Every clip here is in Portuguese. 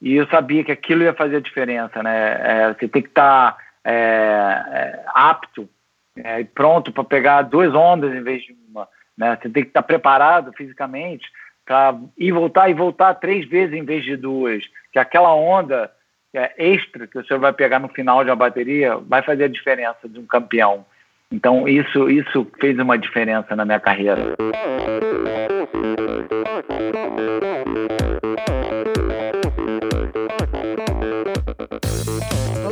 E eu sabia que aquilo ia fazer a diferença, né? É, você tem que estar tá, é, é, apto é, e pronto para pegar duas ondas em vez de uma. Né? Você tem que estar tá preparado fisicamente para ir voltar e voltar três vezes em vez de duas. Que aquela onda é, extra que o senhor vai pegar no final de uma bateria vai fazer a diferença de um campeão. Então isso isso fez uma diferença na minha carreira.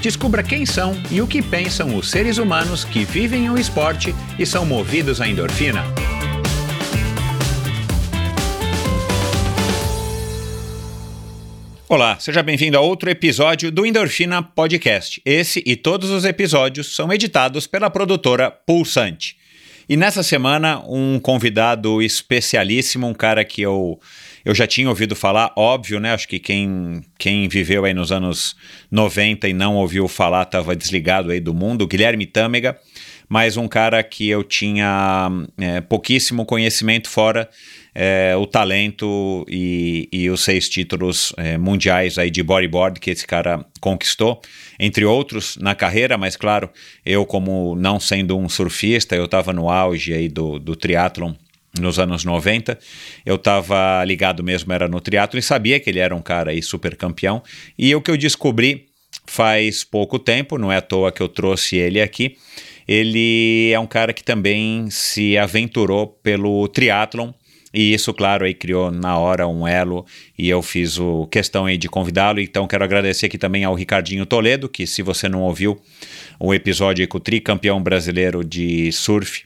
Descubra quem são e o que pensam os seres humanos que vivem o esporte e são movidos à endorfina. Olá, seja bem-vindo a outro episódio do Endorfina Podcast. Esse e todos os episódios são editados pela produtora Pulsante. E nessa semana, um convidado especialíssimo, um cara que eu eu já tinha ouvido falar, óbvio, né? Acho que quem, quem viveu aí nos anos 90 e não ouviu falar estava desligado aí do mundo, Guilherme Tâmega, mas um cara que eu tinha é, pouquíssimo conhecimento fora é, o talento e, e, os seis títulos é, mundiais aí de bodyboard que esse cara conquistou, entre outros na carreira, mas claro, eu como não sendo um surfista, eu estava no auge aí do, do triatlon nos anos 90. Eu estava ligado mesmo, era no triatlo e sabia que ele era um cara aí super campeão. E o que eu descobri faz pouco tempo, não é à toa que eu trouxe ele aqui. Ele é um cara que também se aventurou pelo triatlon e isso, claro, aí criou na hora um elo e eu fiz o questão aí de convidá-lo. Então quero agradecer aqui também ao Ricardinho Toledo, que se você não ouviu o episódio aí com o tricampeão brasileiro de surf,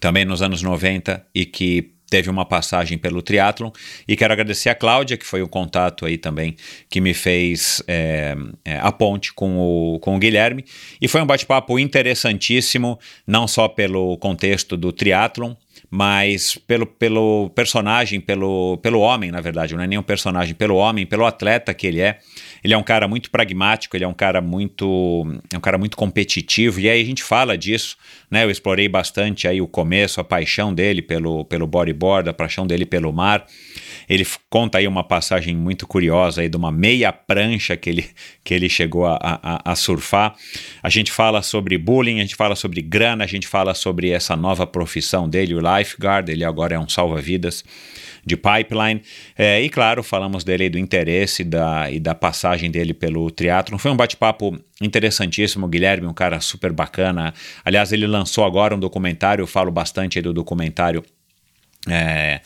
também nos anos 90 e que teve uma passagem pelo triatlon e quero agradecer a Cláudia, que foi o contato aí também que me fez é, a ponte com o, com o Guilherme e foi um bate-papo interessantíssimo, não só pelo contexto do triatlon, mas pelo, pelo personagem, pelo, pelo homem, na verdade, não é nem um personagem, pelo homem, pelo atleta que ele é. Ele é um cara muito pragmático, ele é um cara muito, é um cara muito competitivo, e aí a gente fala disso, né? Eu explorei bastante aí o começo, a paixão dele pelo, pelo bodyboard, a paixão dele pelo mar. Ele conta aí uma passagem muito curiosa aí de uma meia prancha que ele, que ele chegou a, a, a surfar. A gente fala sobre bullying, a gente fala sobre grana, a gente fala sobre essa nova profissão dele, o lifeguard, ele agora é um salva-vidas de pipeline. É, e claro, falamos dele do interesse da, e da passagem dele pelo triatlon. Foi um bate-papo interessantíssimo. Guilherme, um cara super bacana. Aliás, ele lançou agora um documentário, eu falo bastante do documentário. É,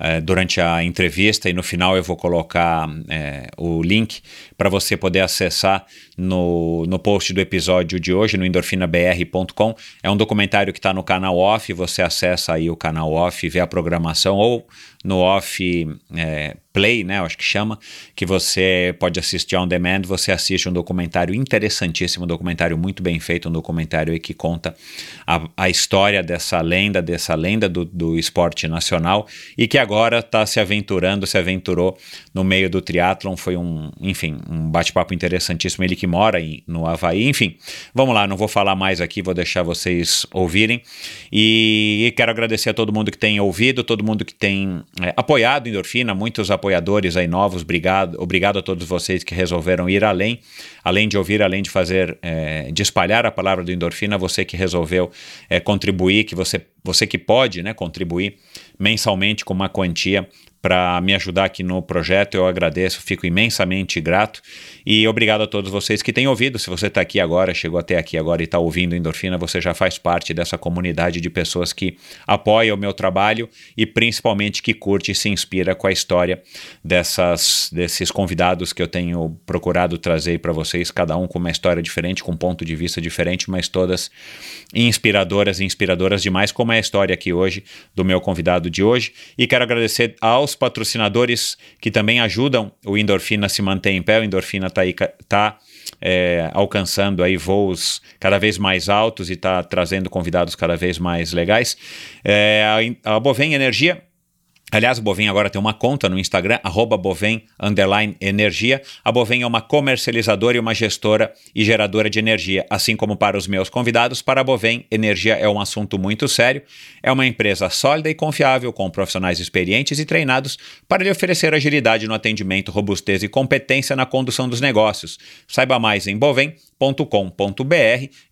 é, durante a entrevista e no final eu vou colocar é, o link para você poder acessar no, no post do episódio de hoje no endorfinabr.com. É um documentário que está no canal off, você acessa aí o canal off, vê a programação ou no off é, play, né, acho que chama, que você pode assistir on demand, você assiste um documentário interessantíssimo, um documentário muito bem feito, um documentário que conta a, a história dessa lenda, dessa lenda do, do esporte nacional e que agora está se aventurando, se aventurou no meio do triatlon, foi um, enfim, um bate-papo interessantíssimo, ele que mora em, no Havaí, enfim, vamos lá, não vou falar mais aqui, vou deixar vocês ouvirem e, e quero agradecer a todo mundo que tem ouvido, todo mundo que tem é, apoiado Endorfina, muitos apoiadores aí novos, obrigado, obrigado a todos vocês que resolveram ir além, além de ouvir, além de fazer, é, de espalhar a palavra do endorfina, você que resolveu é, contribuir, que você, você que pode né, contribuir mensalmente com uma quantia para me ajudar aqui no projeto. Eu agradeço, fico imensamente grato e obrigado a todos vocês que têm ouvido. Se você está aqui agora, chegou até aqui agora e está ouvindo Endorfina, você já faz parte dessa comunidade de pessoas que apoia o meu trabalho e principalmente que curte e se inspira com a história dessas, desses convidados que eu tenho procurado trazer para vocês, cada um com uma história diferente, com um ponto de vista diferente, mas todas inspiradoras e inspiradoras demais, como é a história aqui hoje do meu convidado de hoje. E quero agradecer aos patrocinadores que também ajudam o Endorfina se manter em pé. O Endorfina está tá é, alcançando aí voos cada vez mais altos e está trazendo convidados cada vez mais legais. É, a, a Bovem Energia Aliás, a Bovem agora tem uma conta no Instagram, arroba Bovem Energia. A Bovem é uma comercializadora e uma gestora e geradora de energia. Assim como para os meus convidados, para a Bovem, energia é um assunto muito sério. É uma empresa sólida e confiável, com profissionais experientes e treinados para lhe oferecer agilidade no atendimento, robustez e competência na condução dos negócios. Saiba mais em bovem.com.br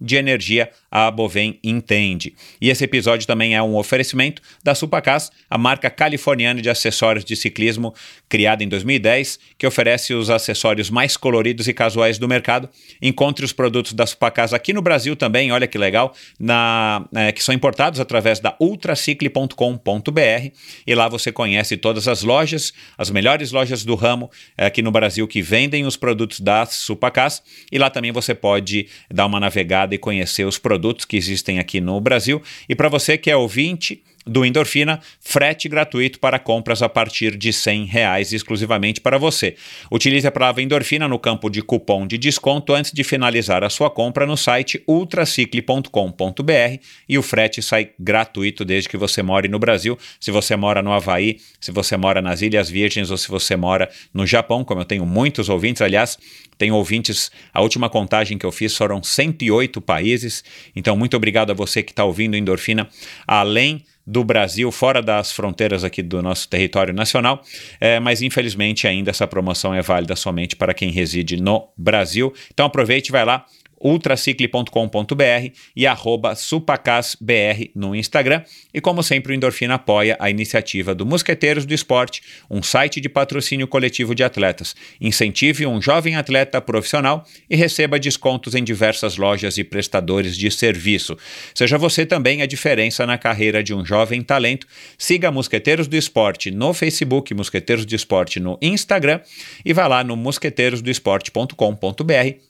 de energia a Bovem entende. E esse episódio também é um oferecimento da Supacas, a marca californiana de acessórios de ciclismo, criado em 2010, que oferece os acessórios mais coloridos e casuais do mercado. Encontre os produtos da Supacasa aqui no Brasil também, olha que legal, na, é, que são importados através da ultracicle.com.br e lá você conhece todas as lojas, as melhores lojas do ramo é, aqui no Brasil que vendem os produtos da Supacas e lá também você pode dar uma navegada e conhecer os produtos que existem aqui no Brasil. E para você que é ouvinte, do Endorfina, frete gratuito para compras a partir de R$ reais exclusivamente para você. Utilize a palavra Endorfina no campo de cupom de desconto antes de finalizar a sua compra no site ultracicle.com.br e o frete sai gratuito desde que você more no Brasil. Se você mora no Havaí, se você mora nas Ilhas Virgens ou se você mora no Japão, como eu tenho muitos ouvintes, aliás, tenho ouvintes, a última contagem que eu fiz foram 108 países. Então, muito obrigado a você que está ouvindo Endorfina, além do Brasil, fora das fronteiras aqui do nosso território nacional, é, mas infelizmente ainda essa promoção é válida somente para quem reside no Brasil. Então aproveite, vai lá, ultracicle.com.br e arroba supacasbr no Instagram. E como sempre, o Endorfina apoia a iniciativa do Mosqueteiros do Esporte, um site de patrocínio coletivo de atletas. Incentive um jovem atleta profissional e receba descontos em diversas lojas e prestadores de serviço. Seja você também a diferença na carreira de um jovem talento. Siga Mosqueteiros do Esporte no Facebook, Mosqueteiros do Esporte no Instagram e vá lá no mosqueteirosdoesporte.com.br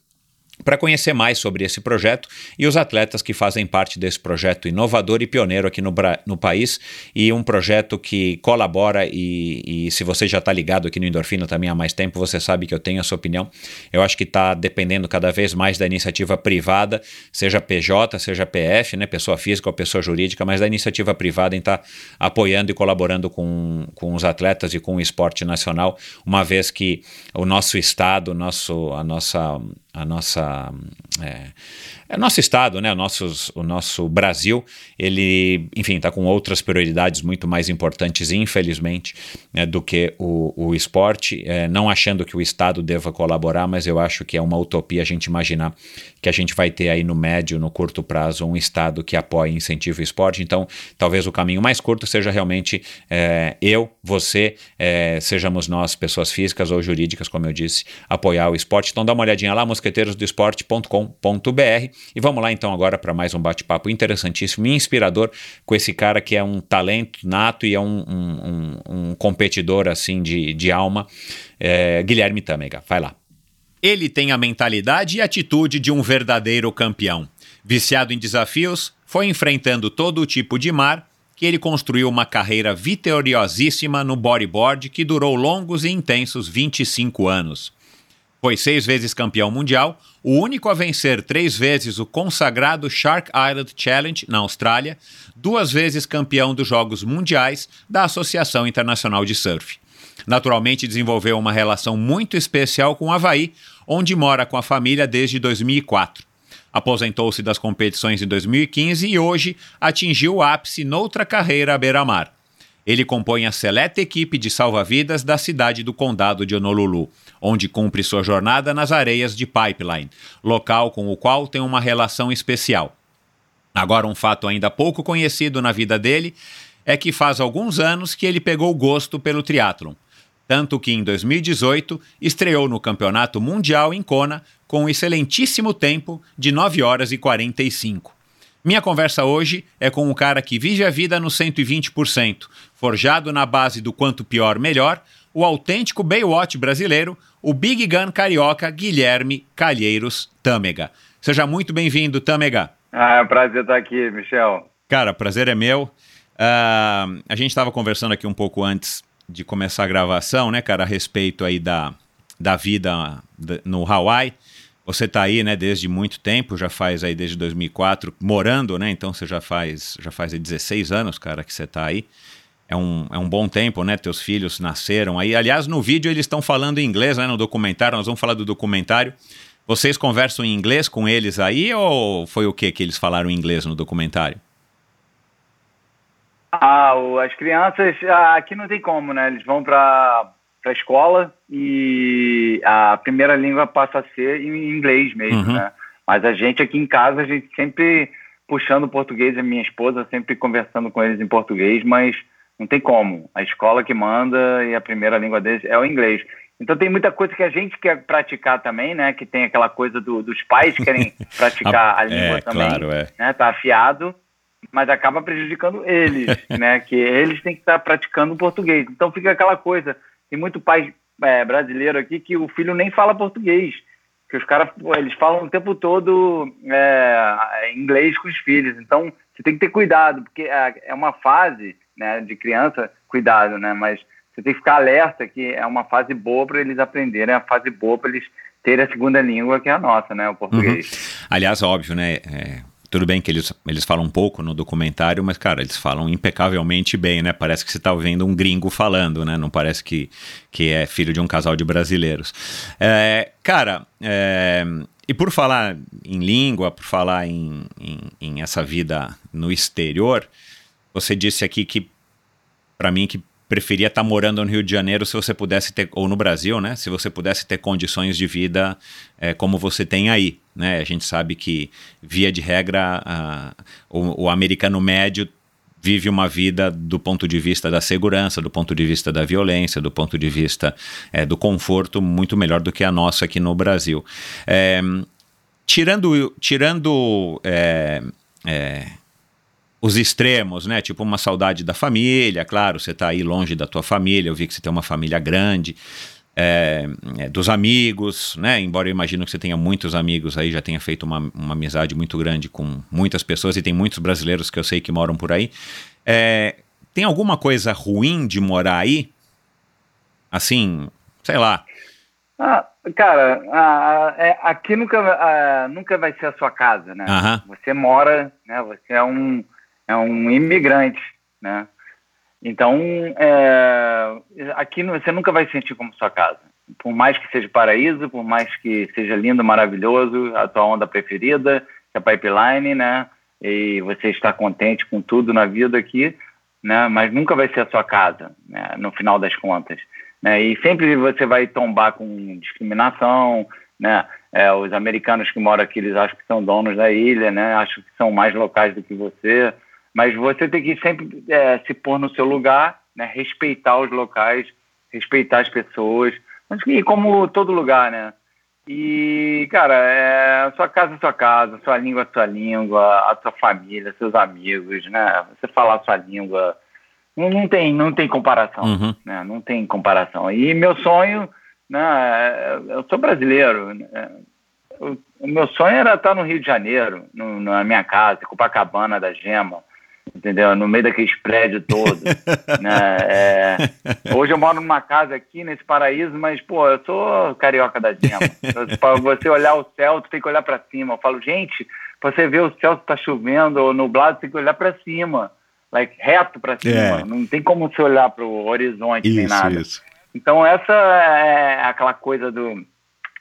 para conhecer mais sobre esse projeto e os atletas que fazem parte desse projeto inovador e pioneiro aqui no, no país, e um projeto que colabora, e, e se você já está ligado aqui no Endorfina também há mais tempo, você sabe que eu tenho a sua opinião. Eu acho que está dependendo cada vez mais da iniciativa privada, seja PJ, seja PF, né, pessoa física ou pessoa jurídica, mas da iniciativa privada em estar tá apoiando e colaborando com, com os atletas e com o esporte nacional, uma vez que o nosso Estado, nosso, a nossa a nossa é, é nosso estado, né? O, nossos, o nosso Brasil, ele, enfim, está com outras prioridades muito mais importantes, infelizmente, né, do que o, o esporte. É, não achando que o Estado deva colaborar, mas eu acho que é uma utopia a gente imaginar que a gente vai ter aí no médio, no curto prazo, um Estado que apoie e incentive o esporte. Então, talvez o caminho mais curto seja realmente é, eu, você, é, sejamos nós, pessoas físicas ou jurídicas, como eu disse, apoiar o esporte. Então, dá uma olhadinha lá, mosqueteirosdoesporte.com.br e vamos lá então agora para mais um bate-papo interessantíssimo e inspirador com esse cara que é um talento nato e é um, um, um, um competidor assim de, de alma, é, Guilherme Tâmega. Vai lá. Ele tem a mentalidade e atitude de um verdadeiro campeão. Viciado em desafios, foi enfrentando todo tipo de mar que ele construiu uma carreira vitoriosíssima no bodyboard que durou longos e intensos 25 anos. Foi seis vezes campeão mundial, o único a vencer três vezes o consagrado Shark Island Challenge na Austrália, duas vezes campeão dos Jogos Mundiais da Associação Internacional de Surf. Naturalmente, desenvolveu uma relação muito especial com o Havaí, onde mora com a família desde 2004. Aposentou-se das competições em 2015 e hoje atingiu o ápice noutra carreira à beira-mar. Ele compõe a seleta equipe de salva-vidas da cidade do condado de Honolulu, onde cumpre sua jornada nas areias de Pipeline, local com o qual tem uma relação especial. Agora, um fato ainda pouco conhecido na vida dele é que faz alguns anos que ele pegou gosto pelo triatlon, tanto que em 2018 estreou no Campeonato Mundial em Kona com um excelentíssimo tempo de 9 horas e 45. Minha conversa hoje é com um cara que vive a vida no 120%, forjado na base do quanto pior melhor, o autêntico Baywatch brasileiro, o Big Gun carioca Guilherme Calheiros Tâmega. Seja muito bem-vindo, Tâmega. Ah, é um prazer estar aqui, Michel. Cara, prazer é meu. Uh, a gente estava conversando aqui um pouco antes de começar a gravação, né, cara, a respeito aí da, da vida no Hawaii. Você está aí, né, desde muito tempo, já faz aí desde 2004, morando, né? Então você já faz, já faz aí 16 anos, cara, que você está aí. É um, é um bom tempo, né? Teus filhos nasceram aí. Aliás, no vídeo eles estão falando em inglês, né? No documentário, nós vamos falar do documentário. Vocês conversam em inglês com eles aí ou foi o que que eles falaram em inglês no documentário? Ah, as crianças, ah, aqui não tem como, né? Eles vão para a escola e a primeira língua passa a ser em inglês mesmo, Uhum. né? Mas a gente aqui em casa, a gente sempre puxando o português, a minha esposa sempre conversando com eles em português, mas não tem como. A escola que manda e a primeira língua deles é o inglês. Então tem muita coisa que a gente quer praticar também, né? Que tem aquela coisa do- dos pais querem praticar a língua é, também claro, é. né, tá afiado, mas acaba prejudicando eles, né, que eles têm que estar praticando o português. Então fica aquela coisa, tem muito pai é, brasileiro aqui que o filho nem fala português, que os caras, eles falam o tempo todo é, inglês com os filhos. Então você tem que ter cuidado, porque é, é uma fase, né, de criança, cuidado, né, mas você tem que ficar alerta que é uma fase boa para eles aprenderem, é uma fase boa para eles terem a segunda língua que é a nossa, né, o português. Aliás, óbvio, né? é, tudo bem que eles, eles falam um pouco no documentário, mas, cara, eles falam impecavelmente bem, né? Parece que você tá ouvindo um gringo falando, né? Não parece que, que é filho de um casal de brasileiros. É, cara, é, e por falar em língua, por falar em, em, em essa vida no exterior, você disse aqui que, para mim, que preferia estar morando no Rio de Janeiro se você pudesse ter, ou no Brasil, né? Se você pudesse ter condições de vida é, como você tem aí, né? A gente sabe que, via de regra, a- o, o americano médio vive uma vida do ponto de vista da segurança, do ponto de vista da violência, do ponto de vista é, do conforto muito melhor do que a nossa aqui no Brasil. É, tirando tirando é, os extremos, né? Tipo uma saudade da família, claro, você tá aí longe da tua família, eu vi que você tem uma família grande, é, é, dos amigos, né? Embora eu imagino que você tenha muitos amigos aí, já tenha feito uma, uma amizade muito grande com muitas pessoas e tem muitos brasileiros que eu sei que moram por aí. É, tem alguma coisa ruim de morar aí? Assim, sei lá. Ah, cara, ah, é, aqui nunca, ah, nunca vai ser a sua casa, né? Aham. Você mora, né? Você é um, é um imigrante, né? Então, é, aqui você nunca vai sentir como sua casa. Por mais que seja paraíso, por mais que seja lindo, maravilhoso, a tua onda preferida, que é a pipeline, né? E você está contente com tudo na vida aqui, né? Mas nunca vai ser a sua casa, né? No final das contas, né? E sempre você vai tombar com discriminação, né? É, os americanos que moram aqui, eles acham que são donos da ilha, né? Acham que são mais locais do que você. Mas você tem que sempre é, se pôr no seu lugar, né? respeitar os locais, respeitar as pessoas, mas e como todo lugar, né? E, cara, é, sua casa é sua casa, sua língua é sua língua, a sua família, seus amigos, né? Você falar a sua língua, não, não tem, não tem comparação, Uhum. né? Não tem comparação. E meu sonho, né? é- Eu sou brasileiro, né? o, o meu sonho era estar no Rio de Janeiro, no- na minha casa, Copacabana da Gema, entendeu? No meio daqueles prédios todos. né? É, hoje eu moro numa casa aqui nesse paraíso, mas, pô, eu sou carioca da Gema. Para você olhar o céu, tu tem que olhar para cima. Eu falo, gente, pra você ver o céu se tá chovendo ou nublado, tem que olhar para cima. Like, reto para cima. É. Não tem como você olhar para o horizonte nem Isso, nada. isso. Então essa é aquela coisa do,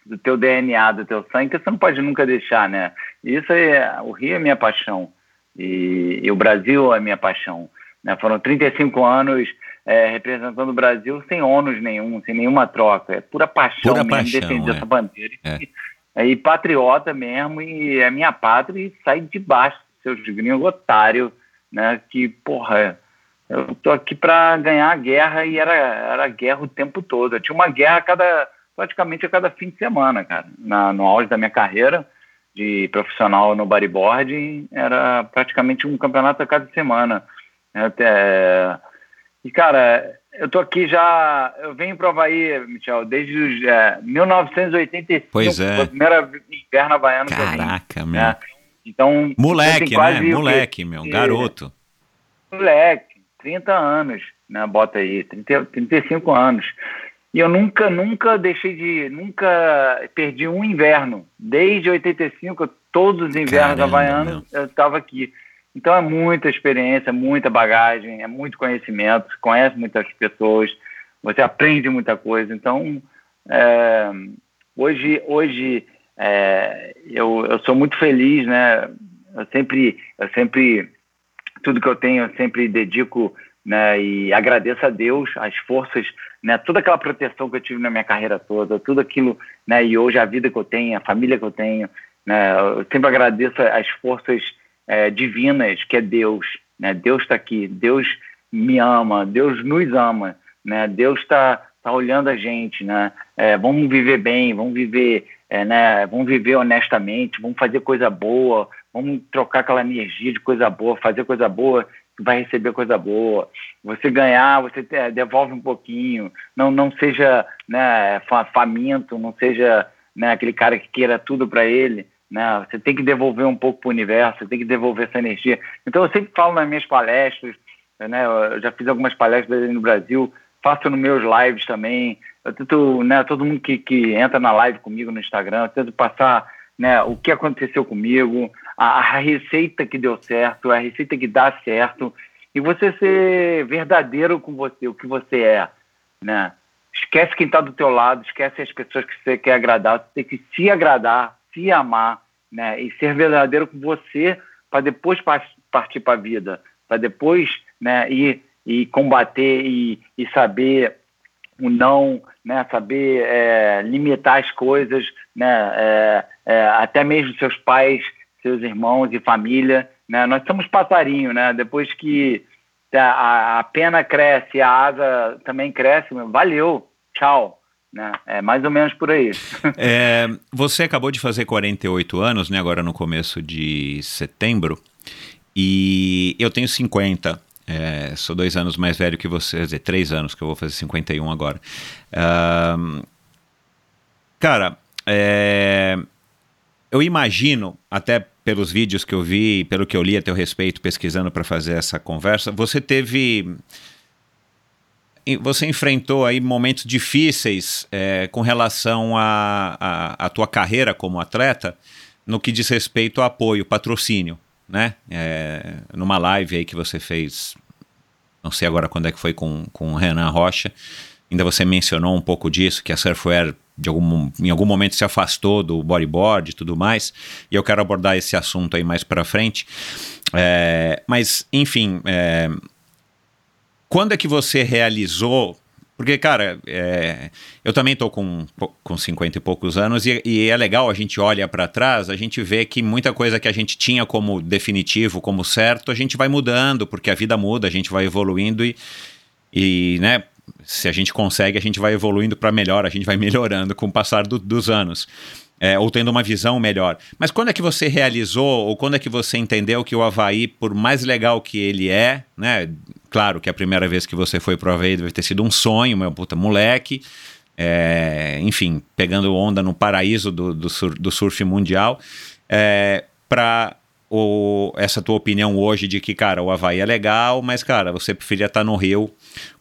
do teu DNA, do teu sangue, que você não pode nunca deixar, né? Isso é, o Rio é minha paixão e, e o Brasil é minha paixão. Né? Foram 35 anos é, representando o Brasil sem ônus nenhum, sem nenhuma troca. É pura paixão Pura mesmo paixão, defender é. essa bandeira. É. E, e patriota mesmo, e é minha pátria e sai debaixo dos seus gringos otários, né? Que, porra, eu tô aqui para ganhar a guerra e era, era guerra o tempo todo. Eu tinha uma guerra a cada, praticamente a cada fim de semana, cara. Na, no auge da minha carreira de profissional no bodyboard, era praticamente um campeonato a cada semana. Até, e, cara, eu tô aqui já, eu venho pro Havaí, Michel, desde os, é, 1985. Pois é. Foi inverno havaiano Caraca, meu. né? Então, Moleque, né? o? Moleque, meu. É. Garoto. moleque, 30 anos, né? Bota aí, 30, 35 anos. E eu nunca, nunca deixei de, nunca perdi um inverno. Desde 85, todos os invernos Caramba, havaianos, eu estava aqui. Então é muita experiência, muita bagagem, é muito conhecimento, você conhece muitas pessoas, você aprende muita coisa. Então, é, hoje, hoje é, eu, eu sou muito feliz, né? Eu sempre, eu sempre, tudo que eu tenho, eu sempre dedico, né? E agradeço a Deus, as forças, né? Toda aquela proteção que eu tive na minha carreira toda, tudo aquilo, né? E hoje a vida que eu tenho, a família que eu tenho, né? Eu sempre agradeço as forças é, divinas, que é Deus, né? Deus está aqui, Deus me ama, Deus nos ama, né? Deus está tá olhando a gente, né? É, vamos viver bem, vamos viver, é, né? Vamos viver honestamente, vamos fazer coisa boa, vamos trocar aquela energia de coisa boa, fazer coisa boa, vai receber coisa boa. Você ganhar, você é, devolve um pouquinho. Não, não seja né, fa- faminto, não seja né, aquele cara que queira tudo para ele. Né? Você tem que devolver um pouco para o universo, você tem que devolver essa energia. Então eu sempre falo nas minhas palestras, né? Eu já fiz algumas palestras no Brasil, faço nos meus lives também. Eu tento, né, todo mundo que, que entra na live comigo no Instagram, eu tento passar né, o que aconteceu comigo, a, receita que deu certo, a receita que dá certo, e você ser verdadeiro com você, o que você é, né? Esquece quem está do teu lado, esquece as pessoas que você quer agradar, você tem que se agradar, se amar, né? E ser verdadeiro com você para depois partir para a vida, para depois, né? Ir, e combater e, e saber o não, né? Saber é, limitar as coisas, né? É, é, até mesmo seus pais, seus irmãos e família, né? Nós somos passarinho, né? Depois que a, a pena cresce, a asa também cresce, valeu, tchau. Né? É mais ou menos por aí. É, você acabou de fazer 48 anos, né? Agora no começo de setembro. E eu tenho 50. É, sou dois anos mais velho que você, quer dizer, três anos, que eu vou fazer 51 agora. Ahn, cara, é, eu imagino, até pelos vídeos que eu vi, pelo que eu li a teu respeito, pesquisando para fazer essa conversa, você teve você enfrentou aí momentos difíceis é, com relação à tua carreira como atleta no que diz respeito ao apoio, patrocínio, né? É, numa live aí que você fez, não sei agora quando é que foi com, com o Renan Rocha, ainda você mencionou um pouco disso, que a Surfwear de algum, em algum momento se afastou do bodyboard e tudo mais, e eu quero abordar esse assunto aí mais para frente. É, mas, enfim, é, quando é que você realizou? Porque, cara, é, eu também tô com, com 50 e poucos anos e, e é legal, a gente olha para trás, a gente vê que muita coisa que a gente tinha como definitivo, como certo, a gente vai mudando, porque a vida muda, a gente vai evoluindo e, e né, se a gente consegue, a gente vai evoluindo para melhor, a gente vai melhorando com o passar do, dos anos. É, ou tendo uma visão melhor. Mas quando é que você realizou, ou quando é que você entendeu que o Havaí, por mais legal que ele é, né? Claro que a primeira vez que você foi pro Havaí deve ter sido um sonho, meu puta moleque. É, enfim, pegando onda no paraíso do, do, sur, do surf mundial. É, para o, essa tua opinião hoje de que, cara, o Havaí é legal, mas, cara, você preferia estar no Rio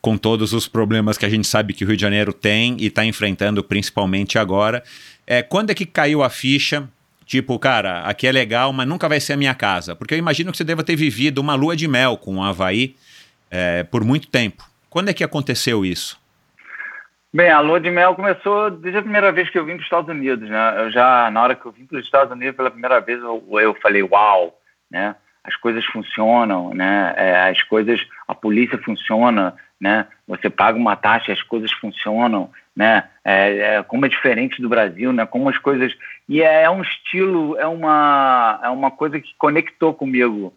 com todos os problemas que a gente sabe que o Rio de Janeiro tem e está enfrentando principalmente agora. É, quando é que caiu a ficha? Tipo, cara, aqui é legal, mas nunca vai ser a minha casa. Porque eu imagino que você deva ter vivido uma lua de mel com o Havaí é, por muito tempo. Quando é que aconteceu isso? Bem, a lua de mel começou desde a primeira vez que eu vim para os Estados Unidos, né? Eu já, na hora que eu vim para os Estados Unidos pela primeira vez, eu, eu falei, uau, né? As coisas funcionam, né? É, as coisas, a polícia funciona, né? Você paga uma taxa, as coisas funcionam, né? É, é, como é diferente do Brasil, né? Como as coisas e é, é um estilo, é uma é uma coisa que conectou comigo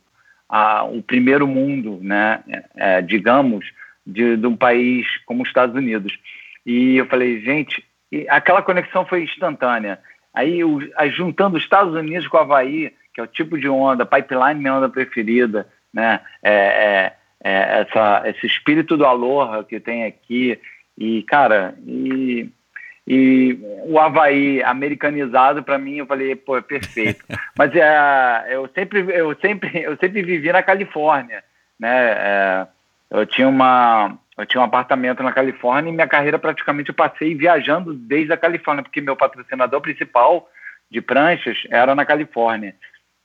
a, o primeiro mundo, né? É, digamos de, de um país como os Estados Unidos. E eu falei, gente, aquela conexão foi instantânea. Aí, o, aí juntando os Estados Unidos com o Havaí, que é o tipo de onda, pipeline minha onda preferida, né? É, é, é essa, esse espírito do aloha que tem aqui e cara e, e o Havaí americanizado para mim eu falei pô é perfeito mas é eu sempre eu sempre eu sempre vivi na Califórnia né é, eu tinha uma eu tinha um apartamento na Califórnia e minha carreira praticamente eu passei viajando desde a Califórnia, porque meu patrocinador principal de pranchas era na Califórnia.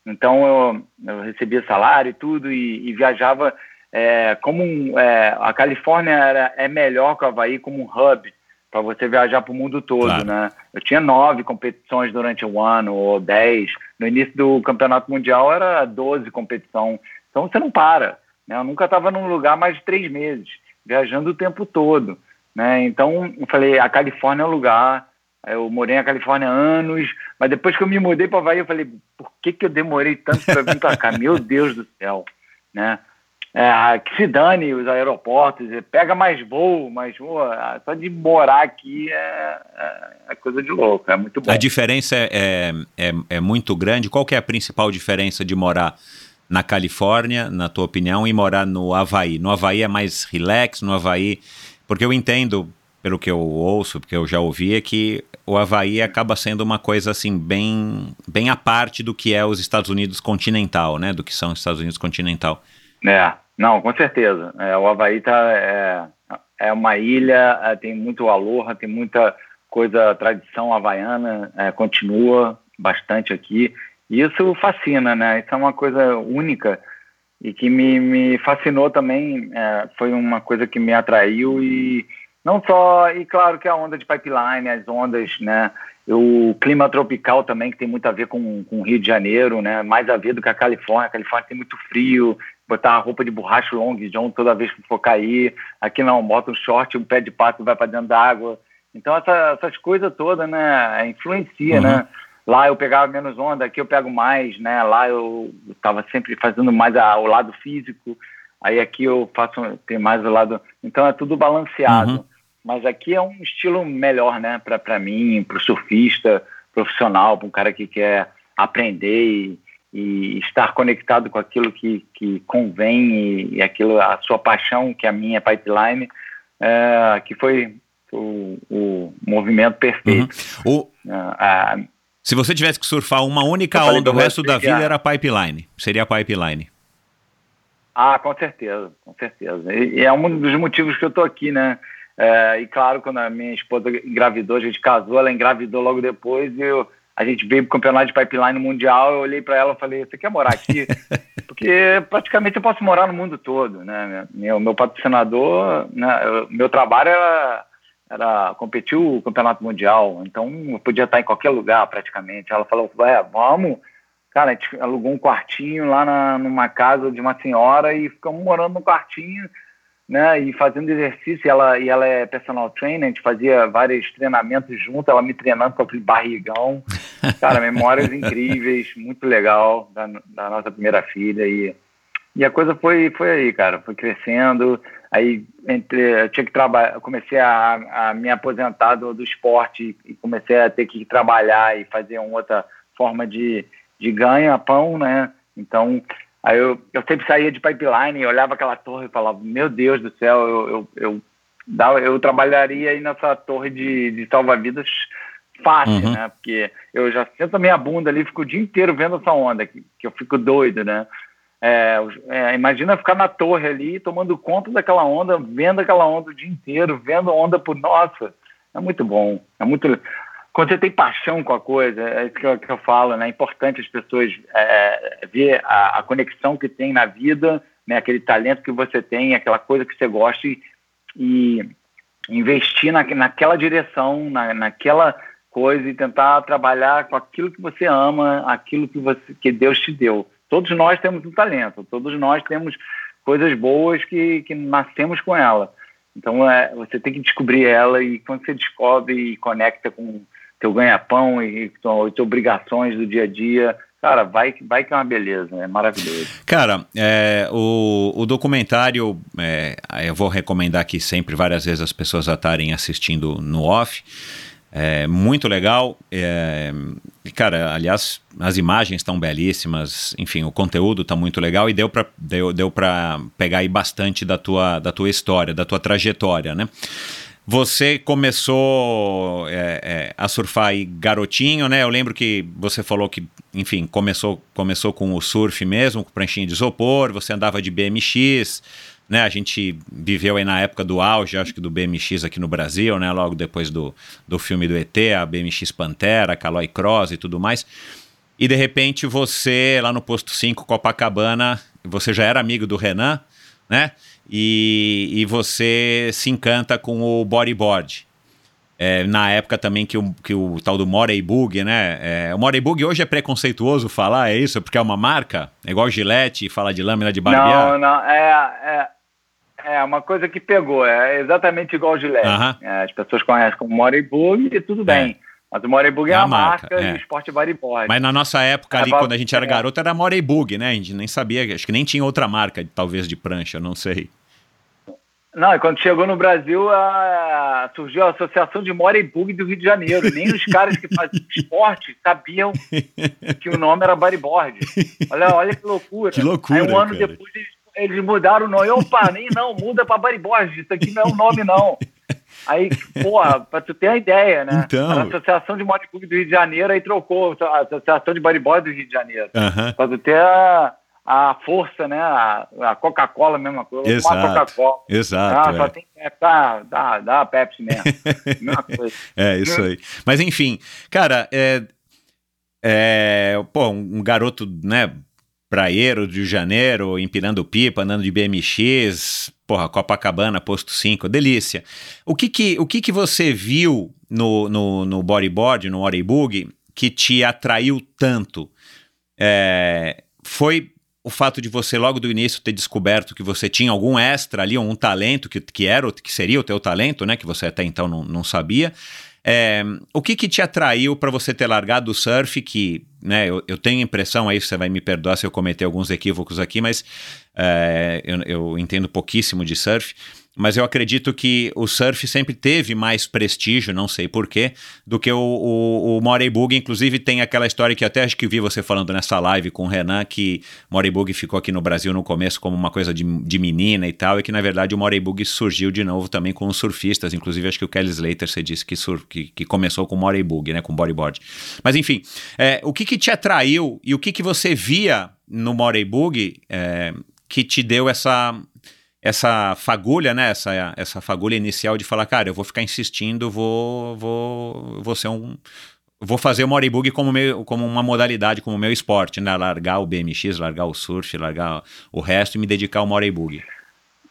Então eu, eu recebia salário e tudo e, e viajava é, como um, é, a Califórnia era, é melhor que o Havaí como um hub para você viajar para o mundo todo, claro. né? Eu tinha nove competições durante o ano ou dez. No início do campeonato mundial era doze competições. Então você não para. Né? Eu nunca estava num lugar mais de três meses, viajando o tempo todo. Né? Então eu falei, a Califórnia é o lugar. Eu morei na Califórnia anos, mas depois que eu me mudei para Havaí, eu falei, por que, que eu demorei tanto para vir para cá? Meu Deus do céu, né? é, que se dane os aeroportos, pega mais voo, mas pô, só de morar aqui é, é, é, coisa de louco, é muito bom. A diferença é, é, é, é muito grande. Qual que é a principal diferença de morar na Califórnia, na tua opinião, e morar no Havaí? No Havaí é mais relax, no Havaí... Porque eu entendo, pelo que eu ouço, porque eu já ouvi, é que o Havaí acaba sendo uma coisa assim bem, bem à parte do que é os Estados Unidos continental, né? Do que são os Estados Unidos continental. É, não, com certeza. É, o Havaí tá, é, é uma ilha, é, tem muito aloha, tem muita coisa, tradição havaiana, é, continua bastante aqui. E isso fascina, né? Isso é uma coisa única e que me, me fascinou também. É, foi uma coisa que me atraiu e não só, e claro que a onda de pipeline, as ondas, né? O clima tropical também, que tem muito a ver com, com o Rio de Janeiro, né? Mais a ver do que a Califórnia. A Califórnia tem muito frio, botar a roupa de borracha long john toda vez que for cair. Aqui não, bota um short, um pé de pato vai para dentro da água. Então essa, essas coisas todas, né, influencia, uhum. né? Lá eu pegava menos onda, aqui eu pego mais, né? Lá eu estava sempre fazendo mais a, o lado físico, aí aqui eu faço tem mais o lado. Então é tudo balanceado. Uhum. Mas aqui é um estilo melhor, né? Para mim, para o surfista profissional, para um cara que quer aprender e, e estar conectado com aquilo que, que convém e, e aquilo a sua paixão que é a minha pipeline é, que foi o, o movimento perfeito uhum. o, se você tivesse que surfar uma única onda o resto da vida era pipeline seria pipeline ah com certeza com certeza e, e é um dos motivos que eu estou aqui né é, e claro quando a minha esposa engravidou a gente casou ela engravidou logo depois e eu a gente veio para o campeonato de pipeline mundial, eu olhei para ela e falei, você quer morar aqui? Porque praticamente eu posso morar no mundo todo, né? Meu, meu patrocinador, né? meu trabalho era, era competir o campeonato mundial, então eu podia estar em qualquer lugar praticamente. Ela falou, é, vamos. Cara, a gente alugou um quartinho lá na, numa casa de uma senhora e ficamos morando no quartinho né, e fazendo exercício, e ela, e ela é personal trainer, a gente fazia vários treinamentos junto, ela me treinando com aquele barrigão, cara, memórias incríveis, muito legal da, da, nossa primeira filha, e, e a coisa foi, foi aí, cara, foi crescendo, aí entre, tinha que trabalhar, comecei a, a me aposentar do, do esporte e comecei a ter que trabalhar e fazer uma outra forma de, de ganha-pão, né, então Aí eu, eu sempre saía de pipeline e olhava aquela torre e falava, meu Deus do céu, eu, eu, eu, eu, eu trabalharia aí nessa torre de, de salva-vidas fácil, uhum. né? Porque eu já sento a minha bunda ali, fico o dia inteiro vendo essa onda, que, que eu fico doido, né? É, é, imagina ficar na torre ali, tomando conta daquela onda, vendo aquela onda o dia inteiro, vendo a onda por nossa, é muito bom, é muito quando você tem paixão com a coisa, é isso que eu, que eu falo, né? É importante as pessoas é, é, ver a, a, conexão que tem na vida, né? Aquele talento que você tem, aquela coisa que você gosta e, e investir na, naquela direção, na, naquela coisa e tentar trabalhar com aquilo que você ama, aquilo que, você, que Deus te deu. Todos nós temos um talento, todos nós temos coisas boas que, que nascemos com ela. Então é, você tem que descobrir ela e quando você descobre e conecta com teu ganha-pão e, e tuas obrigações do dia a dia. Cara, vai, vai que é uma beleza, é maravilhoso. Cara, é, o, o documentário, é, eu vou recomendar aqui sempre, várias vezes, as pessoas estarem assistindo no off. É muito legal. É, cara, aliás, as imagens estão belíssimas, enfim, o conteúdo está muito legal e deu para deu, deu pegar aí bastante da tua, da tua história, da tua trajetória, né? Você começou é, é, a surfar aí garotinho, né? Eu lembro que você falou que, enfim, começou, começou com o surf mesmo, com pranchinha de isopor, você andava de BMX, né? A gente viveu aí na época do auge, acho que do BMX aqui no Brasil, né? Logo depois do, do filme do ET, a BMX Pantera, Caloi Cross e tudo mais. E de repente você, lá no posto 5, Copacabana, você já era amigo do Renan, né? E, e você se encanta com o bodyboard. É, na época também que o, que o tal do Morey Bug, né? É, o Morey Bug hoje é preconceituoso falar, é isso? Porque é uma marca? É igual Gillette, fala de lâmina de barbear? Não, não, é, é, é uma coisa que pegou, é exatamente igual Gillette. Aham. É, as pessoas conhecem como Morey Bug e tudo bem. Mas o Morey Bug é, É a marca, marca, é. do esporte bodyboard. Mas na nossa época ali, É, quando a gente era é. garoto, era Morey Bug, né? A gente nem sabia, acho que nem tinha outra marca, talvez de prancha, não sei. Não, e quando chegou no Brasil, a- surgiu a Associação de Morey Bug do Rio de Janeiro. Nem os caras que faziam esporte sabiam que o nome era bodyboard. Olha, olha que loucura. Que loucura, Aí um ano cara. depois eles, eles mudaram o nome. Opa, nem não, muda pra bodyboard. Isso aqui não é um nome, não. Aí, porra, pra tu ter a ideia, né? Então. A Associação de Bug do Rio de Janeiro, aí trocou a Associação de Bodyboard do Rio de Janeiro. Aham. Pra tu ter a, a força, né? A, a Coca-Cola, mesma coisa. Exato. Coca-Cola. Exato. Ah, é. só tem que dá, dá, dá a Pepsi mesmo. Mesma coisa. É, isso aí. Mas enfim, cara, é, é, pô, um, um garoto, né, praieiro do Rio de Janeiro, empinando pipa, andando de BMX, porra, Copacabana, posto 5, delícia. O que que, o que, que você viu no, no, no bodyboard, no Oribug, que te atraiu tanto? É, foi o fato de você logo do início ter descoberto que você tinha algum extra ali, um talento que, que era, que seria o teu talento, né, que você até então não, não sabia. É, o que que te atraiu para você ter largado o surf, que, né, eu, eu tenho a impressão, aí você vai me perdoar se eu cometer alguns equívocos aqui, mas é, eu, eu entendo pouquíssimo de surf, mas eu acredito que o surf sempre teve mais prestígio, não sei porquê, do que o, o, o Morey Bug. Inclusive, tem aquela história que até acho que vi você falando nessa live com o Renan, que Morey Bug ficou aqui no Brasil no começo como uma coisa de, de menina e tal, e que na verdade o Morey Bug surgiu de novo também com os surfistas. Inclusive, acho que o Kelly Slater, você disse que, sur, que, que começou com Morey Bug, né, com bodyboard. Mas enfim, é, o que, que te atraiu e o que, que você via no Morey Bug é, que te deu essa essa fagulha, né? Essa, essa fagulha inicial de falar, cara, eu vou ficar insistindo, vou, vou, vou ser um. Vou fazer o Moribug como, como uma modalidade, como meu esporte, né? Largar o BMX, largar o surf, largar o resto e me dedicar ao Moribug.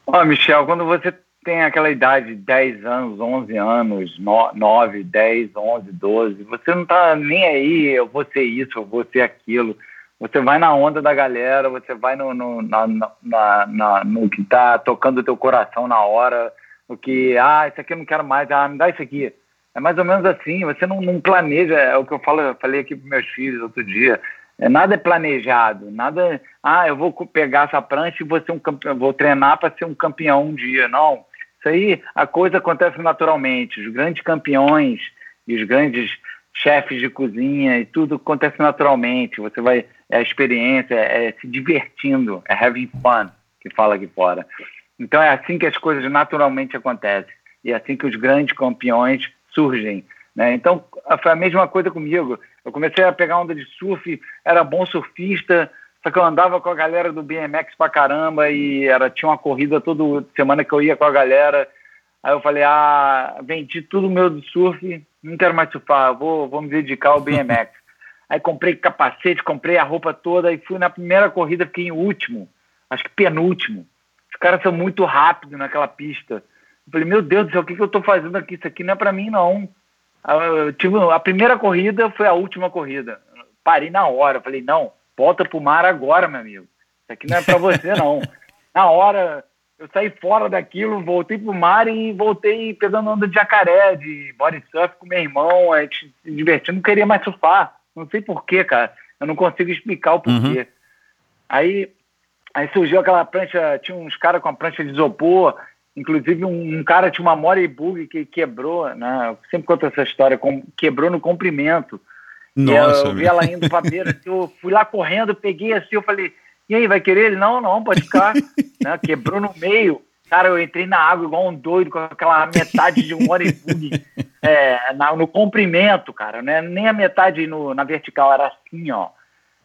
Ó, Michel, quando você tem aquela idade, 10 anos, 11 anos, no- 9, 10, 11, 12, você não tá nem aí, eu vou ser isso, eu vou ser aquilo. Você vai na onda da galera, você vai no, no, na, na- na- no que tá tocando o teu coração na hora, o que, ah, isso aqui eu não quero mais, ah, me dá isso aqui. É mais ou menos assim, você não, não planeja, é o que eu falo, eu falei aqui para meus filhos outro dia, é, nada é planejado, nada, ah, eu vou pegar essa prancha e vou, ser um campe- vou treinar para ser um campeão um dia. Não, isso aí, a coisa acontece naturalmente. Os grandes campeões e os grandes chefes de cozinha e tudo acontece naturalmente. Você vai, é a experiência, é, é se divertindo, é having fun, que fala aqui fora. Então é assim que as coisas naturalmente acontecem. E é assim que os grandes campeões surgem. Né? Então foi a mesma coisa comigo. Eu comecei a pegar onda de surf, era bom surfista, só que eu andava com a galera do BMX pra caramba e era, tinha uma corrida toda semana que eu ia com a galera. Aí eu falei, ah, vendi tudo meu do surf, não quero mais surfar, vou, vou me dedicar ao BMX. Aí comprei capacete, comprei a roupa toda e fui na primeira corrida, fiquei em último, acho que penúltimo. Os caras são muito rápidos naquela pista. Eu falei, meu Deus do céu, o que, que eu tô fazendo aqui? Isso aqui não é pra mim, não. Eu tive, a primeira corrida foi a última corrida. Parei na hora, falei, não, volta pro mar agora, meu amigo. Isso aqui não é pra você, não. Na hora, eu saí fora daquilo, voltei pro mar e voltei pegando onda de jacaré, de body surf com meu irmão, a gente se divertindo, não queria mais surfar. Não sei porquê, cara. Eu não consigo explicar o porquê. Aí, aí surgiu aquela prancha, tinha uns caras com a prancha de isopor, inclusive um, um cara tinha uma Morey Bug que quebrou, né? Eu sempre conto essa história, com- quebrou no comprimento. E Nossa, eu vi ela indo pra beira, eu fui lá correndo, peguei assim, eu falei, e aí, vai querer ele? Não, não, pode ficar. né? Quebrou no meio. Cara, eu entrei na água igual um doido, com aquela metade de um oribug é, na- no comprimento, cara, né? Nem a metade no, na vertical, era assim, ó.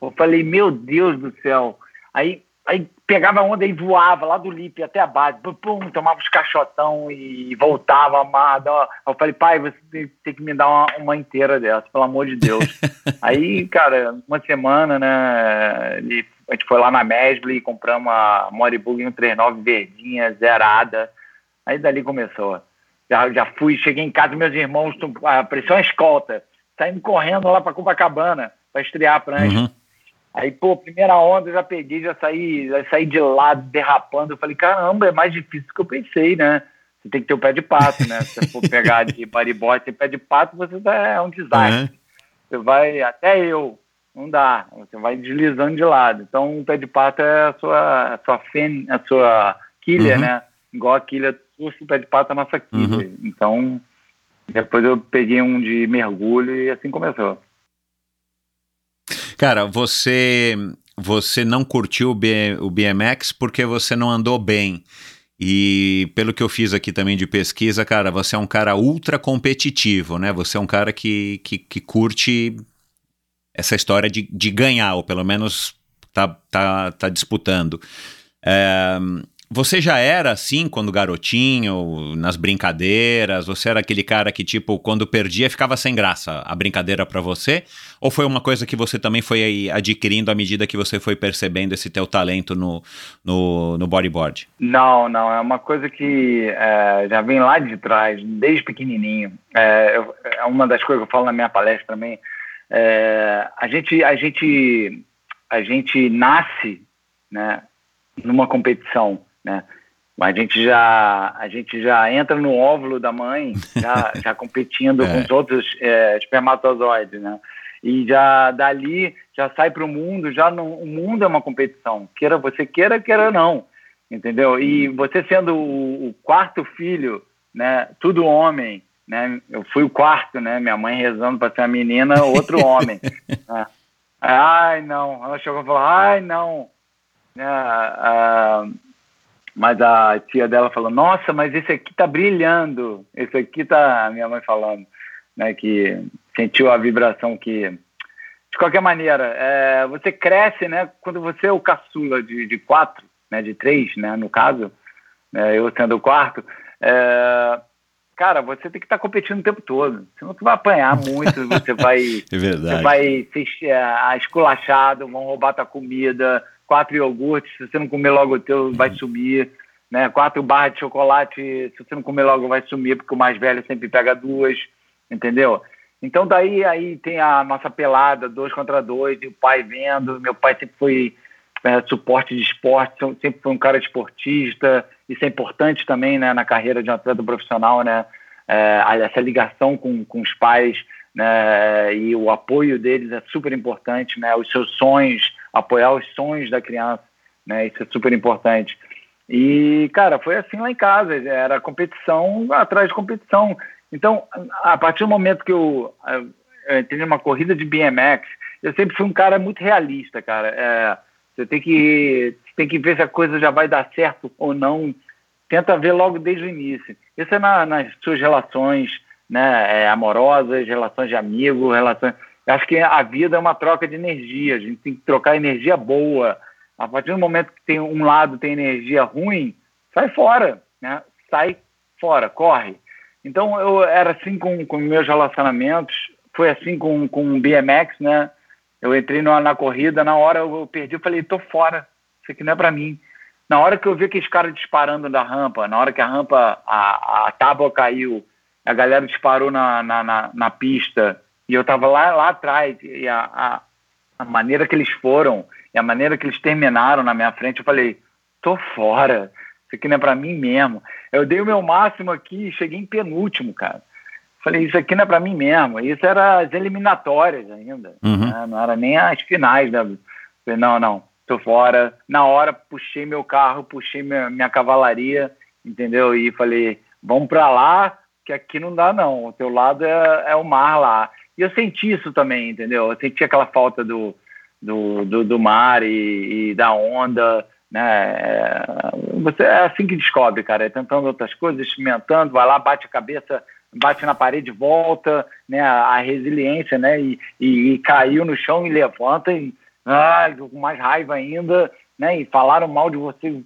Eu falei, meu Deus do céu. Aí Aí pegava a onda e voava lá do Lipe até a base, pum, tomava os caixotão e voltava amado. Eu falei, pai, você tem, que me dar uma, uma, inteira dessa, pelo amor de Deus. Aí, cara, uma semana, né, a gente foi lá na Mesble e compramos a Moribug 139 verdinha, zerada. Aí dali começou. Já, já fui, cheguei em casa, meus irmãos, apareceu uma escolta, saindo correndo lá para Copacabana para estrear a prancha. Uhum. Aí, pô, primeira onda eu já peguei, já saí, já saí de lado, derrapando. Eu falei, caramba, é mais difícil do que eu pensei, né? Você tem que ter o pé de pato, né? Se você for pegar de bodyboard sem pé de pato, você tá, é um desastre. Uhum. Você vai, até eu, não dá. Você vai deslizando de lado. Então, o pé de pato é a sua, a sua fen, a sua quilha, uhum. né? Igual a quilha o pé de pato é a nossa quilha. Uhum. Então, depois eu peguei um de mergulho e assim começou. Cara, você você não curtiu o, BMX porque você não andou bem. E pelo que eu fiz aqui também de pesquisa, cara, você é um cara ultra competitivo, né? Você é um cara que, que, que curte essa história de, de ganhar, ou pelo menos tá, tá, tá disputando. É, você já era assim quando garotinho, nas brincadeiras? Você era aquele cara que, tipo, quando perdia ficava sem graça a brincadeira para você? Ou foi uma coisa que você também foi adquirindo à medida que você foi percebendo esse teu talento no, no, no bodyboard? Não, não. É uma coisa que é, já vem lá de trás, desde pequenininho. É, eu, é uma das coisas que eu falo na minha palestra também. É, a gente, a gente, a gente nasce, né, numa competição né? Mas a gente já a gente já entra no óvulo da mãe, já, já competindo é. com os outros é, espermatozoides, né? E já dali já sai para o mundo, já no, o mundo é uma competição, queira você queira, queira não, entendeu? E você sendo o, o quarto filho, né? Tudo homem, né? Eu fui o quarto, né? Minha mãe rezando para ser a menina, outro homem. né? Ai, não. Ela chegou e falou, ai, não. Né? Ah, mas a tia dela falou: Nossa, mas esse aqui tá brilhando. Esse aqui tá. Minha mãe falando, né? Que sentiu a vibração que. De qualquer maneira, é, você cresce, né? Quando você é o caçula de, de quatro, né? De três, né? No caso, né, eu sendo o quarto. É, cara, você tem que estar tá competindo o tempo todo. Senão tu vai apanhar muito, você vai, é verdade. você vai ser é, esculachado, vão roubar tua comida, quatro iogurtes, se você não comer logo o teu, vai sumir. Né? Quatro barras de chocolate, se você não comer logo, vai sumir, porque o mais velho sempre pega duas, entendeu? Então daí aí tem a nossa pelada, dois contra dois, e o pai vendo, meu pai sempre foi é, suporte de esporte, sempre foi um cara esportista, isso é importante também né, na carreira de um atleta profissional, né? É, essa ligação com, com os pais, né, e o apoio deles é super importante, né? Os seus sonhos, apoiar os sonhos da criança, né? Isso é super importante. E, cara, foi assim lá em casa, era competição atrás de competição. Então, a partir do momento que eu, eu entrei numa corrida de BMX, eu sempre fui um cara muito realista, cara. É, você tem que, tem que ver se a coisa já vai dar certo ou não. Tenta ver logo desde o início. Isso é na, nas suas relações né, é, amorosas, relações de amigo, relações acho que a vida é uma troca de energia, a gente tem que trocar energia boa. A partir do momento que tem um lado tem energia ruim, sai fora, né? Sai fora, corre. Então eu era assim com, com meus relacionamentos, foi assim com, com o BMX, né? Eu entrei na, na corrida, na hora eu perdi, eu falei, tô fora, isso aqui não é para mim. Na hora que eu vi aqueles caras disparando da rampa, na hora que a rampa, a, a tábua caiu, a galera disparou na, na, na, na pista, e eu estava lá, lá atrás, e a, a, a, maneira que eles foram, e a maneira que eles terminaram na minha frente, eu falei, tô fora, isso aqui não é para mim mesmo. Eu dei o meu máximo aqui e cheguei em penúltimo, cara. Falei, isso aqui não é para mim mesmo. Isso era as eliminatórias ainda, uhum. né? não era nem as finais. Né? Falei, não, não, tô fora. Na hora, puxei meu carro, puxei minha, minha cavalaria, entendeu? E falei, vamos para lá, que aqui não dá não. O teu lado é, é o mar lá. E eu senti isso também, entendeu? Eu senti aquela falta do, do, do, do mar e, e, da onda, né? É, você é assim que descobre, cara, é tentando outras coisas, experimentando, vai lá, bate a cabeça, bate na parede, volta, né? A, a resiliência, né? E, e, e, caiu no chão e levanta e ah, com mais raiva ainda, né? E falaram mal de você,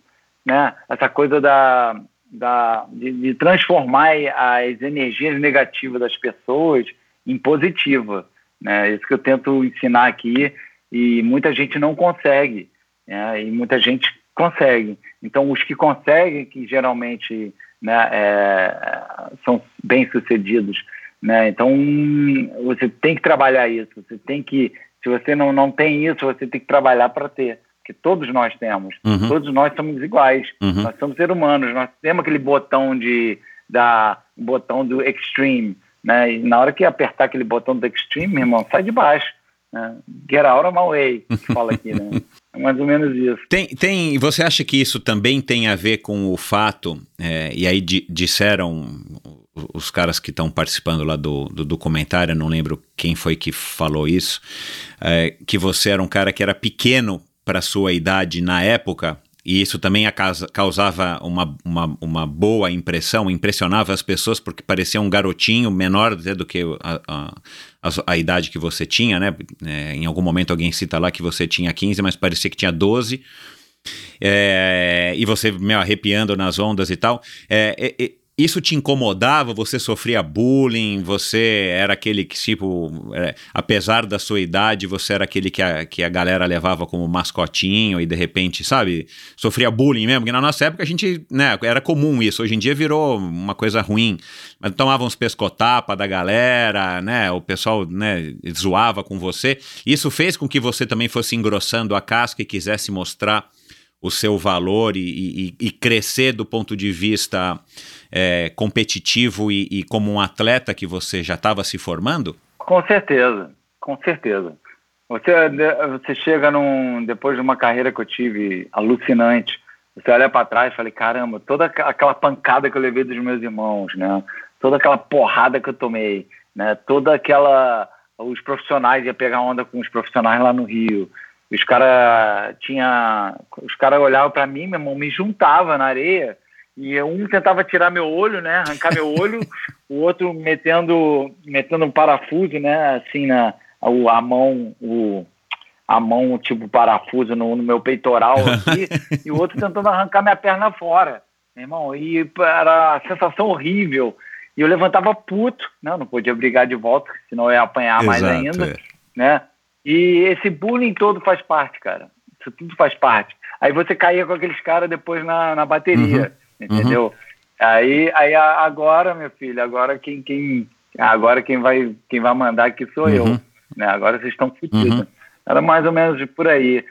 né? Essa coisa da, da de, de transformar as energias negativas das pessoas em positiva, né? Isso que eu tento ensinar aqui e muita gente não consegue, né? E muita gente consegue. Então, os que conseguem, que geralmente né, é, são bem sucedidos, né? Então, você tem que trabalhar isso, você tem que, se você não, não tem isso, você tem que trabalhar para ter, que todos nós temos, uhum. todos nós somos iguais, uhum. nós somos seres humanos, nós temos aquele botão de, da, botão do extreme, né? E na hora que apertar aquele botão do extreme, meu irmão, sai de baixo, né? Get out of my way, que fala aqui, né? É mais ou menos isso. Tem, tem, você acha que isso também tem a ver com o fato, é, e aí di, disseram os caras que estão participando lá do, do documentário, não lembro quem foi que falou isso, é, que você era um cara que era pequeno para sua idade na época, e isso também causava uma, uma, uma, boa impressão, impressionava as pessoas porque parecia um garotinho menor do que a, a, a, idade que você tinha, né? É, em algum momento alguém cita lá que você tinha 15, mas parecia que tinha 12. É, e você me arrepiando nas ondas e tal. É, é isso te incomodava? Você sofria bullying? Você era aquele que, tipo, é, apesar da sua idade, você era aquele que a, que a galera levava como mascotinho e de repente, sabe, sofria bullying mesmo? Porque na nossa época a gente, né, era comum isso. Hoje em dia virou uma coisa ruim. Mas tomavam uns pescotapa da galera, né? O pessoal, né, zoava com você. Isso fez com que você também fosse engrossando a casca e quisesse mostrar o seu valor e, e, e crescer do ponto de vista é, competitivo e, e, como um atleta que você já estava se formando? Com certeza, com certeza. Você, você chega num, depois de uma carreira que eu tive alucinante, você olha para trás e fala, caramba, toda aquela pancada que eu levei dos meus irmãos, né? Toda aquela porrada que eu tomei, né? Toda aquela os profissionais ia pegar onda com os profissionais lá no Rio, os caras tinha, os caras olhavam para mim, meu irmão, me juntava na areia e um tentava tirar meu olho, né, arrancar meu olho, o outro metendo, metendo um parafuso, né, assim na a, a mão, o a mão tipo parafuso no, no meu peitoral aqui, e o outro tentando arrancar minha perna fora, meu irmão, e era a sensação horrível. E eu levantava puto, né, não podia brigar de volta, senão eu ia apanhar Exato, mais ainda, é. né? E esse bullying todo faz parte, cara. Isso tudo faz parte. Aí você caía com aqueles caras depois na, na bateria, uhum. Entendeu? Uhum. Aí, aí agora, meu filho, agora quem, quem, agora quem vai, quem vai mandar aqui sou uhum. eu. Né? Agora vocês estão fodidos. Uhum. Era mais ou menos por aí.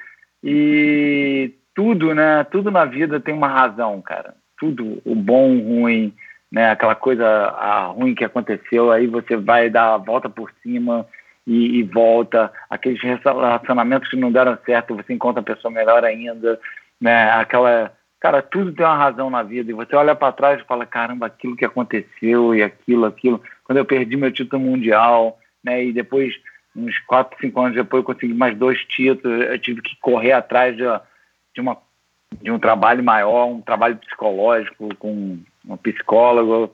E tudo, né? Tudo na vida tem uma razão, cara. Tudo, o bom, o ruim, né? Aquela coisa a ruim que aconteceu, aí você vai dar a volta por cima e, e, volta, aqueles relacionamentos que não deram certo, você encontra a pessoa melhor ainda, né? Aquela, cara, tudo tem uma razão na vida e você olha para trás e fala, caramba, aquilo que aconteceu e aquilo, aquilo. Quando eu perdi meu título mundial, né? E depois, uns quatro, cinco anos depois, eu consegui mais dois títulos, eu tive que correr atrás de, de uma de um trabalho maior, um trabalho psicológico com um psicólogo,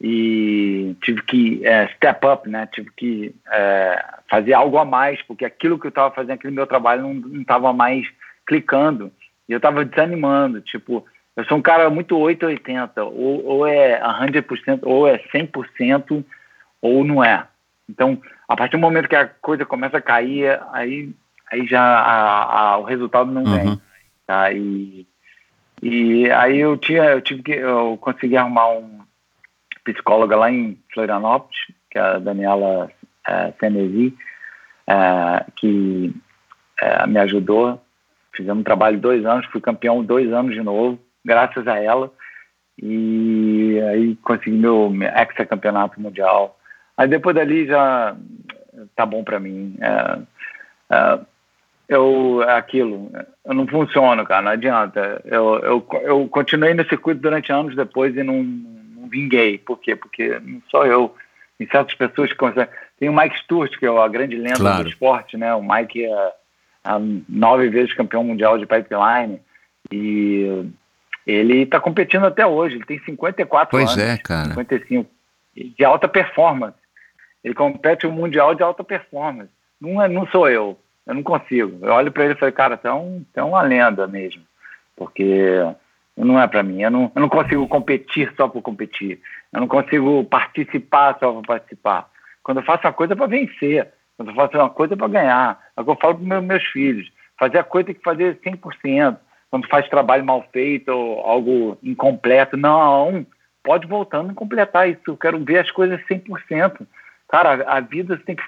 e tive que é, step up, né? Tive que é, fazer algo a mais, porque aquilo que eu estava fazendo, aquele meu trabalho não estava mais clicando. E eu estava desanimando, tipo, eu sou um cara muito 880, ou, ou é 100%, ou é 100%, ou não é. Então, a partir do momento que a coisa começa a cair, aí, aí já a, a, o resultado não uhum. vem. Tá? E, e aí eu, tinha, eu tive que, eu consegui arrumar um psicóloga lá em Florianópolis, que é a Daniela é, Senesi, é, que é, me ajudou. Fizemos um trabalho dois anos, fui campeão dois anos de novo, graças a ela. E aí consegui meu, ex-campeonato mundial. Aí depois dali já tá bom para mim. É, é, eu, aquilo, eu não funciono, cara, não adianta. Eu, eu, eu continuei no circuito durante anos depois e não, vinguei. Por quê? Porque não sou eu. Tem certas pessoas que conseguem. Tem o Mike Stewart, que é a grande lenda claro. do esporte, né? O Mike é nove vezes campeão mundial de pipeline. E ele está competindo até hoje. Ele tem 54 pois anos. Pois é, cara. 55. De alta performance. Ele compete o mundial de alta performance. Não, é, não sou eu. eu não consigo. Eu olho para ele e falei, cara, você é, um, você é uma lenda mesmo, porque não é para mim. Eu não, eu não consigo competir só por competir. Eu não consigo participar só por participar. Quando eu faço uma coisa é para vencer, quando eu faço uma coisa é para ganhar. É o que eu falo para meus, meus filhos. Fazer a coisa tem que fazer 100%. Quando faz trabalho mal feito ou algo incompleto, não, pode voltando e completar isso. Eu quero ver as coisas 100%. Cara, a, vida você tem que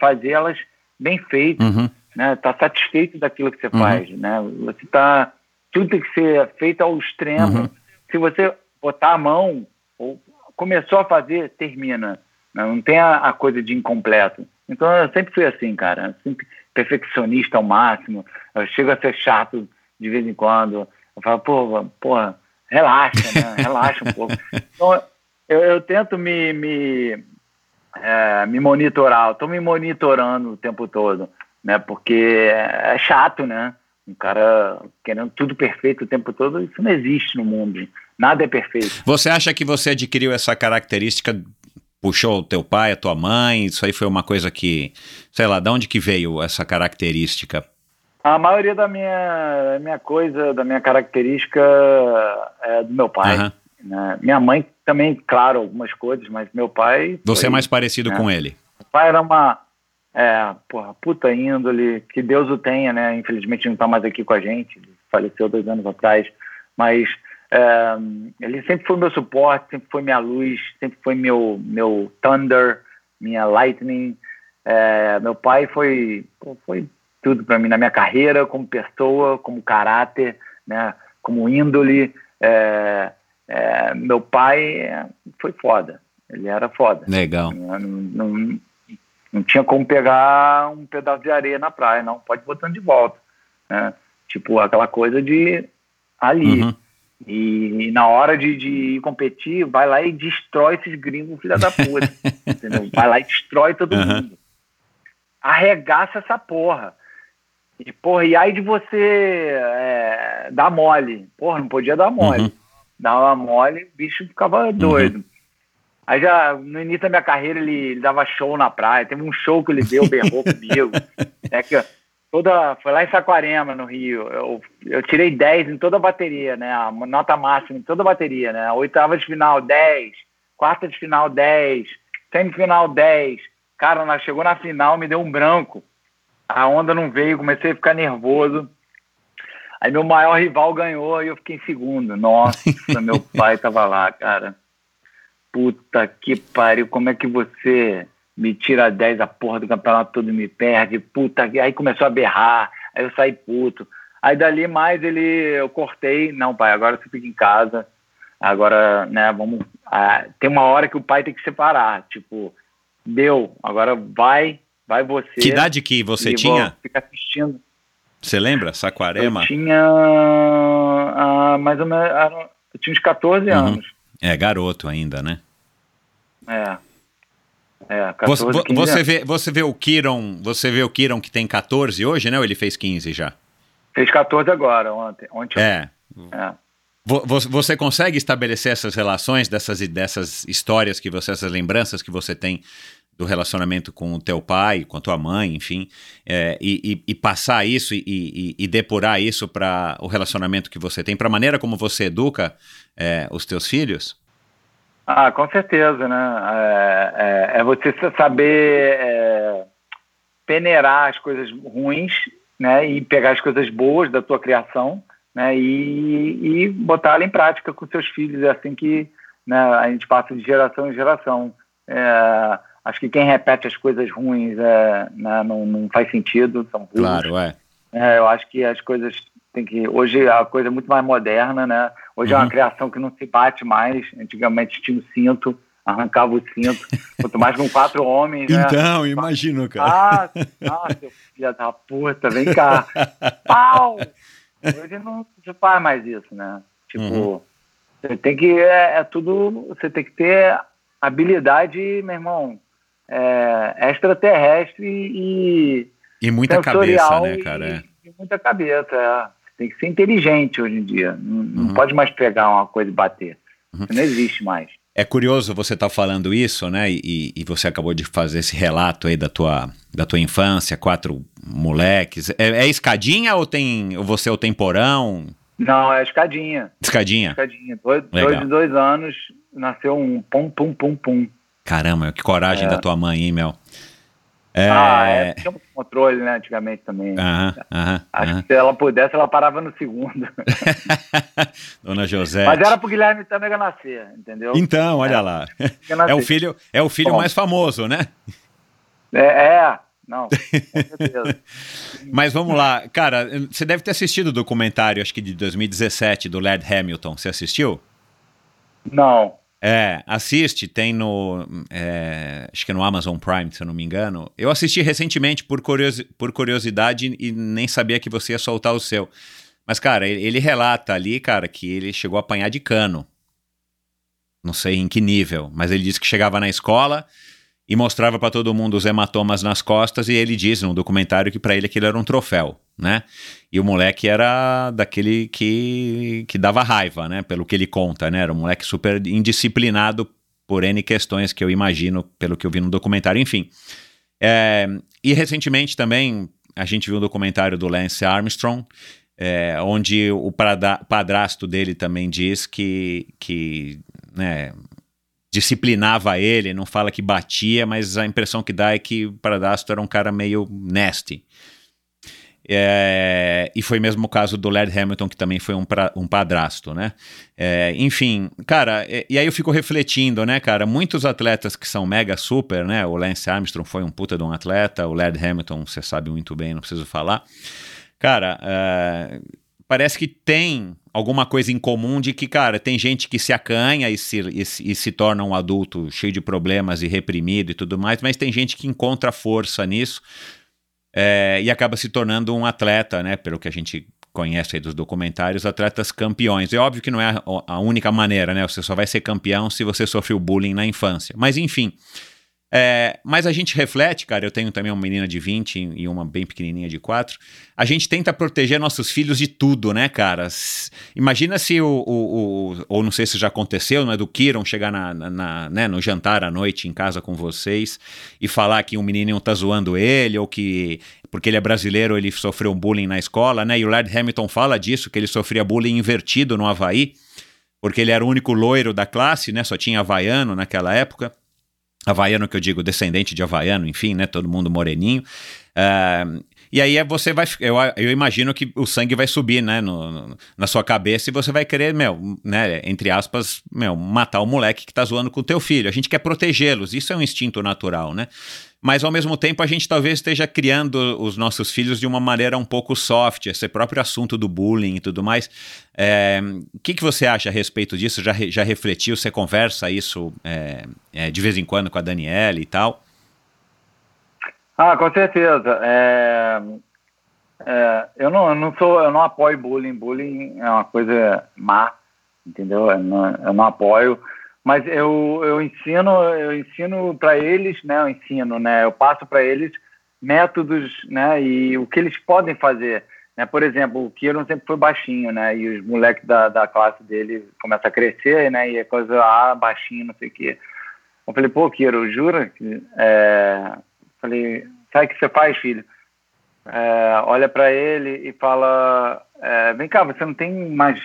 fazer elas bem feitas, uhum. né? Tá satisfeito daquilo que você uhum. faz, né? Você tá tudo tem que ser feito ao extremo. Uhum. Se você botar a mão ou começou a fazer, termina. Né? Não tem a, a, coisa de incompleto. Então eu sempre fui assim, cara, sempre perfeccionista ao máximo. Eu chego a ser chato de vez em quando. Eu falo, pô, porra, relaxa, né? Relaxa um pouco. Então eu, eu tento me, me, é, me monitorar. Estou me monitorando o tempo todo, né? Porque é chato, né? Um cara querendo tudo perfeito o tempo todo, isso não existe no mundo. Nada é perfeito. Você acha que você adquiriu essa característica, puxou o teu pai, a tua mãe? Isso aí foi uma coisa que, sei lá, de onde que veio essa característica? A maioria da minha, minha coisa, da minha característica é do meu pai. Uhum. Né? Minha mãe também, claro, algumas coisas, mas meu pai. Você é foi, é mais parecido né? com ele? O pai era uma é, porra, puta índole, que Deus o tenha, né? Infelizmente não está mais aqui com a gente, ele faleceu dois anos atrás, mas ele sempre foi meu suporte, sempre foi minha luz, sempre foi meu, meu thunder, minha lightning. É, meu pai foi, foi tudo para mim na minha carreira, como pessoa, como caráter, né? Como índole. É, é meu pai foi foda, ele era foda. Legal. Não, não, não tinha como pegar um pedaço de areia na praia, não. Pode botando de volta. Né? Tipo, aquela coisa de ali. Uhum. E, e, na hora de, de competir, vai lá e destrói esses gringos, filha da puta. entendeu? Vai lá e destrói todo uhum. mundo. Arregaça essa porra. E, porra, e aí de você é, dar mole. Porra, não podia dar mole. Uhum. Dava mole, o bicho ficava doido. Uhum. Aí já, no início da minha carreira, ele, ele, dava show na praia. Teve um show que ele deu, berrou comigo. É que toda, foi lá em Saquarema, no Rio. Eu, eu tirei 10 em toda a bateria, né? A nota máxima em toda a bateria, né? Oitava de final, 10. Quarta de final, 10. Semifinal, 10. Cara, nós chegou na final, me deu um branco. A onda não veio, comecei a ficar nervoso. Aí meu maior rival ganhou e eu fiquei em segundo. Nossa, meu pai tava lá, cara puta que pariu, como é que você me tira 10 a porra do campeonato todo me perde, puta. Aí começou a berrar, aí eu saí puto. Aí dali mais ele, eu cortei, não, pai, agora você fica em casa, agora, né, vamos. Ah, tem uma hora que o pai tem que separar, tipo, deu, agora vai, vai você. Que idade que você tinha? Fica assistindo. Você lembra? Saquarema? Eu tinha ah, mais ou menos, eu tinha uns 14 uhum. anos. É, garoto ainda, né? É. É, 14, você, você vê, você vê o Kiron, você vê o Kiron que tem 14 hoje, né? Ou ele fez 15 já? Fez 14 agora, ontem. ontem é. é. Você consegue estabelecer essas relações, dessas, dessas histórias que você, essas lembranças que você tem do relacionamento com o teu pai, com a tua mãe, enfim, é, e, e, e, passar isso e, e depurar isso para o relacionamento que você tem, para a maneira como você educa é, os teus filhos? Ah, com certeza, né? É, é, é você saber é, peneirar as coisas ruins, né? E pegar as coisas boas da tua criação, né? E, e botá-la em prática com seus filhos. É assim que né, a gente passa de geração em geração. É, acho que quem repete as coisas ruins é, né, não, não faz sentido, são burros. Claro, é. é. Eu acho que as coisas tem que hoje a coisa é muito mais moderna, né? Hoje uhum. é uma uhum. criação que não se bate mais. Antigamente tinha o cinto, arrancava o cinto. Quanto mais com quatro homens, né? Então, imagino, cara. Ah, ah, seu filho da puta, vem cá. Pau! Hoje não se faz mais isso, né? Tipo, uhum. você tem que. É, é, tudo. Você tem que ter habilidade, meu irmão, é, extraterrestre e. E muita cabeça, né, cara? E, e muita cabeça, é. Tem que ser inteligente hoje em dia. Não, uhum. não pode mais pegar uma coisa e bater. Uhum. Não existe mais. É curioso você estar tá falando isso, né? E, e, você acabou de fazer esse relato aí da tua, da tua infância, quatro moleques. É, é escadinha ou tem você é o temporão? Não, é escadinha. Escadinha? Escadinha. Dois, dois de dois anos, nasceu um pum, pum, pum, pum. Caramba, que coragem é. da tua mãe, hein, Mel? É... Ah, é, tinha um controle, né, antigamente também. Aham, aham, Acho aham. que se ela pudesse, ela parava no segundo. Dona José. Mas era pro Guilherme também nascer, entendeu? Então, olha é. lá. É o filho, é o filho mais famoso, né? É, é. Não, com certeza. Mas vamos lá, cara, você deve ter assistido o documentário, acho que de 2017, do Led Hamilton. Você assistiu? Não. É, assiste, tem no. É, acho que é no Amazon Prime, se eu não me engano. Eu assisti recentemente por, curiosi por curiosidade e nem sabia que você ia soltar o seu. Mas, cara, ele, ele relata ali, cara, que ele chegou a apanhar de cano. Não sei em que nível, mas ele disse que chegava na escola e mostrava para todo mundo os hematomas nas costas e ele diz no documentário que para ele aquilo era um troféu, né? E o moleque era daquele que, que dava raiva, né? Pelo que ele conta, né? Era um moleque super indisciplinado por N questões que eu imagino pelo que eu vi no documentário, enfim. É, e recentemente também a gente viu um documentário do Lance Armstrong, é, onde o padrasto dele também diz que, que né, disciplinava ele, não fala que batia, mas a impressão que dá é que o Paradastro era um cara meio nasty. É, e foi mesmo o caso do Laird Hamilton, que também foi um, pra, um padrasto, né? É, enfim, cara, e, e, aí eu fico refletindo, né, cara? Muitos atletas que são mega super, né? O Lance Armstrong foi um puta de um atleta, o Laird Hamilton, você sabe muito bem, não preciso falar. Cara, é, parece que tem alguma coisa em comum de que, cara, tem gente que se acanha e se, e, e, se torna um adulto cheio de problemas e reprimido e tudo mais, mas tem gente que encontra força nisso é, e acaba se tornando um atleta, né? Pelo que a gente conhece aí dos documentários, atletas campeões. É óbvio que não é a, a única maneira, né? Você só vai ser campeão se você sofreu bullying na infância. Mas enfim. É, mas a gente reflete, cara. Eu tenho também uma menina de 20 e uma bem pequenininha de 4. A gente tenta proteger nossos filhos de tudo, né, cara? Imagina se o. o, o ou não sei se já aconteceu, não é? Do Kiron chegar na, na, né, no jantar à noite em casa com vocês e falar que um menininho tá zoando ele ou que. Porque ele é brasileiro, ele sofreu bullying na escola, né? E o Led Hamilton fala disso, que ele sofria bullying invertido no Havaí, porque ele era o único loiro da classe, né? Só tinha havaiano naquela época havaiano que eu digo, descendente de havaiano, enfim, né, todo mundo moreninho. Uh, e aí você vai, eu, eu imagino que o sangue vai subir, né, no, no, na sua cabeça e você vai querer, meu, né, entre aspas, meu, matar o moleque que tá zoando com o teu filho. A gente quer protegê-los, isso é um instinto natural, né? mas ao mesmo tempo a gente talvez esteja criando os nossos filhos de uma maneira um pouco soft, esse próprio assunto do bullying e tudo mais. É, o que, que você acha a respeito disso? Já, já refletiu? Você conversa isso é, é, de vez em quando com a Daniela e tal? Ah, com certeza. É, é, eu, não, eu não sou, eu não apoio bullying. Bullying é uma coisa má, entendeu? Eu não, eu não apoio. Mas eu, eu ensino eu ensino para eles né? Eu ensino né? Eu passo para eles métodos né? E o que eles podem fazer né? Por exemplo o Kieron sempre foi baixinho né? E os moleques da, da classe dele começam a crescer né? E é coisa ah baixinho não sei o quê. Eu falei pô Kieron jura que é... falei sabe o que você faz filho é, olha para ele e fala é, vem cá você não tem mais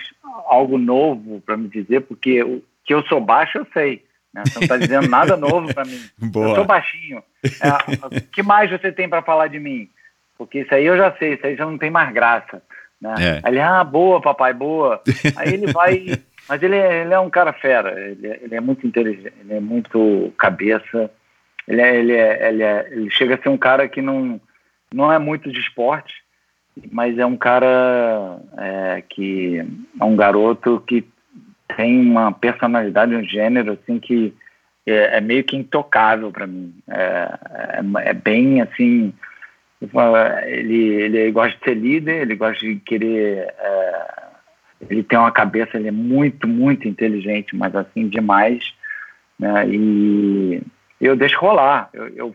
algo novo para me dizer porque que eu sou baixo, eu sei. Né? Você não está dizendo nada novo para mim. Boa. Eu sou baixinho. É, o que mais você tem para falar de mim? Porque isso aí eu já sei, isso aí já não tem mais graça. Né? É. Aí ele, ah, boa, papai, boa. Aí ele vai. Mas ele é, ele é um cara fera, ele é, ele é muito inteligente, ele é muito cabeça. Ele, é, ele, é, ele, é, ele chega a ser um cara que não, não é muito de esporte, mas é um cara é, que é um garoto que tem uma personalidade, um gênero assim que é, é meio que intocável para mim. É, é, é, bem assim, ele ele gosta de ser líder, ele gosta de querer, é, ele tem uma cabeça, ele é muito muito inteligente, mas assim demais, né? E eu deixo rolar. Eu, eu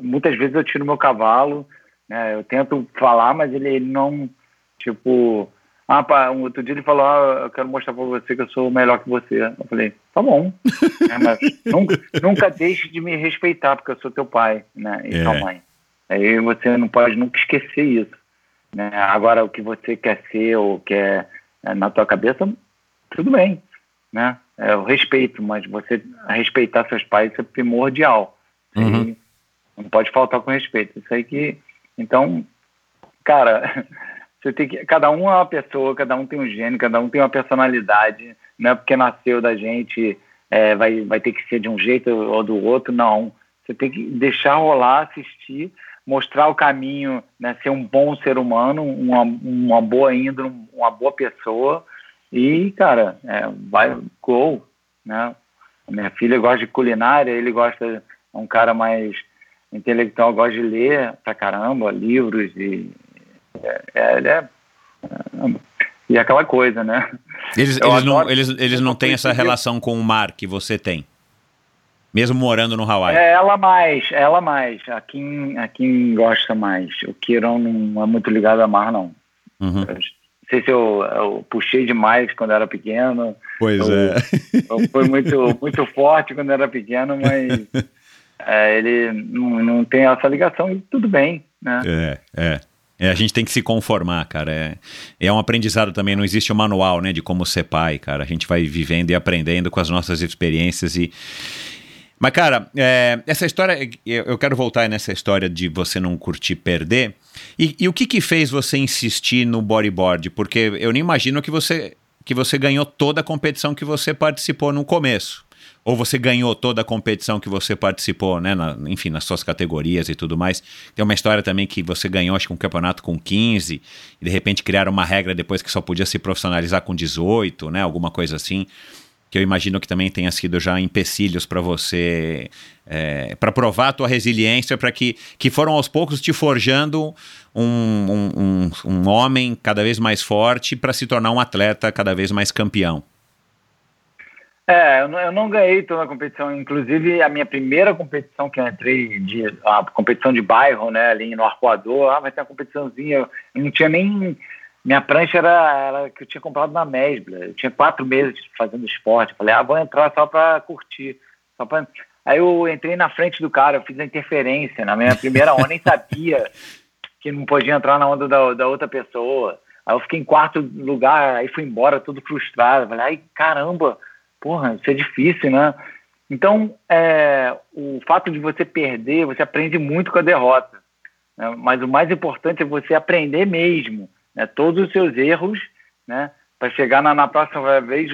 muitas vezes eu tiro meu cavalo, né? Eu tento falar, mas ele, ele não tipo Ah, pá, um outro dia ele falou, ah, eu quero mostrar pra você que eu sou melhor que você. Eu falei, tá bom. é, mas nunca, nunca deixe de me respeitar, porque eu sou teu pai, né? E É. tua mãe. Aí você não pode nunca esquecer isso. Né? Agora, o que você quer ser ou quer é, na tua cabeça, tudo bem, né? É o respeito, mas você respeitar seus pais é primordial. Uhum. Não pode faltar com respeito. Isso aí que. Então, cara, você tem que. Cada um é uma pessoa, cada um tem um gênio, cada um tem uma personalidade. Não é porque nasceu da gente, é, vai, vai ter que ser de um jeito ou do outro, não. Você tem que deixar rolar, assistir, mostrar o caminho, né, ser um bom ser humano, uma, uma boa índole, uma boa pessoa. E, cara, é, vai, go, né? Minha filha gosta de culinária, ele gosta, é um cara mais intelectual, gosta de ler pra caramba, livros e é, é, ele é, é, e aquela coisa, né? Eles, eles não, adoro- eles, eles eu não têm essa relação com o mar que você tem. Mesmo morando no Hawaii. É ela mais, ela mais. A Kim, a Kim gosta mais. O Kiron não é muito ligado a mar, não. Uhum. Não sei se eu, eu puxei demais quando era pequeno. Pois Eu- é. Eu fui muito, muito forte quando era pequeno, mas é, ele não, não tem essa ligação e tudo bem, né? É, é. É, a gente tem que se conformar, cara. É, é um aprendizado também, não existe um manual, né, de como ser pai, cara. A gente vai vivendo e aprendendo com as nossas experiências e... Mas, cara, é, essa história, eu quero voltar nessa história de você não curtir perder. E, e o que que fez você insistir no bodyboard? Porque eu nem imagino que você, que você ganhou toda a competição que você participou no começo. Ou você ganhou toda a competição que você participou, né? na- enfim, nas suas categorias e tudo mais. Tem uma história também que você ganhou, acho que um campeonato com 15, e de repente criaram uma regra depois que só podia se profissionalizar com 18, né? Alguma coisa assim. Que eu imagino que também tenha sido já empecilhos para você, para provar a tua resiliência, para que, que foram aos poucos te forjando um, um, um, um homem cada vez mais forte para se tornar um atleta cada vez mais campeão. É, eu não, eu não ganhei toda a competição. Inclusive, a minha primeira competição que eu entrei, de, a competição de bairro, né, ali no Arcoador, ah, vai ter uma competiçãozinha. Eu não tinha nem. Minha prancha era, era que eu tinha comprado na Mesbla. Eu tinha quatro meses fazendo esporte. Falei, ah, vou entrar só pra curtir. Só pra... Aí eu entrei na frente do cara, eu fiz a interferência. Na minha primeira onda, nem sabia que não podia entrar na onda da, da outra pessoa. Aí eu fiquei em quarto lugar, aí fui embora todo frustrado. Falei, ai, caramba, porra, isso é difícil, né? Então, é, o fato de você perder, você aprende muito com a derrota. né? Mas o mais importante é você aprender mesmo, né? Todos os seus erros, né? Para chegar na, na próxima vez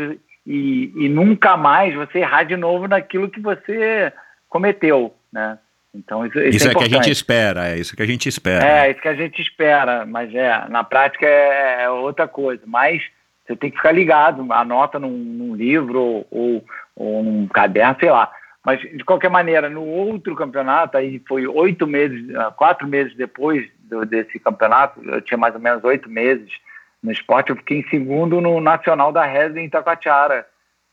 e, e nunca mais você errar de novo naquilo que você cometeu, né? Então, isso, isso, Isso é, é, que a gente espera, é isso que a gente espera. É, isso que a gente espera, mas é, na prática é, é outra coisa. Mas você tem que ficar ligado, anota num, num livro ou, ou, ou num caderno, sei lá. Mas, de qualquer maneira, no outro campeonato, aí foi oito meses, ah, quatro meses depois do, desse campeonato, eu tinha mais ou menos oito meses no esporte, eu fiquei em segundo no Nacional da Redley em Itacoatiara,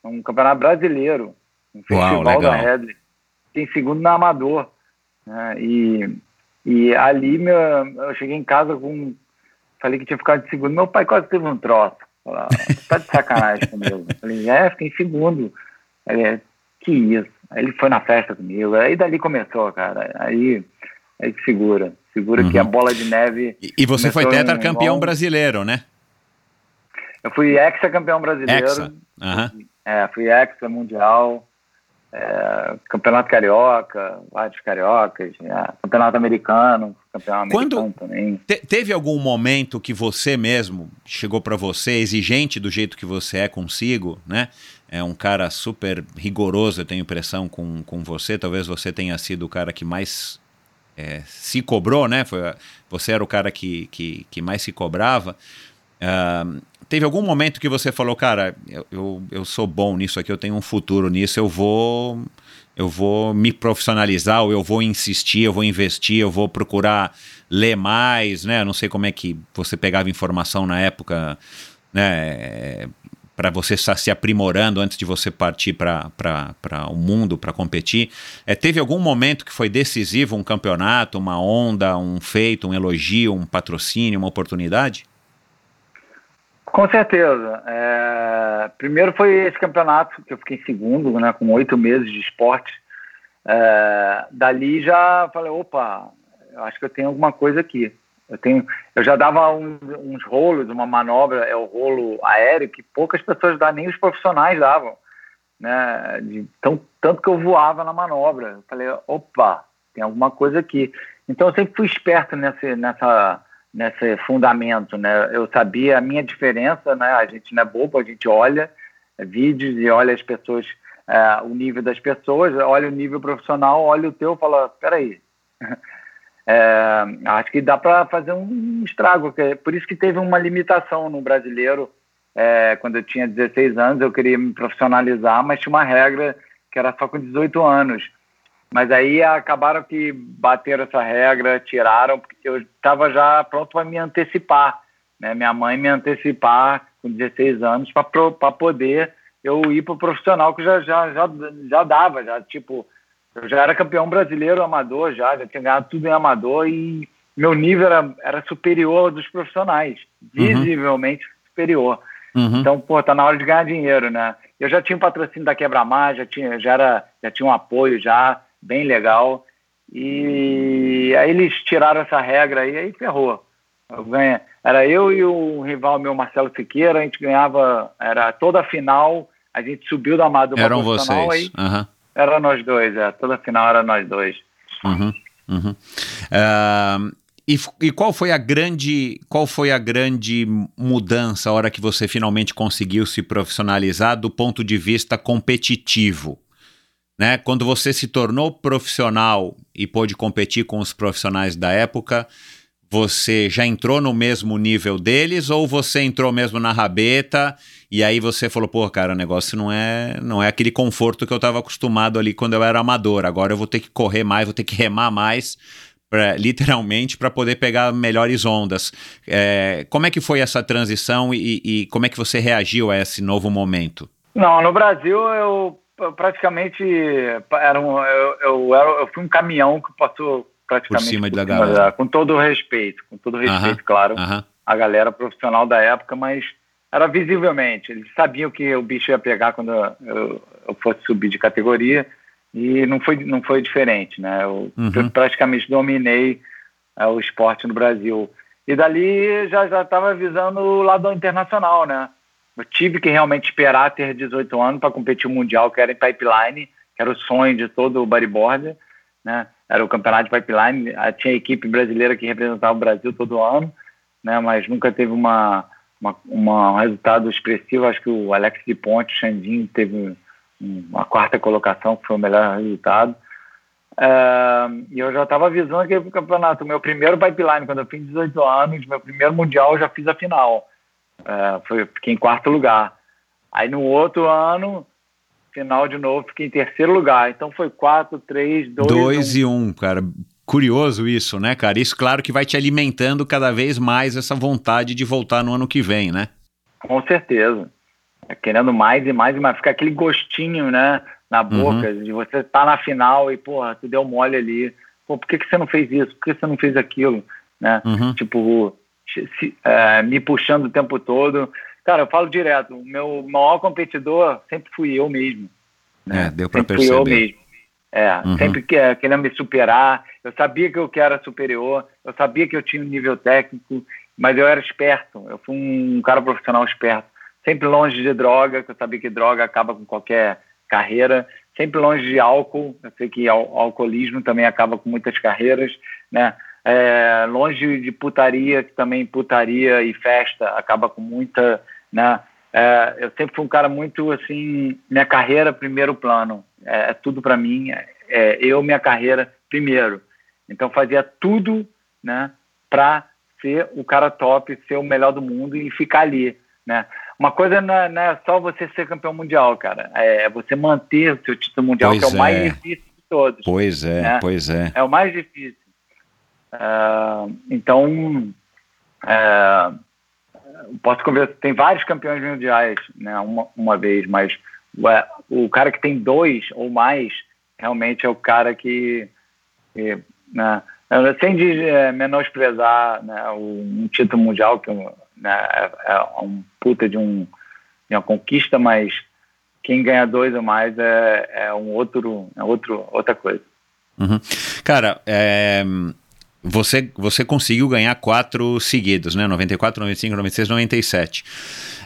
um campeonato brasileiro, um Uau, festival da legal. Redley. Fiquei em segundo na Amador. Né? E, e ali meu, eu cheguei em casa com. Falei que tinha ficado em segundo. Meu pai quase teve um troço. Falei, "Ah, tá de sacanagem comigo. Falei, é, fiquei em segundo. Ele, "É, que isso. Aí ele foi na festa comigo. Aí dali começou, cara. Aí, aí que segura. Segura que a bola de neve. E, e você foi tetracampeão um- brasileiro, né? Eu fui ex-campeão brasileiro. Hexa. Aham. É, fui exa mundial, é, campeonato carioca, vários cariocas, é, campeonato americano, campeão Quando- americano também. Te- teve algum momento que você mesmo chegou pra você, exigente do jeito que você é consigo, né? É um cara super rigoroso, eu tenho impressão, com, com você. Talvez você tenha sido o cara que mais é, se cobrou, né? Foi, você era o cara que, que, que mais se cobrava. Ah, teve algum momento que você falou, cara, eu, eu, eu sou bom nisso aqui, eu tenho um futuro nisso, eu vou eu vou me profissionalizar, ou eu vou insistir, eu vou investir, eu vou procurar ler mais, né? Eu não sei como é que você pegava informação na época, né? Para você estar se aprimorando antes de você partir para o mundo para competir. É, teve algum momento que foi decisivo, um campeonato, uma onda, um feito, um elogio, um patrocínio, uma oportunidade? Com certeza. É, primeiro foi esse campeonato que eu fiquei em segundo, né, com oito meses de esporte. É, dali já falei, opa, eu acho que eu tenho alguma coisa aqui. Eu tenho, eu já dava um, uns rolos, uma manobra, é o rolo aéreo que poucas pessoas dão, nem os profissionais davam, né? De tão, tanto que eu voava na manobra. Eu falei, opa, tem alguma coisa aqui. Então eu sempre fui esperto nesse, nessa, nesse fundamento, né? Eu sabia a minha diferença, né? A gente não é bobo, a gente olha vídeos e olha as pessoas, é, o nível das pessoas, olha o nível profissional, olha o teu, fala, peraí. É, acho que dá para fazer um estrago, é por isso que teve uma limitação no brasileiro. É, quando eu tinha 16 anos, eu queria me profissionalizar, mas tinha uma regra que era só com 18 anos. Mas aí acabaram que bateram essa regra, tiraram, porque eu estava já pronto para me antecipar. Né? Minha mãe me antecipar com 16 anos para poder eu ir para o profissional que já, já, já, já dava, já tipo, eu já era campeão brasileiro amador, já, já tinha ganhado tudo em amador e meu nível era, era superior ao dos profissionais, uhum. visivelmente uhum. superior. Uhum. Então, pô, tá na hora de ganhar dinheiro, né? Eu já tinha um patrocínio da Quebra-Mar, já tinha, já, era, já tinha um apoio já, bem legal. E aí eles tiraram essa regra aí, aí ferrou. Eu ganhei, era eu e o rival meu, Marcelo Siqueira, a gente ganhava, era toda a final, a gente subiu da Amado Eram vocês. Aí, uhum. Era nós dois, é, toda final era nós dois. Uhum. Uhum. Uh, e, e, qual foi a grande qual foi a grande mudança a hora que você finalmente conseguiu se profissionalizar do ponto de vista competitivo? Né? Quando você se tornou profissional e pôde competir com os profissionais da época, você já entrou no mesmo nível deles ou você entrou mesmo na rabeta e aí você falou, pô, cara, o negócio não é, não é aquele conforto que eu estava acostumado ali quando eu era amador. Agora eu vou ter que correr mais, vou ter que remar mais, pra, literalmente, para poder pegar melhores ondas. É, como é que foi essa transição e, e como é que você reagiu a esse novo momento? Não, no Brasil eu praticamente era um, eu, eu, eu, fui um caminhão que passou praticamente por cima, por cima da galera. com todo respeito, com todo respeito, uh -huh, claro, uh -huh. a galera profissional da época, mas era visivelmente, eles sabiam que o bicho ia pegar quando eu, eu fosse subir de categoria e não foi, não foi diferente, né? Eu, uhum. praticamente dominei é, o esporte no Brasil. E dali já estava visando o lado internacional, né? Eu tive que realmente esperar ter 18 anos para competir o Mundial, que era em pipeline, que era o sonho de todo o bodyboarder, né? Era o campeonato de pipeline, tinha equipe brasileira que representava o Brasil todo ano, né? Mas nunca teve uma, uma, uma um resultado expressivo. Acho que o Alex de Ponte, o Xandinho, teve uma quarta colocação, que foi o melhor resultado. Uh, e eu já estava avisando aquele campeonato. Meu primeiro pipeline, quando eu fiz 18 anos, meu primeiro mundial, eu já fiz a final. É, foi, fiquei em quarto lugar. Aí no outro ano, final de novo, fiquei em terceiro lugar. Então foi 4, 3, 2. 2 e 1, um, cara. Curioso isso, né, cara? Isso, claro, que vai te alimentando cada vez mais essa vontade de voltar no ano que vem, né? Com certeza. É, querendo mais e mais e mais. Fica aquele gostinho, né, na uhum. boca, uhum. de você estar tá na final e, porra, tu deu mole ali. Pô, por que, que você não fez isso? Por que você não fez aquilo? Né? Uhum. Tipo, se, é, me puxando o tempo todo. Cara, eu falo direto, o meu maior competidor sempre fui eu mesmo. Né? É, deu para perceber. Fui eu mesmo. É, uhum. sempre que, é, querendo me superar. Eu sabia que eu que era superior, eu sabia que eu tinha um nível técnico, mas eu era esperto. Eu fui um cara profissional esperto. Sempre longe de droga, que eu sabia que droga acaba com qualquer carreira. Sempre longe de álcool. Eu sei que o alcoolismo também acaba com muitas carreiras, né? é, longe de putaria, que também putaria e festa acaba com muita, né? É, eu sempre fui um cara muito assim, minha carreira primeiro plano, é, é tudo para mim, é, é, eu minha carreira primeiro. Então fazia tudo, né, para ser o cara top, ser o melhor do mundo e ficar ali, né? Uma coisa não é, não é só você ser campeão mundial, cara, é você manter o seu título mundial, pois que é o mais difícil de todos. Pois é, né? pois é. É o mais difícil. Uh, então, uh, posso conversar, tem vários campeões mundiais, né, uma, uma vez, mas o, o, cara que tem dois ou mais realmente é o cara que, né, sem é, menosprezar né, um título mundial, que né, é, é um puta de, um, de uma conquista, mas quem ganha dois ou mais é, é um outro, é outro, outra coisa. Uhum. Cara, é, você, você conseguiu ganhar quatro seguidos, né? 94, 95, 96, 97.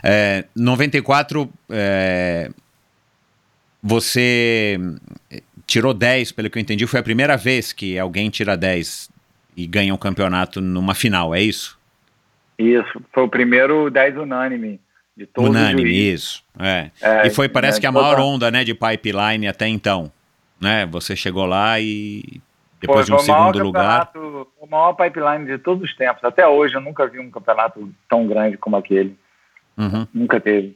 É, 94, é, você tirou 10, pelo que eu entendi, foi a primeira vez que alguém tira 10 e ganha um campeonato numa final, é isso? Isso, foi o primeiro 10 unânime de todos Unânime, isso. É. é. e foi, parece é, que a maior onda né, de pipeline até então. Né? Você chegou lá e depois foi, de um segundo lugar. O maior pipeline de todos os tempos. Até hoje eu nunca vi um campeonato tão grande como aquele. Uhum. Nunca teve.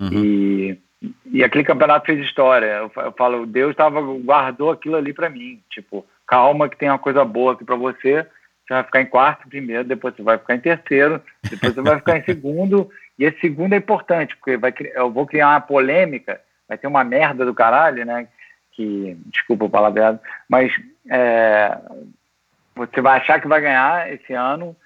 Uhum. E, e aquele campeonato fez história. Eu, eu falo, Deus tava, guardou aquilo ali para mim. Tipo, calma que tem uma coisa boa aqui para você. Você vai ficar em quarto primeiro, depois você vai ficar em terceiro, depois você vai ficar em segundo. E esse segundo é importante, porque vai, eu vou criar uma polêmica, vai ter uma merda do caralho, né? Que, desculpa o palavreado, mas é, você vai achar que vai ganhar esse ano,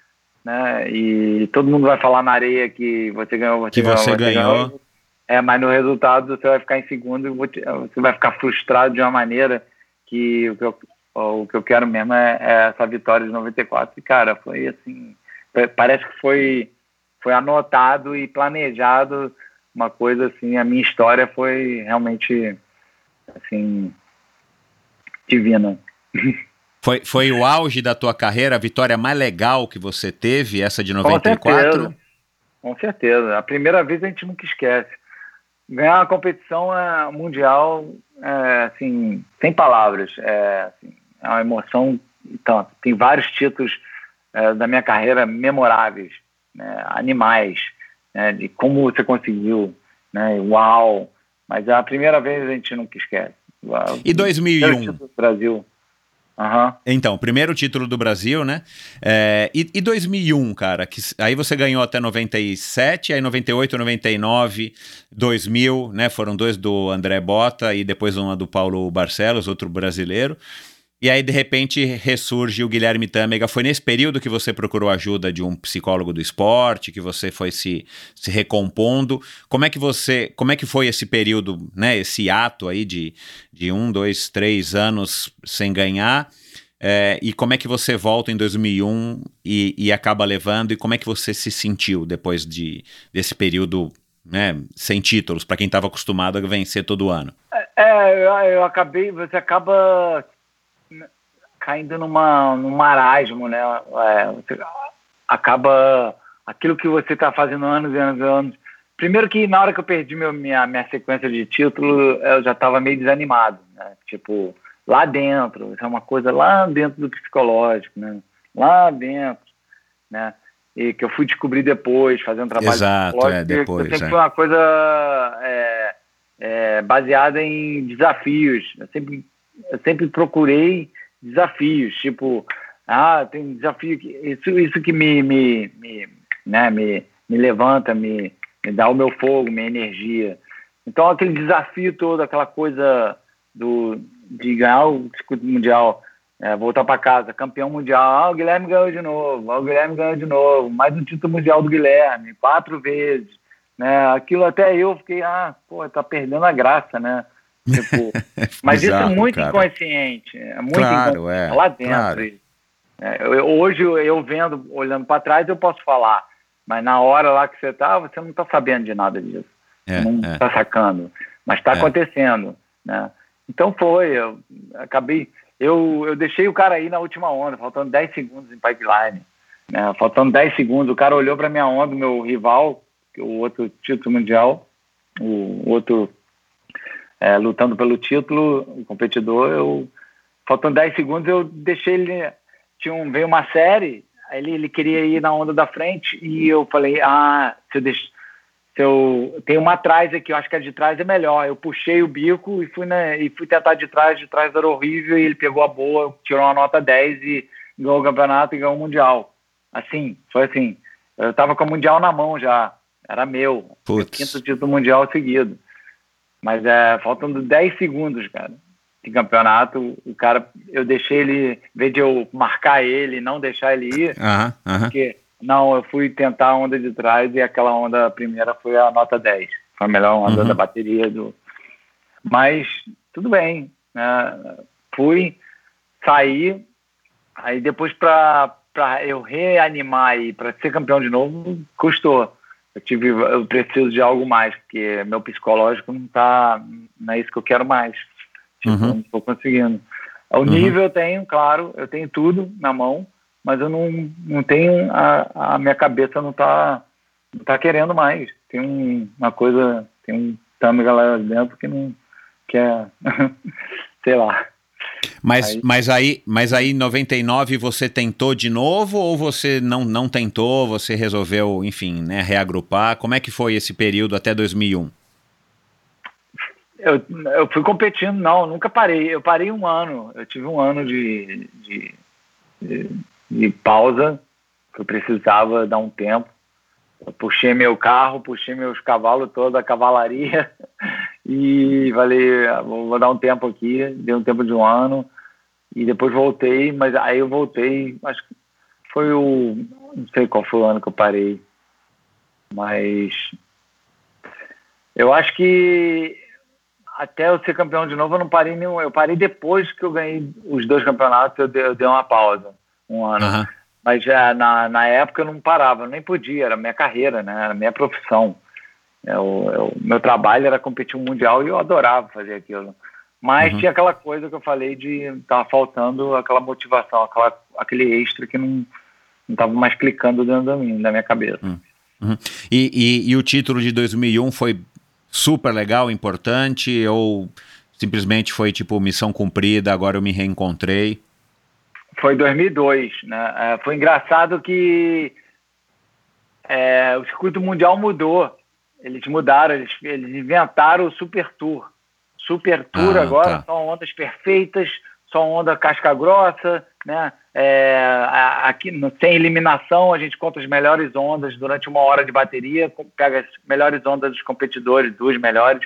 né? E todo mundo vai falar na areia que você ganhou, você que ganhou, você, ganhou. ganhou. É, mas no resultado você vai ficar em segundo e você vai ficar frustrado de uma maneira que o que eu, o que eu quero mesmo é, é essa vitória de 94. E, cara, foi assim, parece que foi, foi anotado e planejado uma coisa assim, a minha história foi realmente assim divina. Foi, foi o auge da tua carreira, a vitória mais legal que você teve, essa de 94? Com certeza. Com certeza. A primeira vez a gente nunca esquece. Ganhar uma competição é, mundial, é, assim, sem palavras. É, assim, é uma emoção tanto. Tem vários títulos é, da minha carreira memoráveis, né, animais, né, de como você conseguiu, né, uau. Mas é a primeira vez a gente nunca esquece. E 2001? Brasil. Uhum. Então, primeiro título do Brasil, né? É, e, e 2001, cara, que aí você ganhou até 97, aí 98, 99, 2000, né? Foram dois do André Bota e depois uma do Paulo Barcelos, outro brasileiro. E aí, de repente, ressurge o Guilherme Tâmega. Foi nesse período que você procurou ajuda de um psicólogo do esporte, que você foi se, se recompondo. Como é que você, como é que foi esse período, né? Esse ato aí de, de um, dois, três anos sem ganhar? É, e como é que você volta em 2001 e, e acaba levando? E como é que você se sentiu depois de, desse período né, sem títulos, para quem estava acostumado a vencer todo ano? É, eu, eu acabei, você acaba caindo numa, num marasmo, né? É, você acaba aquilo que você está fazendo anos e anos e anos. Primeiro que na hora que eu perdi meu, minha, minha sequência de título, eu já estava meio desanimado, né? Tipo, lá dentro, isso é uma coisa lá dentro do psicológico, né? Lá dentro, né? E que eu fui descobrir depois, fazendo trabalho Exato, é, depois. Sempre é. foi uma coisa é, é, baseada em desafios. Eu sempre, eu sempre procurei desafios, tipo, ah, tem desafio que isso, isso que me, me, me, né, me, me levanta, me, me dá o meu fogo, minha energia. Então aquele desafio todo, aquela coisa do de ganhar o circuito mundial, é, voltar para casa, campeão mundial, ah, o Guilherme ganhou de novo, ah, o Guilherme ganhou de novo, mais um título mundial do Guilherme, quatro vezes, né? Aquilo até eu fiquei, ah, pô, tá perdendo a graça, né? Tipo, mas Bizarro, isso é muito cara. inconsciente, é muito claro, inconsciente, é, lá dentro. Claro. É, eu, hoje eu vendo, olhando para trás, eu posso falar, mas na hora lá que você tá, você não tá sabendo de nada disso, é, não é. tá sacando, mas está É. acontecendo, né? Então foi, eu acabei, eu, eu deixei o cara aí na última onda, faltando 10 segundos em pipeline, né? Faltando 10 segundos, o cara olhou para minha onda, meu rival, é o outro título mundial, o outro é, lutando pelo título, o competidor, eu, faltando 10 segundos, eu deixei ele. Tinha um, veio uma série, ele, ele queria ir na onda da frente, e eu falei: ah, se eu deixo. Se eu tem uma atrás aqui, eu acho que a de trás é melhor. Eu puxei o bico e fui, né, e fui tentar de trás, de trás era horrível, e ele pegou a boa, tirou uma nota 10 e ganhou o campeonato e ganhou o Mundial. Assim, foi assim. Eu tava com o Mundial na mão já. Era meu. Meu Putz. quinto título mundial seguido. Mas é, faltando 10 segundos, cara, de campeonato, o cara, eu deixei ele, em vez de eu marcar ele, não deixar ele ir, porque Não, eu fui tentar a onda de trás e aquela onda primeira foi a nota 10. Foi a melhor onda Uhum. da bateria do. Mas tudo bem. Né? Fui, saí, aí depois para eu reanimar e para ser campeão de novo, custou. Eu tive, eu preciso de algo mais, porque meu psicológico não tá, não é isso que eu quero mais. Tipo, Uhum. não estou conseguindo. O nível eu tenho, claro, eu tenho tudo na mão, mas eu não, não tenho, a, a minha cabeça não tá, não tá querendo mais. Tem um, uma coisa, tem um tâmega lá dentro que não, que é, sei lá. Mas Aí- mas aí, mas aí em 99 você tentou de novo ou você não, não tentou, você resolveu, enfim, né, reagrupar? Como é que foi esse período até 2001? Eu, eu fui competindo, não, nunca parei. Eu parei um ano. Eu tive um ano de, de, de, de pausa, que eu precisava dar um tempo. Eu puxei meu carro, puxei meus cavalos toda a cavalaria e falei, ah, vou, vou dar um tempo aqui, dei um tempo de um ano e depois voltei, mas aí eu voltei, acho que foi o, não sei qual foi o ano que eu parei, mas eu acho que até eu ser campeão de novo, eu não parei nenhum. Eu parei depois que eu ganhei os dois campeonatos, eu dei, eu dei uma pausa, um ano. Aham. Mas já na, na época eu não parava, eu nem podia, era minha carreira, né? Era minha profissão. Eu, eu, meu trabalho era competir um mundial e eu adorava fazer aquilo. Mas Uhum. tinha aquela coisa que eu falei de tava faltando aquela motivação, aquela, aquele extra que não não estava mais clicando dentro da minha, da minha cabeça. Uhum. E, e, e o título de 2001 foi super legal, importante ou simplesmente foi tipo missão cumprida, agora eu me reencontrei? Foi 2002, né? É, foi engraçado que é, o circuito mundial mudou. Eles mudaram, eles, eles inventaram o Super Tour. Super Tour Ah, agora tá. são ondas perfeitas, só onda casca grossa, né? É, aqui sem eliminação a gente conta as melhores ondas durante uma hora de bateria, pega as melhores ondas dos competidores, duas melhores,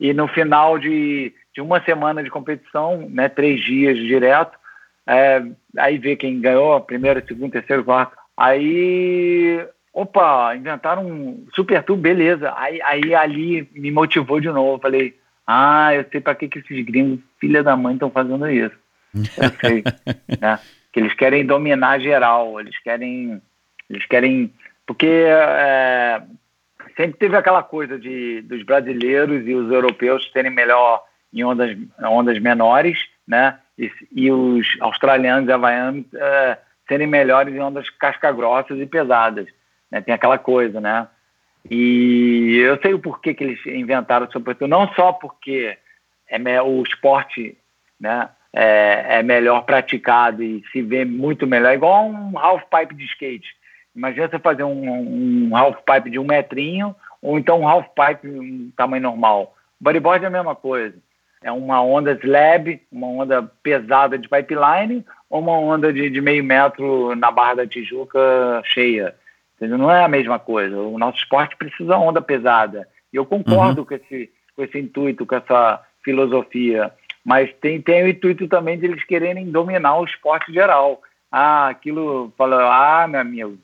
e no final de, de uma semana de competição, né, três dias direto, é, aí vê quem ganhou, primeiro, segundo, terceiro, quarto. Aí, opa, inventaram um super tour, beleza. Aí, aí ali me motivou de novo. Falei, ah, eu sei para que, que esses gringos, filha da mãe, estão fazendo isso. Eu sei, né? Que eles querem dominar geral, eles querem, eles querem, porque é, sempre teve aquela coisa de dos brasileiros e os europeus terem melhor em ondas, ondas menores, né? E, e os australianos e havaianos é, serem melhores em ondas casca-grossas e pesadas. Né? Tem aquela coisa, né? E eu sei o porquê que eles inventaram o Tour, não só porque é o esporte né, é, é melhor praticado e se vê muito melhor, igual um half pipe de skate. Imagina você fazer um, um half pipe de um metrinho ou então um half pipe um tamanho normal. Bodyboard é a mesma coisa. É uma onda slab, uma onda pesada de pipeline ou uma onda de, de meio metro na Barra da Tijuca cheia. Entendeu? Não é a mesma coisa. O nosso esporte precisa onda pesada. E eu concordo com, esse, com esse intuito, com essa filosofia. Mas tem, tem o intuito também de eles quererem dominar o esporte geral. Ah, aquilo, fala, ah, meu amigo,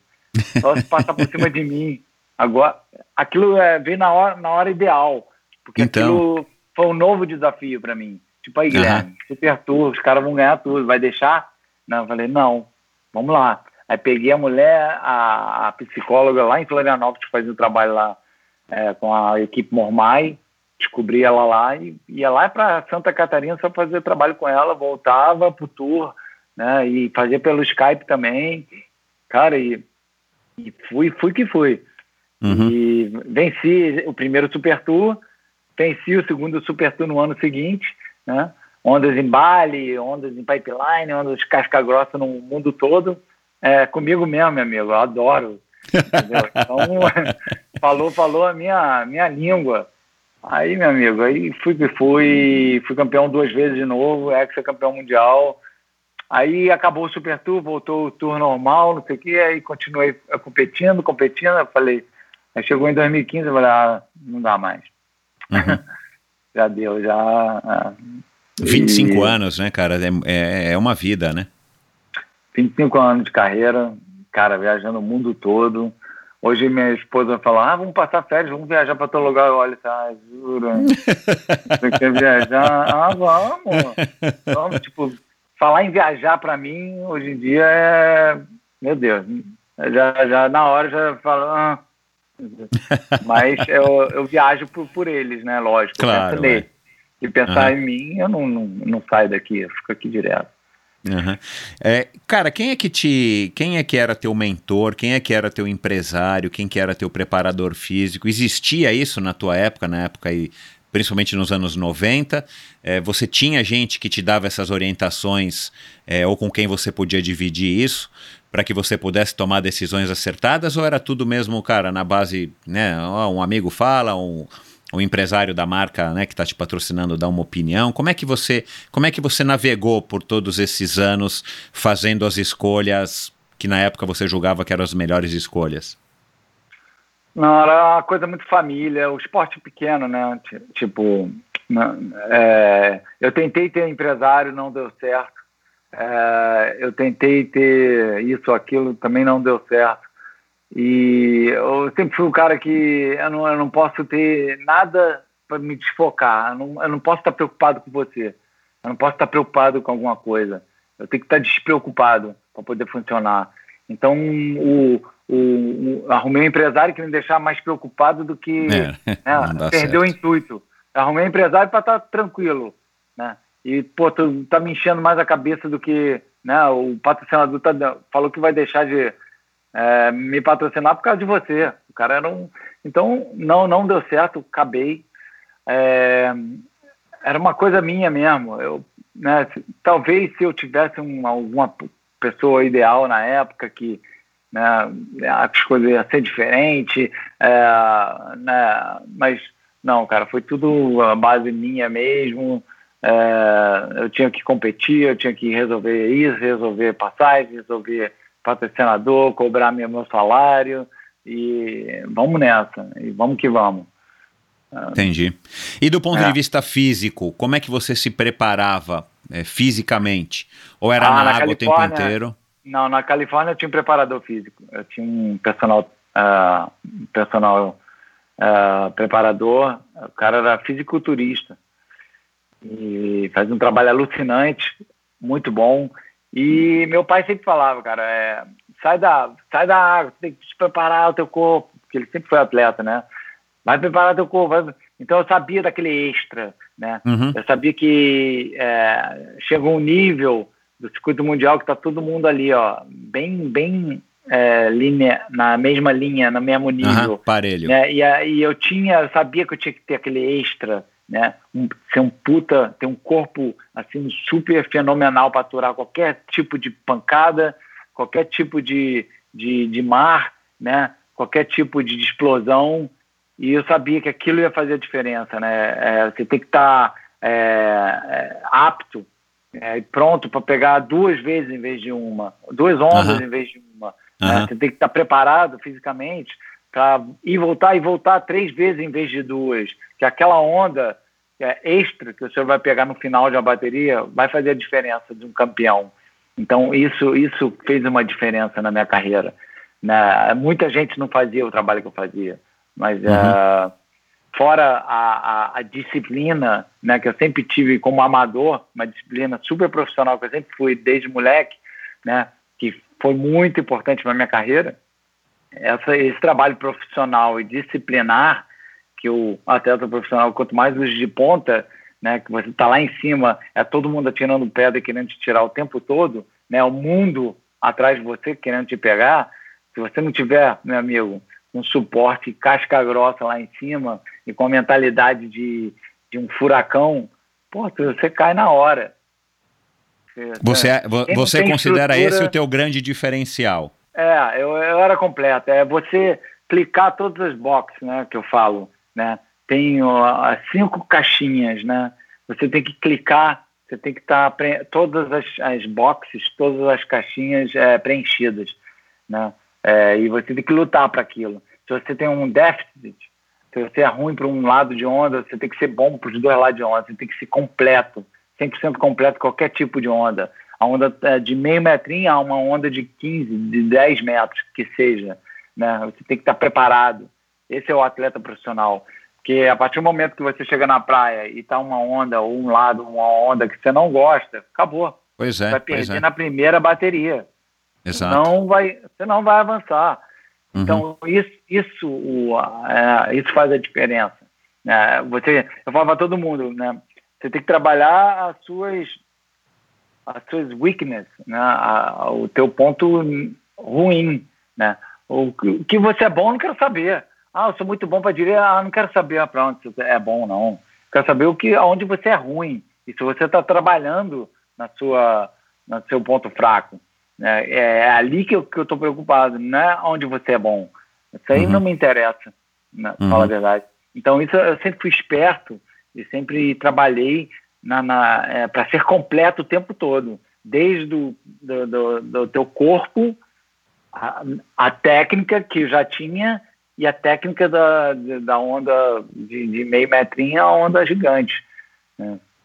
só se passar por cima de mim. Agora, aquilo é, veio na hora, na hora ideal. Porque Então. aquilo foi um novo desafio para mim. Tipo aí, Guilherme, super tour, os caras vão ganhar tudo, vai deixar? Não, eu falei, não, vamos lá. Aí peguei a mulher, a, a psicóloga lá em Florianópolis, que fazia trabalho lá é, com a equipe Mormai, descobri ela lá e ia lá para Santa Catarina só fazer trabalho com ela, voltava pro tour, né, e fazia pelo Skype também, cara, e, e fui, fui que fui. Uhum. E venci o primeiro Super Tour, venci o segundo Super Tour no ano seguinte, né? Ondas em Bali, ondas em pipeline, ondas casca grossa no mundo todo. É, comigo mesmo, meu amigo, eu adoro. entendeu? Então, falou, falou a minha, minha língua. Aí, meu amigo, aí fui que fui, fui campeão duas vezes de novo, ex-campeão mundial. Aí acabou o Super Tour, voltou o tour normal, não sei o quê, aí continuei competindo, competindo, eu falei, aí chegou em 2015, eu falei, ah, não dá mais. Uhum. já deu, já. ah, 25 e- anos, né, cara? É, é, é uma vida, né? 25 anos de carreira, cara, viajando o mundo todo. Hoje minha esposa falou, ah, vamos passar férias, vamos viajar para todo lugar. Eu olho assim, ah, jura? Você quer viajar? Ah, vamos. Vamos, tipo, falar em viajar para mim, hoje em dia é... Meu Deus, já, já na hora já falo... Ah. Mas eu, eu viajo por, por eles, né? Lógico. Claro. É. E pensar uhum. em mim, eu não, não, não saio daqui, eu fico aqui direto. Uhum. É, cara, quem é que te, quem é que era teu mentor? Quem é que era teu empresário? Quem que era teu preparador físico? Existia isso na tua época, na época aí, principalmente nos anos 90? É, você tinha gente que te dava essas orientações é, ou com quem você podia dividir isso para que você pudesse tomar decisões acertadas? Ou era tudo mesmo, cara, na base, né? Um amigo fala, um o empresário da marca, né, que está te patrocinando dá uma opinião. Como é que você, como é que você navegou por todos esses anos fazendo as escolhas que na época você julgava que eram as melhores escolhas? Não, era uma coisa muito família, o esporte pequeno, né? Tipo, é, eu tentei ter empresário, não deu certo. É, eu tentei ter isso, aquilo, também não deu certo. E eu sempre fui um cara que eu não, eu não posso ter nada para me desfocar. Eu não, eu não posso estar preocupado com você. Eu não posso estar preocupado com alguma coisa. Eu tenho que estar despreocupado para poder funcionar. Então, o, o, o, arrumei um empresário que me deixava mais preocupado do que é, né, perdeu o intuito. Arrumei um empresário para estar tranquilo, né? E, pô, tu tá me enchendo mais a cabeça do que, né? O patrocinador tá, falou que vai deixar de é, me patrocinar por causa de você. O cara era um. Então, não, não deu certo, acabei. É, era uma coisa minha mesmo. Eu, né, talvez se eu tivesse um, alguma pessoa ideal na época que né, as coisas iam ser diferentes, é, né, mas não, cara, foi tudo a base minha mesmo. É, eu tinha que competir, eu tinha que resolver isso, resolver passagem, resolver patrocinador, cobrar meu, meu salário e vamos nessa, e vamos que vamos. Entendi. E do ponto é. de vista físico, como é que você se preparava é, fisicamente? Ou era ah, na, água o tempo inteiro? Não, na Califórnia eu tinha um preparador físico. Eu tinha um personal, uh, personal uh, preparador. O cara era fisiculturista. E faz um trabalho alucinante, muito bom. E meu pai sempre falava, cara, é, sai, da, sai da água, tem que preparar o teu corpo, porque ele sempre foi atleta, né? Vai preparar o teu corpo. Vai... Então eu sabia daquele extra, né? Uhum. Eu sabia que é, chegou um nível do circuito mundial que tá todo mundo ali, ó, bem, bem é, linha, na mesma linha, no mesmo nível. Uhum, parelho. Né? E aí eu tinha, eu sabia que eu tinha que ter aquele extra, né? Um, ser um puta, ter um corpo assim super fenomenal para aturar qualquer tipo de pancada, qualquer tipo de, de, de mar, né? Qualquer tipo de explosão. E eu sabia que aquilo ia fazer a diferença, né? É, você tem que estar tá, é, é, apto é, e pronto para pegar duas vezes em vez de uma, duas ondas uhum. em vez de uma. Uhum. Né? Você tem que estar tá preparado fisicamente para ir voltar e voltar três vezes em vez de duas. Que aquela onda é, extra que o senhor vai pegar no final de uma bateria vai fazer a diferença de um campeão. Então isso isso fez uma diferença na minha carreira. Né? Muita gente não fazia o trabalho que eu fazia, mas uhum. uh, fora a, a, a, disciplina né, que eu sempre tive como amador, uma disciplina super profissional que eu sempre fui desde moleque, né, que foi muito importante na minha carreira essa, esse trabalho profissional e disciplinar que o atleta profissional, quanto mais luz de ponta, né, que você está lá em cima, é todo mundo atirando pedra querendo te tirar o tempo todo, né, o mundo atrás de você querendo te pegar, se você não tiver, meu amigo, um suporte casca grossa lá em cima e com a mentalidade de, de um furacão, pô, você cai na hora. Você, você, é, você considera esse o teu grande diferencial? É, eu, eu era completo. É você clicar todas as boxes, né, que eu falo, né? Tem cinco caixinhas, né? Você tem que clicar, você tem que estar tá todas as, as boxes, todas as caixinhas é, preenchidas, né? É, e você tem que lutar para aquilo. Se você tem um déficit, se você é ruim para um lado de onda, você tem que ser bom para os dois lados de onda. Você tem que ser completo, 100% completo qualquer tipo de onda. A onda é, de meio metrinho a uma onda de 15, de 10 metros, que seja. Né? Você tem que estar preparado. Esse é o atleta profissional. Porque a partir do momento que você chega na praia e tá uma onda, ou um lado, uma onda que você não gosta, acabou. Pois é. vai perder é. na primeira bateria. Exato. Não vai, você não vai avançar. Uhum. Então, isso, isso, o, é, isso faz a diferença. É, você, eu falo para todo mundo, né? Você tem que trabalhar as suas, as suas weaknesses, né? A, o teu ponto ruim, né? O que- você é bom, eu não quero saber. Ah, eu sou muito bom para direita, ah, não quero saber para onde você é bom, não. Quero saber o que, aonde você é ruim. E se você está trabalhando na sua, no seu ponto fraco. né? É, é ali que eu estou preocupado, não é onde você é bom. Isso aí Uhum. não me interessa, né, Uhum. falar a verdade. Então, isso eu sempre fui esperto e sempre trabalhei é, para ser completo o tempo todo, desde o do, do, do teu corpo, a, a técnica que já tinha e a técnica da, da onda de, de meio metrinho a onda gigante.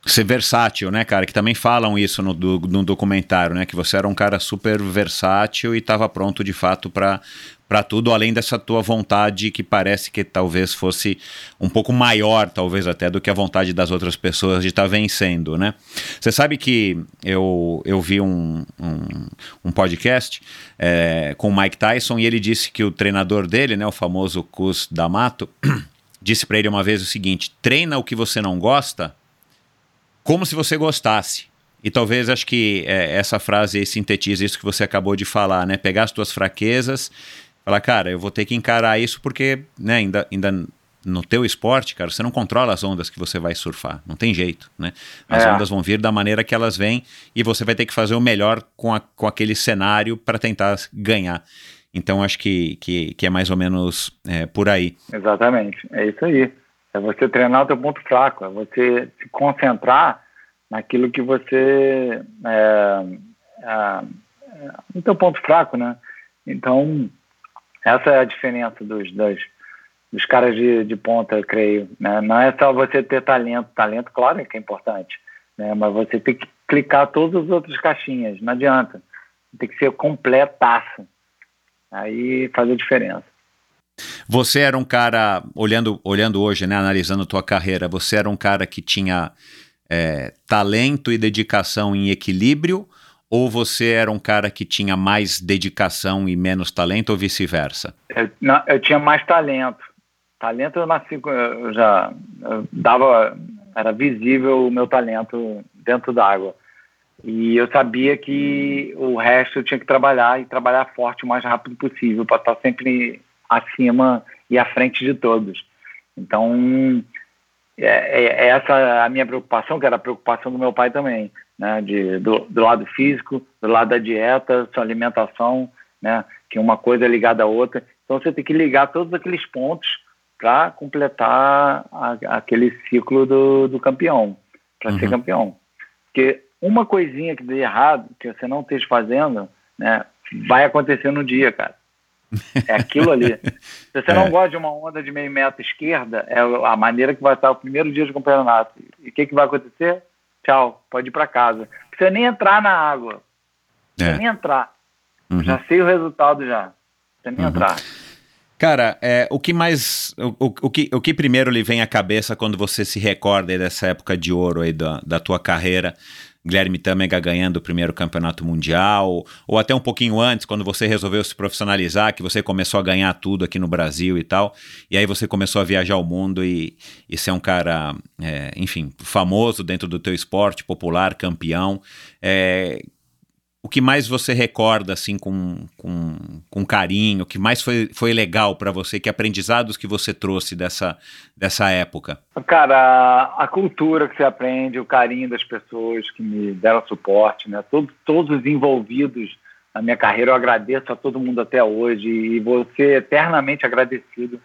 Ser versátil, né, cara? Que também falam isso no, do- no documentário, né? Que você era um cara super versátil e estava pronto de fato para para tudo, além dessa tua vontade que parece que talvez fosse um pouco maior, talvez até, do que a vontade das outras pessoas de estar vencendo, né? Você sabe que eu, eu vi um, um, um podcast é, com o Mike Tyson e ele disse que o treinador dele, né, o famoso Cus D'Amato, disse para ele uma vez o seguinte: treina o que você não gosta como se você gostasse. E talvez acho que é, essa frase sintetiza isso que você acabou de falar, né? Pegar as tuas fraquezas, falar, cara, eu vou ter que encarar isso porque, né, ainda, ainda no teu esporte, cara, você não controla as ondas que você vai surfar, não tem jeito, né? As É. ondas vão vir da maneira que elas vêm e você vai ter que fazer o melhor com, a, com aquele cenário para tentar ganhar. Então acho que, que, que é mais ou menos é, por aí. Exatamente, é isso aí. É você treinar o teu ponto fraco, é você se concentrar naquilo que você é, é, é, no teu ponto fraco, né? Então essa é a diferença dos, dos, dos caras de, de ponta, eu creio. Né? Não é só você ter talento, talento, claro que é importante, né? Mas você tem que clicar todas as outras caixinhas, não adianta. Tem que ser completaço. Aí faz a diferença. Você era um cara, olhando, olhando hoje, né, analisando tua carreira, você era um cara que tinha é, talento e dedicação em equilíbrio, ou você era um cara que tinha mais dedicação e menos talento, ou vice-versa? Eu, não, eu tinha mais talento. Talento eu nasci. Eu já eu dava. Era visível o meu talento dentro d'água. E eu sabia que o resto eu tinha que trabalhar e trabalhar forte o mais rápido possível para estar sempre acima e à frente de todos. Então, é, é- é essa a minha preocupação, que era a preocupação do meu pai também, né? De, do, do lado físico, do lado da dieta, sua alimentação, né? Que uma coisa é ligada à outra. Então, você tem que ligar todos aqueles pontos para completar a- aquele ciclo do, do campeão, para ser Uhum. campeão. Porque uma coisinha que dê errado, que você não esteja fazendo, né? Vai acontecer no dia, cara. É aquilo ali. Se você É. não gosta de uma onda de meio metro esquerda, é a maneira que vai estar o primeiro dia de campeonato. E o que, que vai acontecer? Tchau, pode ir para casa. Não precisa nem entrar na água. Não precisa É. nem entrar. Uhum. Já sei o resultado já. Não precisa nem Uhum. entrar. Cara, é, o que mais. O, o, o que, o que primeiro lhe vem à cabeça quando você se recorda dessa época de ouro aí da, da tua carreira? Guilherme Tâmega ganhando o primeiro campeonato mundial, ou até um pouquinho antes, quando você resolveu se profissionalizar, que você começou a ganhar tudo aqui no Brasil e tal, e aí você começou a viajar o mundo e, e ser um cara, é, enfim, famoso dentro do teu esporte, popular, campeão. É, o que mais você recorda, assim, com, com, com carinho, o que mais foi, foi legal para você, que aprendizados que você trouxe dessa, dessa época? Cara, a, cultura que você aprende, o carinho das pessoas que me deram suporte, né? Todos, todos os envolvidos na minha carreira, eu agradeço a todo mundo até hoje e ser eternamente agradecido.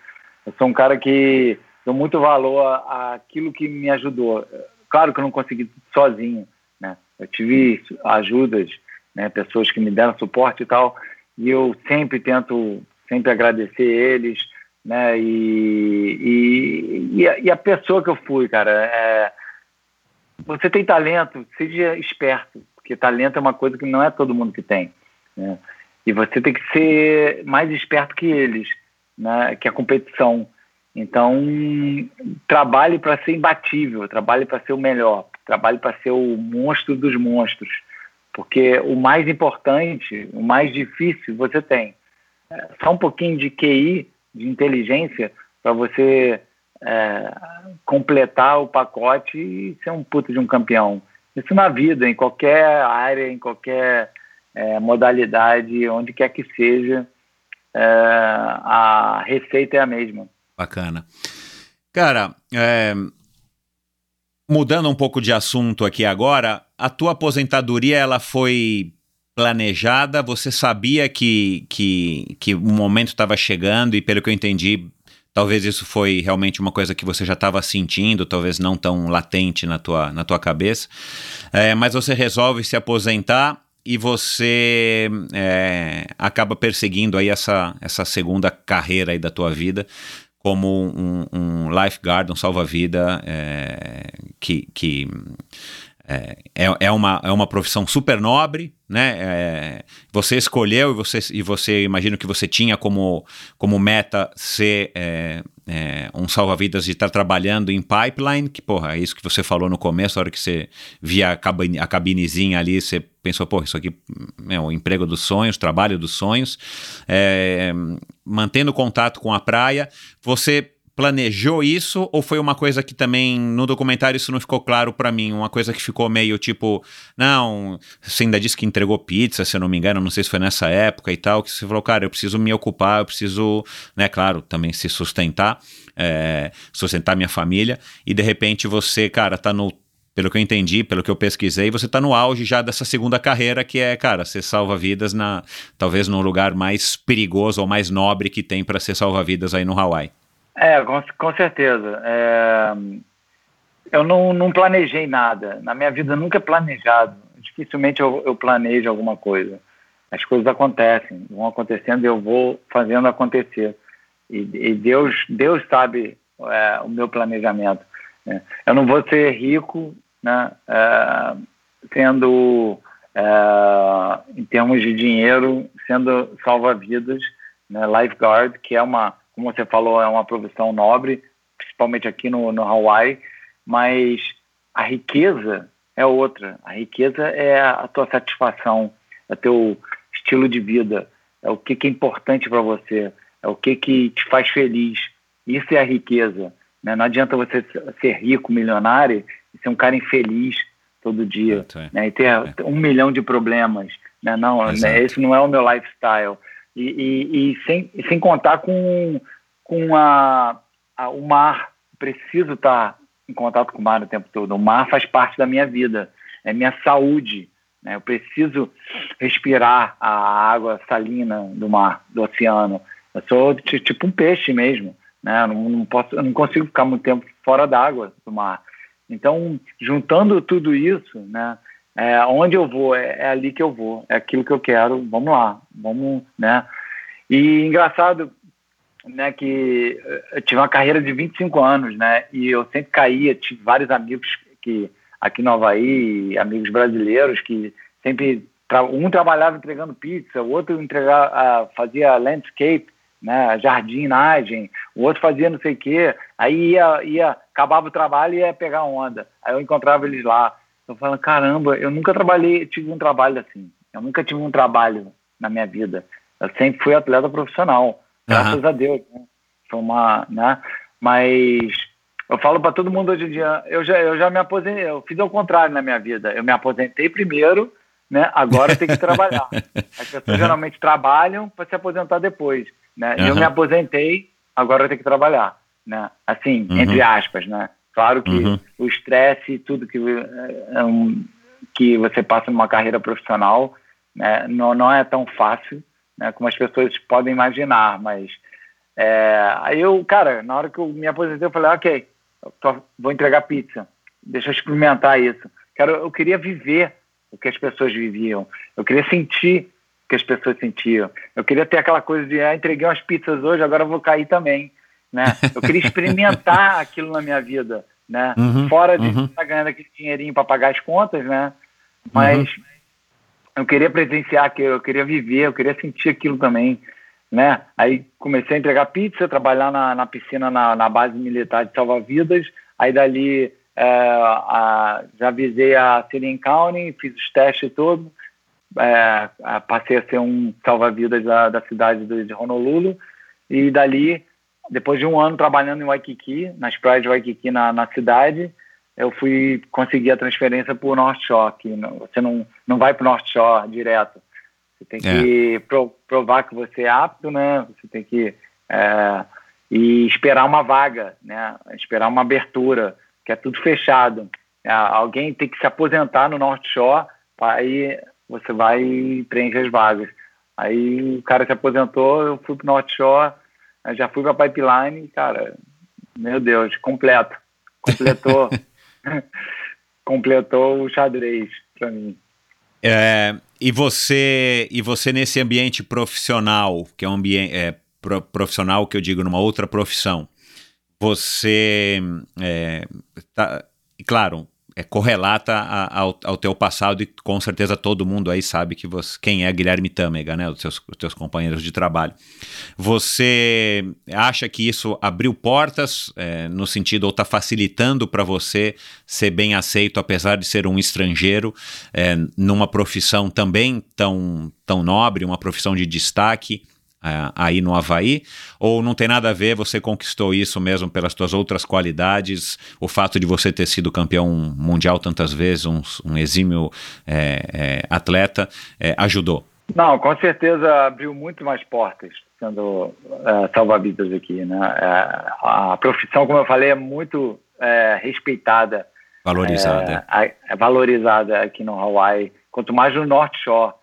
Eu sou um cara que dou muito valor àquilo que me ajudou. Claro que eu não consegui sozinho, né? Eu tive ajudas, né? Pessoas que me deram suporte e tal, e eu sempre tento sempre agradecer eles, né? E, e, e, a, e a pessoa que eu fui, cara, é, você tem talento, seja esperto, porque talento é uma coisa que não é todo mundo que tem. Né? E você tem que ser mais esperto que eles, né? que a competição. Então, trabalhe para ser imbatível, trabalhe para ser o melhor, trabalhe para ser o monstro dos monstros. Porque o mais importante, o mais difícil você tem. É só um pouquinho de QI, de inteligência, para você é, completar o pacote e ser um puto de um campeão. Isso na vida, em qualquer área, em qualquer é, modalidade, onde quer que seja, é, a receita é a mesma. Bacana. Cara, é, mudando um pouco de assunto aqui agora, a tua aposentadoria ela foi planejada? Você sabia que, que, que o momento estava chegando e, pelo que eu entendi, talvez isso foi realmente uma coisa que você já estava sentindo, talvez não tão latente na tua, na tua cabeça. É, mas você resolve se aposentar e você é, acaba perseguindo aí essa, essa segunda carreira aí da tua vida como um, um lifeguard, um salva-vida é, que, que é, é, é, uma, é uma profissão super nobre, né? É, você escolheu e você, e você imagino que você tinha como, como meta ser é, é, um salva-vidas de estar trabalhando em pipeline, que, porra, é isso que você falou no começo, a hora que você via a, cabine, a cabinezinha ali, você pensou, pô, isso aqui é o emprego dos sonhos, trabalho dos sonhos, é, mantendo contato com a praia, você planejou isso ou foi uma coisa que também no documentário isso não ficou claro para mim? Uma coisa que ficou meio tipo, não, você ainda disse que entregou pizza, se eu não me engano, não sei se foi nessa época e tal, que você falou, cara, eu preciso me ocupar, eu preciso, né, claro, também se sustentar, é, sustentar minha família e de repente você, cara, tá no pelo que eu entendi, pelo que eu pesquisei, você está no auge já dessa segunda carreira, que é, cara, você salva vidas na talvez no lugar mais perigoso ou mais nobre que tem para ser salva vidas aí no Hawaii. É, com, com certeza. É, eu não, não, planejei nada. Na minha vida nunca é planejado. Dificilmente eu, eu, planejo alguma coisa. As coisas acontecem, vão acontecendo e eu vou fazendo acontecer. E, e Deus, Deus sabe é, o meu planejamento. Né? Eu não vou ser rico, né, é, sendo, é, em termos de dinheiro, sendo salva-vidas, né, lifeguard, que é uma como você falou, é uma profissão nobre, principalmente aqui no, no Hawaii, mas a riqueza é outra. A riqueza é a tua satisfação, é o teu estilo de vida, é o que, que é importante para você, é o que, que te faz feliz. Isso é a riqueza. Né? Não adianta você ser rico, milionário, e ser um cara infeliz todo dia, é. né? e ter é. um milhão de problemas. Né? Não, né? esse não é o meu lifestyle. E, e, e, sem, sem contar com, com a, a, o mar. Preciso estar em contato com o mar o tempo todo. O mar faz parte da minha vida, é minha saúde. Né? Eu preciso respirar a água salina do mar, do oceano. Eu sou tipo um peixe mesmo. Né? Eu não, não, posso, eu não consigo ficar muito tempo fora d'água do mar. Então, juntando tudo isso, né? É, onde eu vou, é, é, ali que eu vou, é aquilo que eu quero, vamos lá, vamos, né? E engraçado, né, que eu tive uma carreira de 25 anos, né, e eu sempre caía, tive vários amigos que aqui no Havaí, amigos brasileiros que sempre, um trabalhava entregando pizza, o outro entregava, fazia landscape, né, jardinagem, o outro fazia não sei o quê, aí ia, ia, acabava o trabalho e ia pegar onda, aí eu encontrava eles lá, eu falando, caramba, eu nunca trabalhei, tive um trabalho assim. Eu nunca tive um trabalho na minha vida. Eu sempre fui atleta profissional, graças uhum. a Deus. Né? Foi uma, né? Mas eu falo para todo mundo hoje em dia, eu já, eu já me aposentei, eu fiz ao contrário na minha vida. Eu me aposentei primeiro, né? Agora tem que trabalhar. As pessoas uhum. geralmente trabalham para se aposentar depois, né? Uhum. Eu me aposentei, agora eu tenho que trabalhar, né? Assim, uhum. entre aspas, né? Claro que uhum. o estresse e tudo que, é, um, que você passa numa carreira profissional né, não, não é tão fácil né, como as pessoas podem imaginar, mas é, aí eu, cara, na hora que eu me aposentei, eu falei, ok, eu tô, vou entregar pizza, deixa eu experimentar isso. Quero, eu queria viver o que as pessoas viviam, eu queria sentir o que as pessoas sentiam, eu queria ter aquela coisa de, ah, entreguei umas pizzas hoje, agora eu vou cair também né? Eu queria experimentar aquilo na minha vida, né? Uhum, Fora de uhum. estar ganhando aquele dinheirinho para pagar as contas, né? Mas uhum. eu queria presenciar eu queria viver, eu queria sentir aquilo também, né? Aí comecei a entregar pizza, trabalhar na, na piscina na, na base militar de salva-vidas, aí dali é, a, já visei a Siren County, fiz os testes todos, é, passei a ser um salva-vidas da, da cidade de Honolulu, e dali, depois de um ano trabalhando em Waikiki, nas praias de Waikiki na, na cidade, eu fui conseguir a transferência para o North Shore, que não, você não, não vai para o North Shore direto. Você tem que é. pro, provar que você é apto, né? Você tem que é, e esperar uma vaga, né? Esperar uma abertura, que é tudo fechado. É, alguém tem que se aposentar no North Shore, aí você vai e preenche as vagas. Aí o cara se aposentou, eu fui para o North Shore, já fui para Pipeline, cara, meu Deus, completo. Completou, completou o xadrez para mim. É, e você e você nesse ambiente profissional, que é um ambiente é, pro, profissional que eu digo numa outra profissão, você é, tá, claro, é, correlata a, ao, ao, teu passado e com certeza todo mundo aí sabe que você, quem é Guilherme Tâmega, né, os seus, os teus companheiros de trabalho. Você acha que isso abriu portas é, no sentido ou está facilitando para você ser bem aceito apesar de ser um estrangeiro é, numa profissão também tão, tão nobre, uma profissão de destaque? Aí no Havaí? Ou não tem nada a ver, você conquistou isso mesmo pelas suas outras qualidades, o fato de você ter sido campeão mundial tantas vezes, um, um exímio é, é, atleta, é, ajudou? Não, com certeza abriu muito mais portas sendo é, salva-vidas aqui, né? É, a profissão, como eu falei, é muito é, respeitada, valorizada, é, valorizada aqui no Hawaii. Quanto mais no North Shore,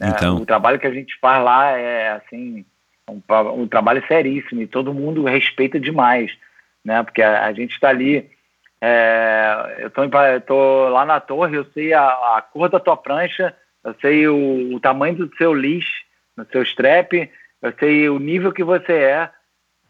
né? Então. O trabalho que a gente faz lá é assim um, um trabalho seríssimo e todo mundo respeita demais, né? Porque a, a gente está ali, é, eu estou lá na torre, eu sei a, a, cor da tua prancha, eu sei o, o tamanho do seu lixo, no seu strap, eu sei o nível que você é,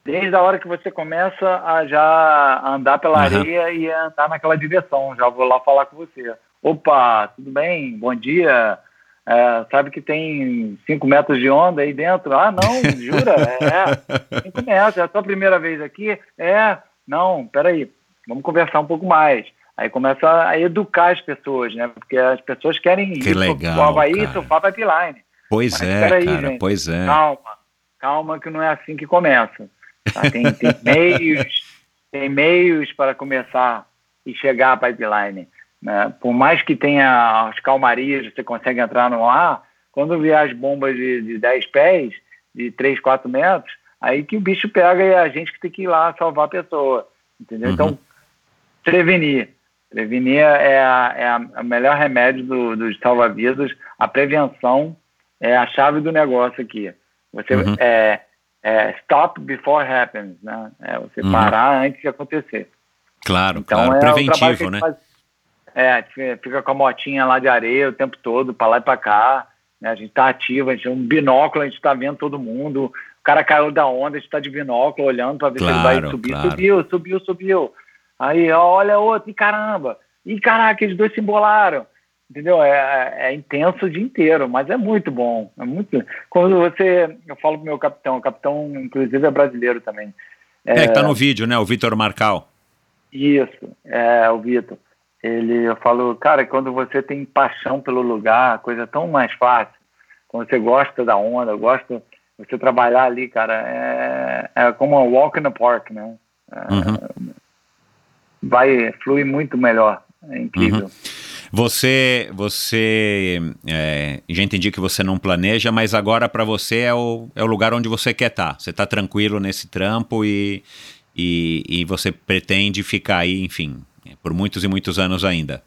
desde a hora que você começa a já andar pela uhum. areia e andar naquela direção. Já vou lá falar com você. Opa, tudo bem? Bom dia. É, sabe que tem 5 metros de onda aí dentro? Ah, não, jura? É, 5 metros, é a tua primeira vez aqui? É, não, peraí, vamos conversar um pouco mais. Aí começa a educar as pessoas, né? Porque as pessoas querem que ir legal, pro Havaí e surfar para Pipeline. Pois Mas, é, peraí, cara, gente, pois é. Calma, calma que não é assim que começa. Tá? Tem, tem meios, tem meios para começar e chegar à pipeline. Né? Por mais que tenha as calmarias, você consegue entrar no ar, quando vier as bombas de, de 10 pés, de 3, 4 metros, aí que o bicho pega e é a gente que tem que ir lá salvar a pessoa. Entendeu? Uhum. Então, prevenir. Prevenir é, a, é a, melhor remédio do, dos salva-vidas. A prevenção é a chave do negócio aqui. Você uhum. é, é, stop before happens, né? É você uhum. parar antes de acontecer. Claro, então, claro. É preventivo, né? Faz, é, fica com a motinha lá de areia o tempo todo, para lá e para cá. Né? A gente tá ativo, a gente tem um binóculo, a gente tá vendo todo mundo. O cara caiu da onda, a gente tá de binóculo olhando para ver claro, se ele vai subir. Claro. Subiu, subiu, subiu. Aí, olha outro, e caramba. E caraca, eles dois se embolaram. Entendeu? É, é, é, intenso o dia inteiro, mas é muito bom. É muito. Quando você. Eu falo pro meu capitão, o capitão, inclusive, é brasileiro também. É, é que tá no vídeo, né? O Vitor Marcal. Isso, é o Vitor ele, eu falo, cara, quando você tem paixão pelo lugar, a coisa é tão mais fácil. Quando você gosta da onda, gosta, você trabalhar ali, cara, é, é como um walk in the park, né? É, uhum. Vai fluir muito melhor, é incrível. Uhum. Você, você, é, já entendi que você não planeja, mas agora para você é o, é o lugar onde você quer estar. Tá. Você está tranquilo nesse trampo e, e, e você pretende ficar aí, enfim, por muitos e muitos anos ainda.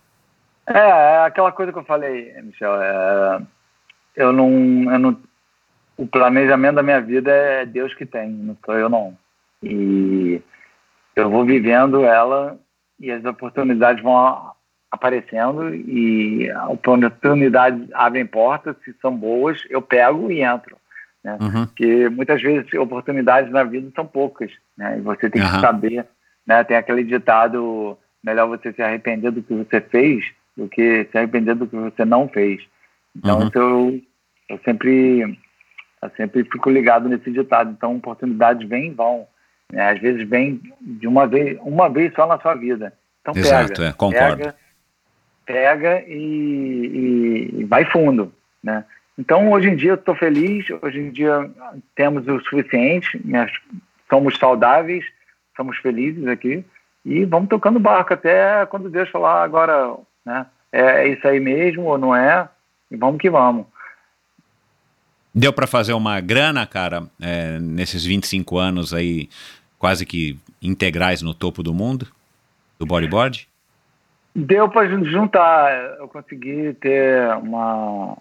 É, é aquela coisa que eu falei, Michel. É, eu, não, eu não. O planejamento da minha vida é Deus que tem, não sou eu não. E eu vou vivendo ela e as oportunidades vão aparecendo e oportunidades abrem portas, se são boas, eu pego e entro. Né? Uhum. Porque muitas vezes oportunidades na vida são poucas, né? E você tem que uhum. saber, né? Tem aquele ditado melhor você se arrepender do que você fez do que se arrepender do que você não fez. Então Uhum. eu, eu sempre eu sempre fico ligado nesse ditado. Então oportunidades vêm e vão. né? Às vezes vem de uma vez, uma vez só na sua vida. Então Exato, pega, é, concordo. pega, pega e, e- e vai fundo, né? Então hoje em dia eu estou feliz. Hoje em dia temos o suficiente, né? somos saudáveis, somos felizes aqui e vamos tocando barco até quando Deus falar agora, né? É isso aí mesmo ou não é? E vamos que vamos. Deu para fazer uma grana, cara, é, nesses 25 anos aí, quase que integrais no topo do mundo, do bodyboard? Deu para juntar. Eu consegui ter uma,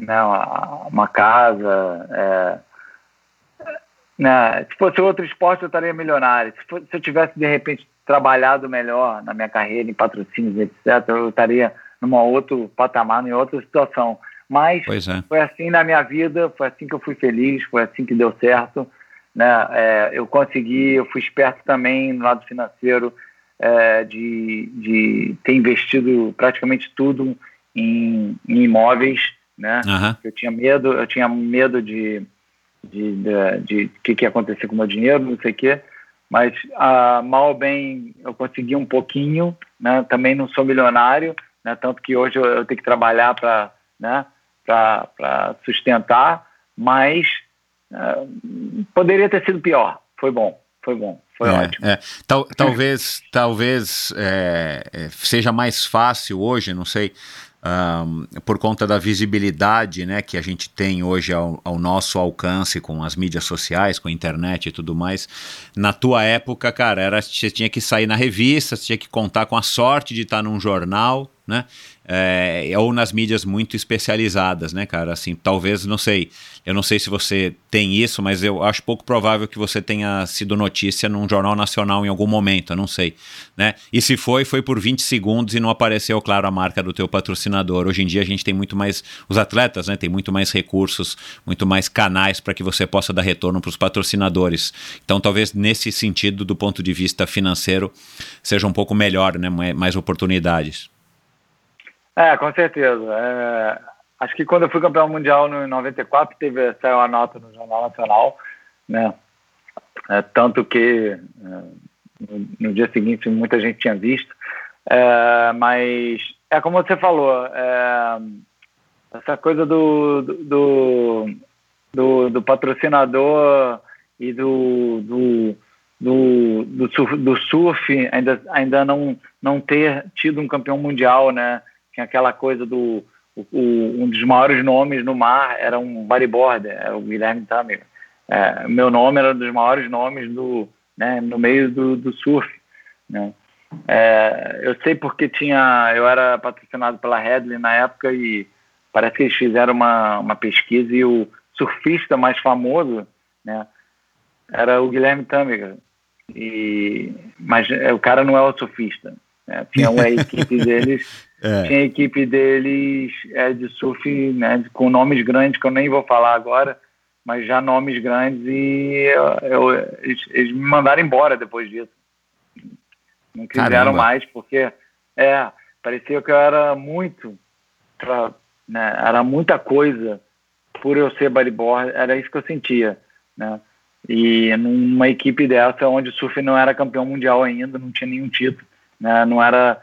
né, uma, uma casa. é, né, se fosse outro esporte, eu estaria milionário. Se, fosse- se eu tivesse, de repente, trabalhado melhor na minha carreira, em patrocínios, etc., eu estaria num outro patamar, em outra situação. Mas é. foi assim na minha vida, foi assim que eu fui feliz, foi assim que deu certo. Né? É, eu consegui, eu fui esperto também no lado financeiro, é, de, de ter investido praticamente tudo em, em imóveis, né? Aham. Eu tinha medo, eu tinha medo de de, de, de que, que ia acontecer com o meu dinheiro, não sei o quê. Mas ah, mal ou bem eu consegui um pouquinho, né? Também não sou milionário, né? Tanto que hoje eu, eu tenho que trabalhar para, né? Para sustentar, mas ah, poderia ter sido pior. Foi bom, foi bom, foi É, ótimo. é. Tal- talvez talvez é, é, seja mais fácil hoje, não sei, ahm, por conta da visibilidade né, que a gente tem hoje ao, ao nosso alcance com as mídias sociais, com a internet e tudo mais. Na tua época, cara, era, você tinha que sair na revista, você tinha que contar com a sorte de estar num jornal, né? É, ou nas mídias muito especializadas, né, cara? Assim, talvez, não sei. Eu não sei se você tem isso, mas eu acho pouco provável que você tenha sido notícia num jornal nacional em algum momento, eu não sei, né? E se foi, foi por 20 segundos e não apareceu, claro, a marca do teu patrocinador. Hoje em dia a gente tem muito mais, os atletas, né, tem muito mais recursos, muito mais canais para que você possa dar retorno para os patrocinadores. Então, talvez nesse sentido, do ponto de vista financeiro, seja um pouco melhor, né? Mais oportunidades. É, com certeza. É, acho que quando eu fui campeão mundial no, em 94, teve, saiu a nota no Jornal Nacional, né? É, tanto que é, no, no dia seguinte muita gente tinha visto. É, mas é como você falou, é, essa coisa do, do, do, do patrocinador e do, do, do, do, surf, do surf ainda, ainda não, não ter tido um campeão mundial, né? Tinha aquela coisa do o, o, um dos maiores nomes no mar era um bodyboarder, era o Guilherme Tamer. É, meu nome era um dos maiores nomes do, né, no meio do, do surf. Né? É, eu sei porque tinha, eu era patrocinado pela Headley na época e parece que eles fizeram uma, uma pesquisa e o surfista mais famoso, né, era o Guilherme Tâmega. E mas é, o cara não é o surfista. Né? Tinha uma equipe deles, É. tinha a equipe deles é, de surf, né, com nomes grandes que eu nem vou falar agora, mas já nomes grandes e eu, eu- eles, eles me mandaram embora depois disso. Não quiseram Caramba. mais porque é parecia que eu era muito pra, né, era muita coisa por eu ser bodyboard, era isso que eu sentia, né? E numa equipe dessa, onde o surf não era campeão mundial ainda, não tinha nenhum título, né? Não era,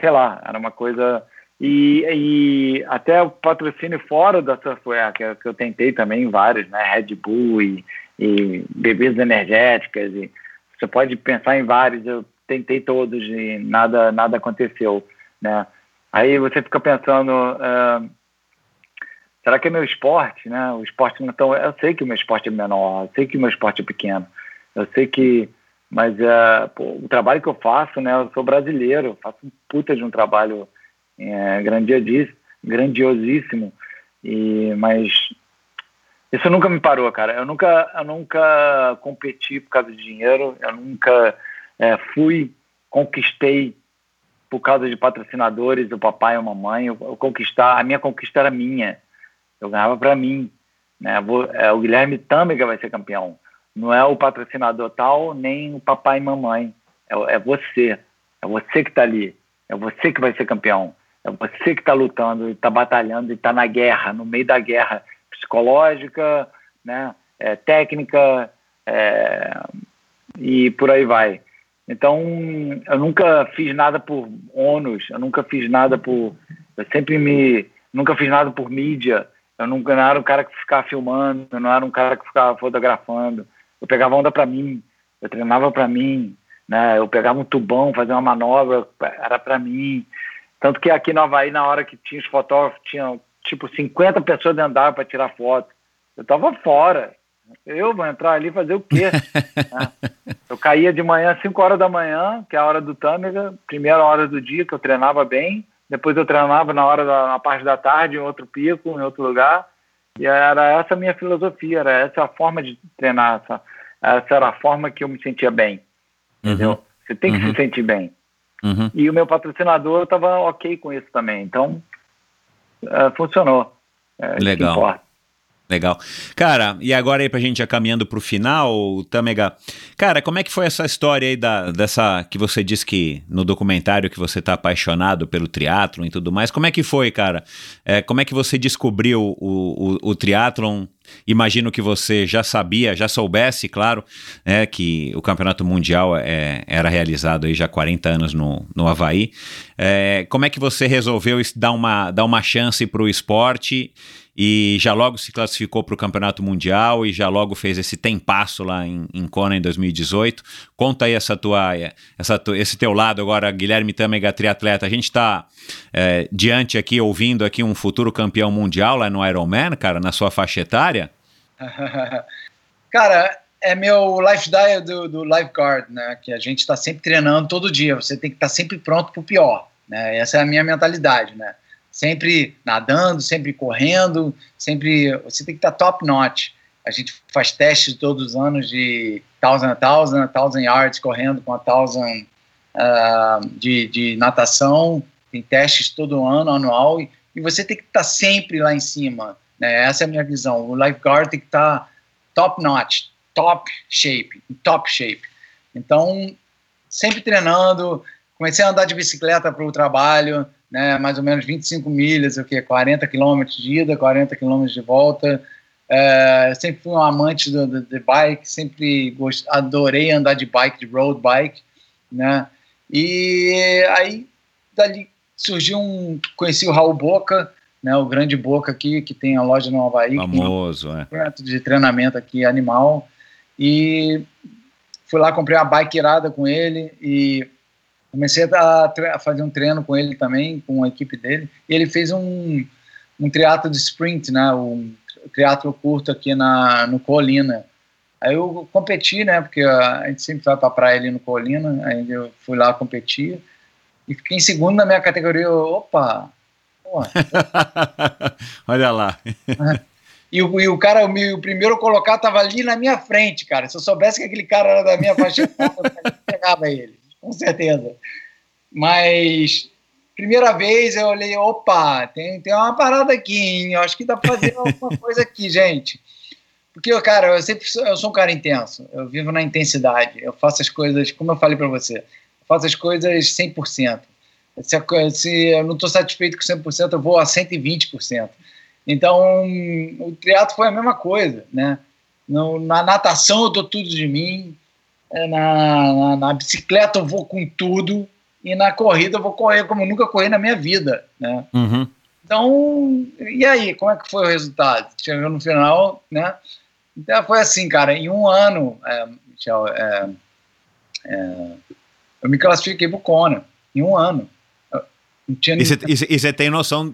sei lá, era uma coisa e, e até o patrocínio fora da Surfwear, que, eu- que eu tentei também vários, né? Red Bull e, e bebidas energéticas e você pode pensar em vários, eu tentei todos e nada nada aconteceu, né? Aí você fica pensando, ah, será que é meu esporte, né? O esporte não é tão, eu sei que o meu esporte é menor, eu sei que o meu esporte é pequeno, eu sei que, mas ah, pô, o trabalho que eu faço, né? Eu sou brasileiro, faço um puta de um trabalho é, grandiosíssimo, e mas isso nunca me parou, cara. Eu nunca, eu nunca competi por causa de dinheiro. Eu nunca é, fui, conquistei por causa de patrocinadores, o papai e a mamãe. Eu, eu conquistar, a minha conquista era minha. Eu ganhava para mim. Né? Vou, é, o Guilherme Tâmega vai ser campeão. Não é o patrocinador tal, nem o papai e mamãe. É, é você. É você que está ali. É você que vai ser campeão. É você que está lutando, está batalhando, está na guerra, no meio da guerra psicológica, né? É, técnica é, e por aí vai. Então, eu nunca fiz nada por ônus, eu nunca fiz nada por. Eu sempre me. Nunca fiz nada por mídia. Eu nunca não era um cara que ficava filmando, eu não era um cara que ficava fotografando. Eu pegava onda para mim, eu treinava para mim, né? Eu pegava um tubão, fazia uma manobra, era para mim. Tanto que aqui no Havaí, na hora que tinha os fotógrafos, tinha tipo 50 pessoas dentro d'água para tirar foto. Eu tava fora. Eu vou entrar ali fazer o quê? Né? eu caía de manhã, 5 horas da manhã, que é a hora do tâmega, primeira hora do dia que eu treinava bem. Depois eu treinava na hora da na parte da tarde em outro pico, em outro lugar. E era essa a minha filosofia, era essa a forma de treinar, essa, essa era a forma que eu me sentia bem. Uhum. Entendeu? Você tem que uhum. se sentir bem. Uhum. E o meu patrocinador estava ok com isso também. Então, uh, funcionou. É, Legal. Legal. Cara, e agora aí pra gente já caminhando pro final, Tamega, cara, como é que foi essa história aí da, dessa, que você disse que no documentário que você tá apaixonado pelo triatlon e tudo mais, como é que foi, cara? É, como é que você descobriu o, o, o triatlon? Imagino que você já sabia, já soubesse, claro, é, que o Campeonato Mundial é, era realizado aí já há 40 anos no, no Havaí. É, como é que você resolveu dar uma, dar uma chance pro esporte e já logo se classificou para o Campeonato Mundial e já logo fez esse tempasso lá em, em Kona em 2018. Conta aí essa tua, essa, esse teu lado agora, Guilherme Tâmega, triatleta. A gente está é, diante aqui, ouvindo aqui um futuro campeão mundial lá no Ironman, cara, na sua faixa etária. cara, é meu lifestyle do, do lifeguard, né? Que a gente está sempre treinando todo dia. Você tem que estar tá sempre pronto para o pior, né? Essa é a minha mentalidade, né? Sempre nadando, sempre correndo, sempre você tem que estar top notch. A gente faz testes todos os anos de thousand thousand, thousand yards correndo com a thousand uh, de, de natação, tem testes todo ano, anual, e, e você tem que estar sempre lá em cima. Né? Essa é a minha visão. O lifeguard tem que estar top notch, top shape, top shape. Então, sempre treinando. Comecei a andar de bicicleta para o trabalho, né, mais ou menos 25 milhas, o que 40 quilômetros de ida, 40 quilômetros de volta. É, sempre fui um amante do, do, de bike, sempre gost, adorei andar de bike, de road bike, né? E aí dali surgiu um, conheci o Raul Boca, né, o grande Boca aqui que tem a loja no Havaí, famoso, um é. de treinamento aqui animal e fui lá comprei uma bike irada com ele e comecei a, a, fazer um treino com ele também, com a equipe dele, e ele fez um, um triatlo de sprint, né, um triatlo curto aqui na, no Colina. Aí eu competi, né, porque a gente sempre vai pra praia ali no Colina, aí eu fui lá competir, e fiquei em segundo na minha categoria, opa, Olha lá. E o, e o cara, o, o primeiro colocado estava ali na minha frente, cara. Se eu soubesse que aquele cara era da minha faixa, eu pegava ele com certeza. Mas primeira vez eu olhei, opa, tem, tem uma parada aqui, hein? Eu acho que dá para fazer alguma coisa aqui, gente. Porque, cara, eu sempre sou, eu sou um cara intenso, eu vivo na intensidade, eu faço as coisas, como eu falei para você, eu faço as coisas 100%. Se, se eu não estou satisfeito com 100%, eu vou a 120%. Então, o triatlo foi a mesma coisa, né? No, na natação eu dou tudo de mim, na, na, na, bicicleta eu vou com tudo e na corrida eu vou correr como eu nunca corri na minha vida, né? Uhum. Então, e aí, como é que foi o resultado? Chegou no final, né? Então foi assim, cara, em um ano, é, Michel, é, é, eu me classifiquei pro Kona, em um ano. E você tem noção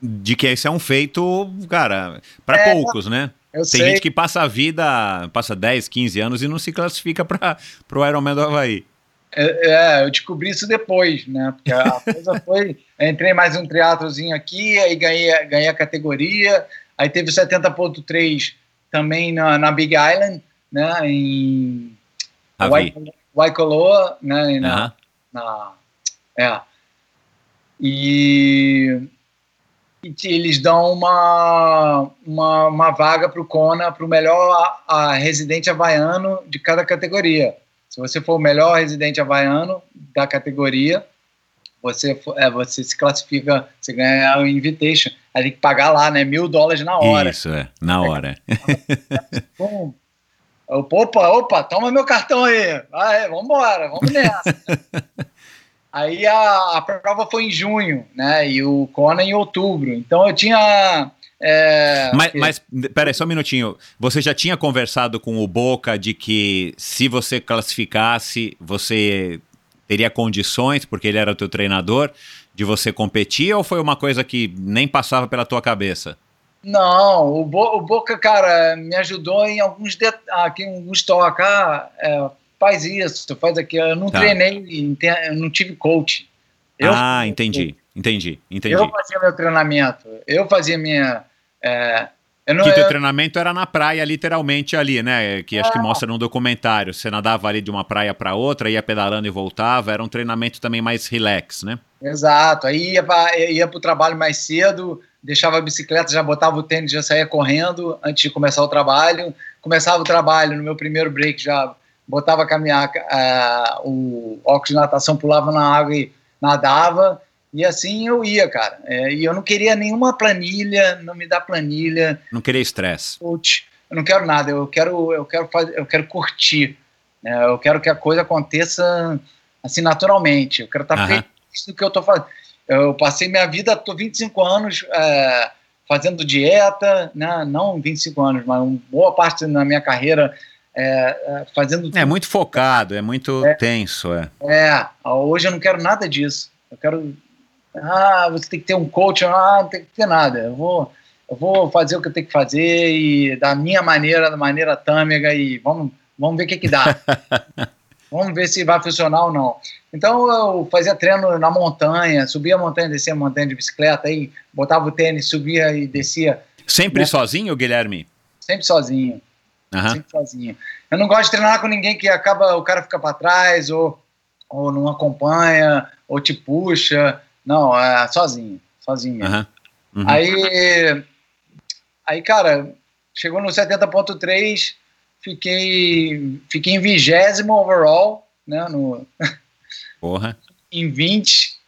de que esse é um feito, cara, para é, poucos, né? Eu Tem sei. gente que passa a vida, passa 10, 15 anos e não se classifica para o Ironman do Havaí. É, é, eu descobri isso depois, né? Porque a coisa foi. entrei mais um triatlozinho aqui, aí ganhei, ganhei a categoria. Aí teve o 70.3 também na, na Big Island, né? Em Waikoloa, né? Na, uh -huh. na, é. E eles dão uma, uma, uma vaga para o Kona, para o melhor a, a residente havaiano de cada categoria. Se você for o melhor residente havaiano da categoria, você, é, você se classifica, você ganha o invitation. Aí tem que pagar lá, né? Mil dólares na hora. Isso, é, na hora. Pum. Eu, opa, opa, toma meu cartão aí. Vai, vambora, vamos nessa. aí a, a prova foi em junho, né? E o Kona em outubro. Então eu tinha. é, Mas, que- mas, peraí, só um minutinho. Você já tinha conversado com o Boca de que se você classificasse, você teria condições, porque ele era o teu treinador, de você competir, ou foi uma coisa que nem passava pela tua cabeça? Não, o, Bo- o Boca, cara, me ajudou em alguns det- aqui, alguns toques. Ah, é, faz isso, faz aquilo. Eu não Tá. treinei, eu não tive coach. Eu- ah, entendi, entendi, entendi. Eu fazia meu treinamento, eu fazia minha. é, eu não, Que teu eu- treinamento era na praia, literalmente ali, né? Que acho que mostra no documentário. Você nadava ali de uma praia para outra, ia pedalando e voltava. Era um treinamento também mais relax, né? Exato, aí ia para ia o trabalho mais cedo, deixava a bicicleta, já botava o tênis, já saía correndo antes de começar o trabalho. Começava o trabalho, no meu primeiro break já botava a caminhar, o óculos de natação, pulava na água e nadava. E assim eu ia, cara. É, e eu não queria nenhuma planilha, não me dá planilha, Não queria estresse. Eu não quero nada, eu quero, eu quero fazer, eu quero curtir. né? Eu quero que a coisa aconteça assim naturalmente. Eu quero estar Aham. feliz do que eu estou fazendo. Eu passei minha vida, estou 25 anos é, fazendo dieta, né? não 25 anos, mas uma boa parte da minha carreira é, é, fazendo É muito focado, é muito tenso, é. é, hoje eu não quero nada disso. Eu quero. Ah, você tem que ter um coach. Ah, não tem que ter nada. Eu vou, eu vou fazer o que eu tenho que fazer e da minha maneira, da maneira tâmega e vamos, vamos ver o que, que dá. vamos ver se vai funcionar ou não. Então eu fazia treino na montanha, subia a montanha, descia a montanha de bicicleta, aí botava o tênis, subia e descia, Sempre Né? sozinho, Guilherme? sempre sozinho Aham. sempre sozinho. Eu não gosto de treinar com ninguém que acaba, o cara fica para trás, ou, ou não acompanha, ou te puxa. Não, é sozinho, sozinho aham. Uhum. Aí, aí, cara, chegou no 70.3, fiquei, fiquei em vigésimo overall, né, no, Porra. em 20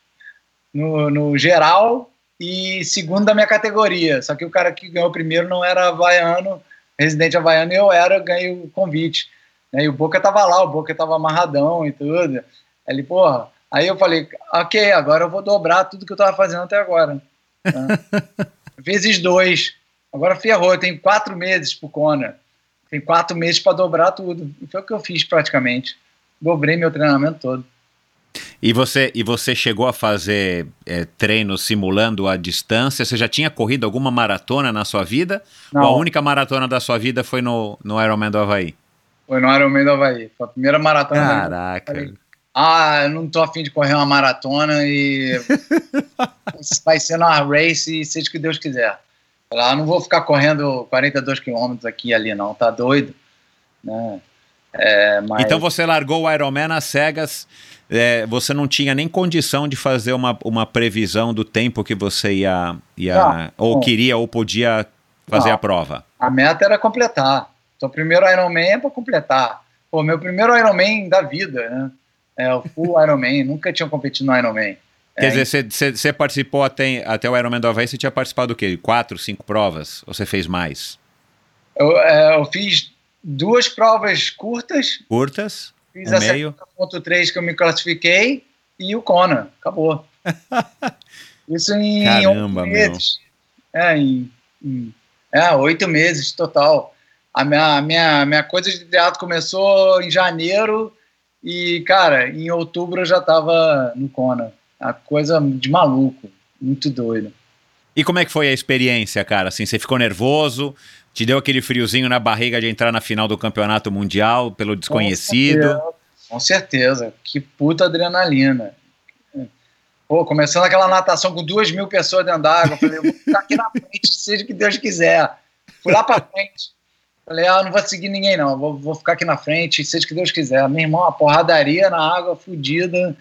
no, no geral e segundo da minha categoria. Só que o cara que ganhou primeiro não era havaiano, residente havaiano, e eu era, eu ganhei o convite. Né? E o Boca tava lá, o Boca tava amarradão e tudo. Ele, porra. Aí eu falei, ok, agora eu vou dobrar tudo que eu tava fazendo até agora. né? Vezes dois. Agora ferrou, eu tenho quatro meses pro Conor. Tem quatro meses para dobrar tudo. E foi o que eu fiz praticamente. Dobrei meu treinamento todo. E você, e você chegou a fazer é, treino simulando a distância? Você já tinha corrido alguma maratona na sua vida? Não. Ou a única maratona da sua vida foi no, no Ironman do Havaí? Foi no Ironman do Havaí. Foi a primeira maratona. da. Caraca. Ah, eu não tô afim de correr uma maratona e vai ser na race e seja o que Deus quiser. Falei, Ah, não vou ficar correndo 42 quilômetros aqui e ali não, tá doido. Né? É, mas Então você largou o Ironman às cegas, é, você não tinha nem condição de fazer uma, uma previsão do tempo que você ia, ia Não, ou não. queria ou podia fazer Não. a prova. a meta era completar. Então, o primeiro Ironman é para completar. Pô, meu primeiro Ironman da vida, né? É o full Ironman, nunca tinha competido no Ironman. Quer É, dizer, você participou até, até o Ironman do Havaí, você tinha participado do quê? Quatro, cinco provas? Ou você fez mais? Eu, é, eu fiz duas provas curtas, Curtas? fiz Um a meio? 70.3 que eu me classifiquei e o Kona, acabou. Isso em Caramba, oito meses. É, em, em- é, oito meses total. A minha, a minha, a minha coisa de teatro começou em janeiro e, cara, em outubro eu já tava no Kona. A coisa de maluco, muito doido. E como é que foi a experiência, cara? Assim, você ficou nervoso? Te deu aquele friozinho na barriga de entrar na final do campeonato mundial pelo desconhecido? Com certeza. Que puta adrenalina. Pô, começando aquela natação com duas mil pessoas dentro d'água, falei, vou ficar aqui na frente, seja o que Deus quiser. Fui lá pra frente. Falei, ah, não vou seguir ninguém, não. Vou, vou ficar aqui na frente, seja o que Deus quiser. Meu irmão, a porradaria na água, fudida.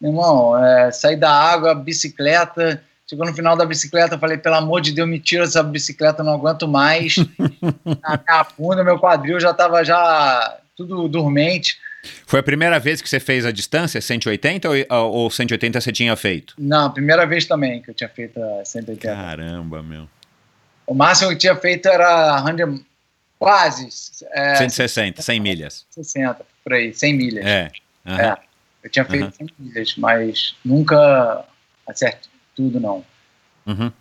Meu irmão, é, saí da água, bicicleta. Chegou no final da bicicleta, eu falei, pelo amor de Deus, me tira essa bicicleta, eu não aguento mais. a minha bunda, meu quadril já tava já tudo dormente. Foi a primeira vez que você fez a distância, 180, ou, ou 180 você tinha feito? Não, primeira vez também que eu tinha feito a 180. Caramba, meu. O máximo que eu tinha feito era 100, quase. É, 160, 100 milhas. 60, por aí, 100 milhas. É. É, eu tinha feito Aham. 100 milhas, mas nunca acerto tudo, não. Uhum.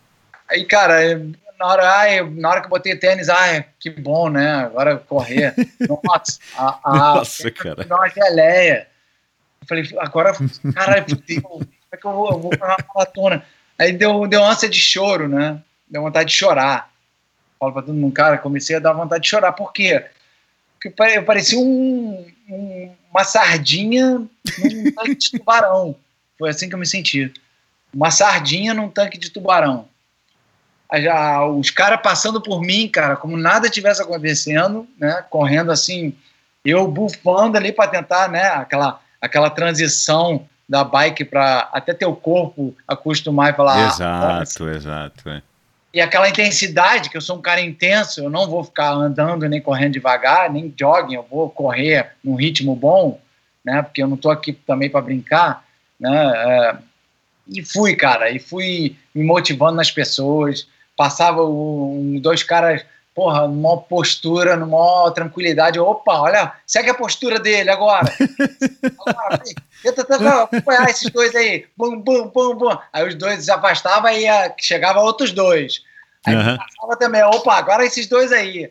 Aí, cara, eu- na hora, ai, na hora que eu botei tênis, ai, que bom, né? Agora correr. Nossa, a, a, Nossa, cara. Dá uma geleia. Eu falei, agora, caralho, fudeu, como é que eu vou, eu vou uma maratona? Aí deu, deu ânsia de choro, né? Deu vontade de chorar. Falo pra todo mundo, cara, comecei a dar vontade de chorar. Por quê? Porque eu parecia um, um- uma sardinha num tanque de tubarão. Foi assim que eu me senti. Uma sardinha num tanque de tubarão. Já, os caras passando por mim, cara, como nada tivesse acontecendo, né? Correndo assim, eu bufando ali para tentar, né? Aquela, aquela transição da bike para até teu corpo acostumar e falar. "Ah, exato, exato. é. e aquela intensidade, que eu sou um cara intenso, eu não vou ficar andando nem correndo devagar, nem jogging, eu vou correr num ritmo bom, né? Porque eu não tô aqui também para brincar, né? É, e fui, cara, e fui me motivando nas pessoas. Passava um, dois caras, porra, numa postura, numa tranquilidade. Opa, olha, segue a postura dele agora. agora tenta, tenta acompanhar esses dois aí. Bum, bum, bum, bum. Aí os dois se afastavam e ia, chegava outros dois. Aí Aham. passava também, opa, agora esses dois aí.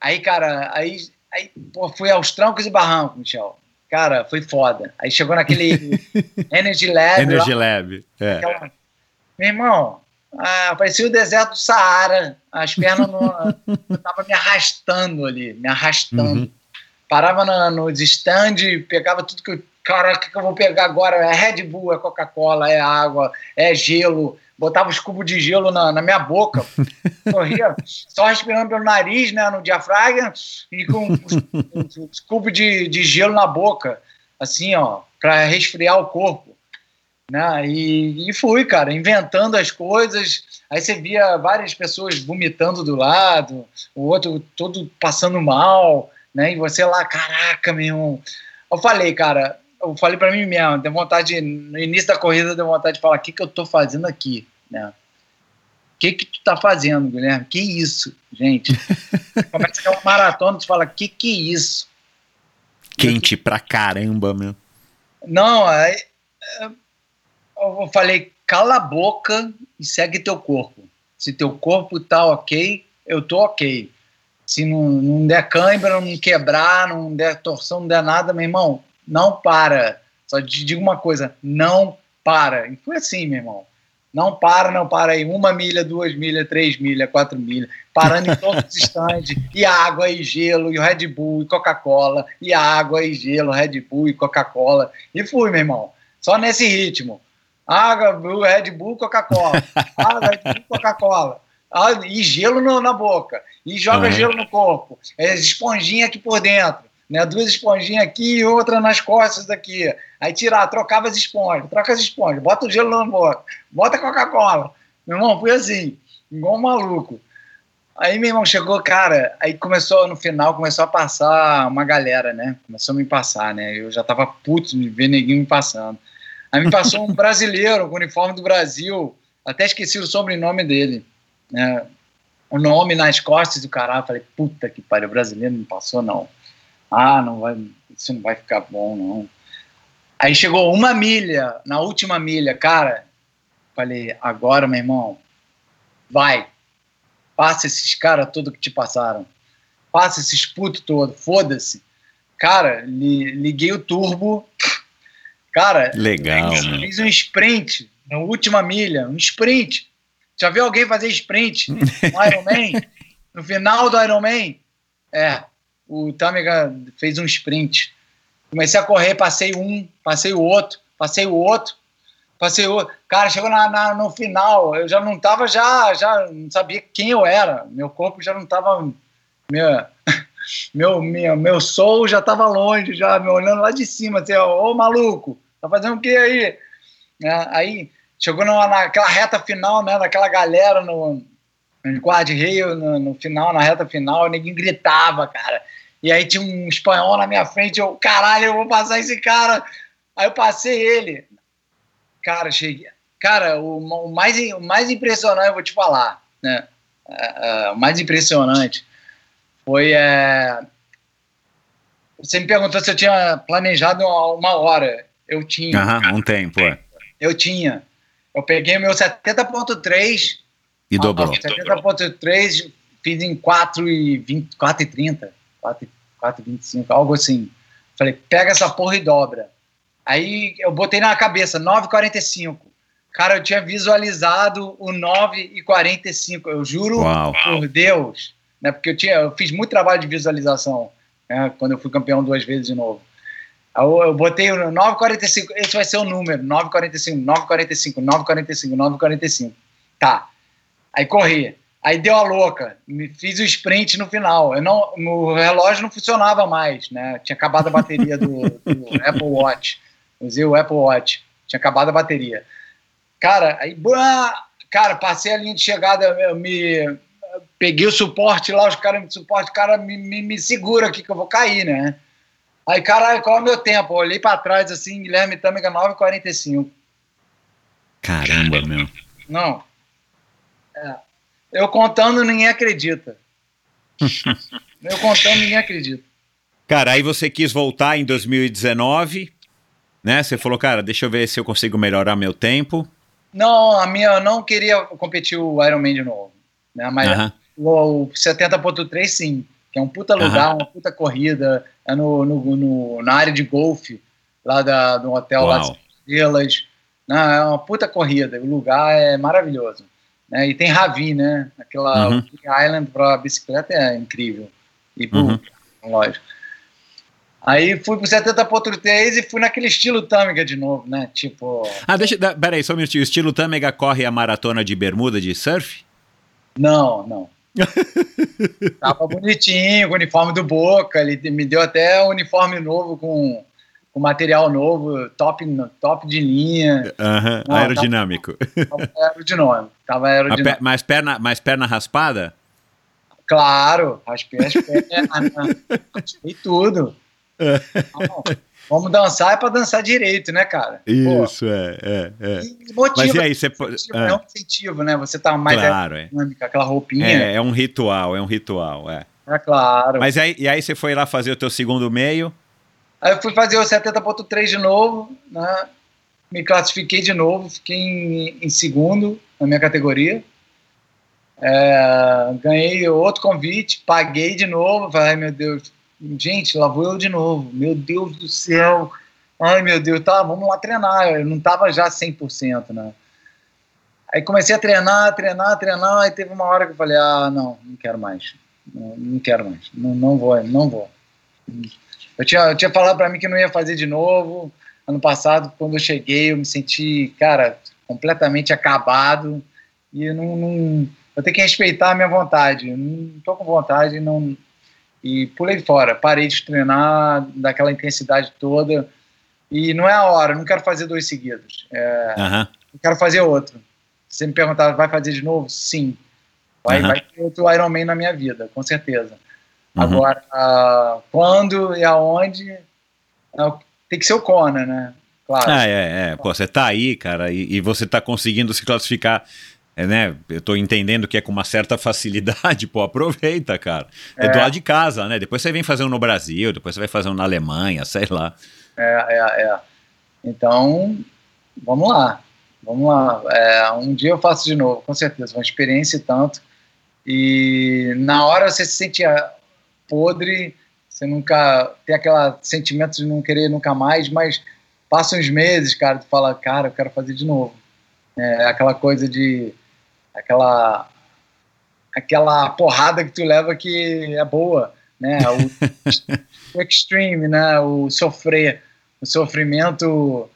Aí, cara, aí, aí pô, fui aos trancos e barrancos, Michel. Cara, foi foda. Aí chegou naquele Energy Lab. lá, Energy Lab. É. aquela- Meu irmão, ah, parecia o deserto do Saara. As pernas não. eu tava me arrastando ali, me arrastando. Uhum. Parava na, nos stand, pegava tudo que eu. Cara, o que, que eu vou pegar agora? É Red Bull, é Coca-Cola, é água, é gelo. Botava os cubos de gelo na, na minha boca. Corria só respirando pelo nariz, né, no diafragma, e com os, os- os cubos de, de gelo na boca, assim, ó, para resfriar o corpo. Né? E, e fui, cara, inventando as coisas. Aí você via várias pessoas vomitando do lado, o outro todo passando mal, né? E você lá, caraca, meu irmão. Eu falei, cara, eu falei para mim mesmo, deu vontade, no início da corrida, deu vontade de falar: o que, que eu tô fazendo aqui, né? O que que tu tá fazendo, Guilherme? Que isso, gente? Começa aquela maratona, tu fala: que que é isso? Quente pra caramba, meu. Não, aí é, eu falei, cala a boca e segue teu corpo. Se teu corpo tá ok, eu tô ok. Se não, não der cãibra, não quebrar, não der torção, não der nada, meu irmão, não para. Só te digo uma coisa, não para. E foi assim, meu irmão. Não para, não para aí. Uma milha, duas milhas, três milhas, quatro milhas. Parando em todos os estandes. E água, e gelo, e Red Bull, e Coca-Cola. E água, e gelo, Red Bull, e Coca-Cola. E fui, meu irmão. Só nesse ritmo. Água, Red Bull, Coca-Cola. Água, Red Bull, Coca-Cola. Ah, E gelo no- na boca. E joga Uhum. gelo no corpo. É, esponjinha aqui por dentro. Né? Duas esponjinhas aqui e outra nas costas aqui. Aí tirar, trocava as esponjas, troca as esponjas, bota o gelo na boca, bota a Coca-Cola. Meu irmão, fui assim, igual um maluco. Aí meu irmão chegou, cara, aí começou, no final, começou a passar uma galera, né? Começou a me passar, né? Eu já tava puto de ver neguinho me passando. Aí me passou um brasileiro com o uniforme do Brasil, até esqueci o sobrenome dele, né? O nome nas costas do caralho, falei, puta que pariu, brasileiro não passou não. Ah, não vai, isso não vai ficar bom, não. Aí chegou uma milha, na última milha, cara. Falei, agora, meu irmão, vai. Passa esses caras todos que te passaram. Passa esses putos todos, foda-se. Cara, li- liguei o turbo. Cara, Legal, fiz, meu. fiz um sprint na última milha, um sprint. Já viu alguém fazer sprint no Ironman? No final do Ironman? É, o Tâmega fez um sprint. Comecei a correr, passei um, passei o outro, passei o outro, passei o outro. Cara, chegou na, na- no final, eu já não tava, já, já não sabia quem eu era. Meu corpo já não tava. Meu, meu, meu, meu soul já tava longe, já me olhando lá de cima, assim, ô maluco, tá fazendo o que aí? Né, Aí chegou na, naquela reta final, né, daquela galera no, no quad rail, no, no final, na reta final, ninguém gritava, cara. E aí tinha um espanhol na minha frente, eu, caralho, eu vou passar esse cara. Aí eu passei ele. Cara, cheguei. Cara, o, o mais, o mais impressionante, eu vou te falar, né? É, é, o mais impressionante foi. É, você me perguntou se eu tinha planejado uma, hora. Eu tinha. Aham, um tempo, é. Eu tinha. Eu peguei meu 70.3. E dobrou. 70.3, fiz em 4 e 20, 4 e 30, 4 e 4 e 25, algo assim. Falei, pega essa porra e dobra. Aí eu botei na cabeça, 9,45. Cara, eu tinha visualizado o 9,45. Eu juro Uau. por Deus. Né, porque eu, tinha, eu fiz muito trabalho de visualização né, quando eu fui campeão duas vezes de novo. Eu, eu botei o 9,45. Esse vai ser o número: 9,45, 9,45, 9,45, 9,45. Tá. Aí corri. Aí deu a louca. Me fiz o sprint no final. Eu não, o relógio não funcionava mais, né? Tinha acabado a bateria do, do Apple Watch. Usei o Apple Watch. Tinha acabado a bateria. Cara, aí, cara, passei a linha de chegada, eu me peguei o suporte lá, os caras me suporte, cara, me, me, me segura aqui que eu vou cair, né? Aí, caralho, qual é o meu tempo? Eu olhei pra trás assim, Guilherme Tâmega 9,45. Caramba, meu. Não. É. Eu contando, ninguém acredita. eu contando, ninguém acredita. Cara, aí você quis voltar em 2019, né? Você falou, cara, deixa eu ver se eu consigo melhorar meu tempo. Não, a minha, eu não queria competir o Ironman de novo. Né? Mas Aham. o, o 70.3 sim, que é um puta lugar, uma puta corrida, é no, no, no- na área de golfe, lá da, do hotel lá de Uau. estrelas. Não, é uma puta corrida, o lugar é maravilhoso. Né? E tem Ravi, né? Aquela Uhum. Island para bicicleta é incrível. E pro, Uhum. lógico. Aí fui pro 70.3 e fui naquele estilo Tâmega de novo, né? Tipo, Ah, deixa. Peraí, só um minutinho. O estilo Tâmega corre a maratona de bermuda de surf? Não, não. Tava bonitinho, com o uniforme do Boca. Ele me deu até um uniforme novo com, com material novo, top, top de linha. Aham, Não, aerodinâmico. Tava aerodinâmico. Tava aerodinâmico. pe- Mas perna, mas perna raspada? Claro, raspei as pernas, raspei tudo. Não, vamos dançar é pra dançar direito, né, cara? Pô, Isso, é, é, é. e motiva, Mas e aí, você. po- incentivo, ah, É um incentivo, né? Você tá mais claro, é. dinâmica, aquela roupinha. É, é um ritual, é um ritual, é. É claro. Mas aí, e aí você foi lá fazer o teu segundo meio? Aí eu fui fazer o 70.3 de novo, né? Me classifiquei de novo, fiquei em, em segundo na minha categoria. É, ganhei outro convite, paguei de novo. Falei, meu Deus, gente, lá vou eu de novo. Meu Deus do céu. Ai meu Deus, tá, vamos lá treinar. Eu não tava já 100%, né? Aí comecei a treinar, treinar, treinar. E teve uma hora que eu falei, ah, não, não quero mais. Não, não quero mais. Não, não vou, não vou. Eu tinha, eu tinha falado para mim que não ia fazer de novo. Ano passado, quando eu cheguei, eu me senti, cara, completamente acabado. E eu não, não eu tenho que respeitar a minha vontade. Eu não tô com vontade, não. E pulei fora. Parei de treinar daquela intensidade toda. E não é a hora. Não quero fazer dois seguidos. É, eu quero fazer outro. Se você me perguntar, vai fazer de novo? Sim. Vai, Aham. vai ter outro Ironman na minha vida, com certeza. Uhum. Agora, ah, quando e aonde, é tem que ser o Conan, né? Claro. Ah, é, é. Pô, você tá aí, cara, e, e você tá conseguindo se classificar, é, né? Eu tô entendendo que é com uma certa facilidade, pô, aproveita, cara. É, do É. lado de casa, né? Depois você vem fazer um no Brasil, depois você vai fazer um na Alemanha, sei lá. É, é, é. Então, vamos lá. Vamos lá. É, um dia eu faço de novo, com certeza. Uma experiência e tanto. E na hora você se sente podre, você nunca tem aquele sentimento de não querer nunca mais, mas passa uns meses, cara, tu fala, cara, eu quero fazer de novo. É aquela coisa de. aquela. aquela porrada que tu leva que é boa, né? O, o extreme, né? O sofrer, o sofrimento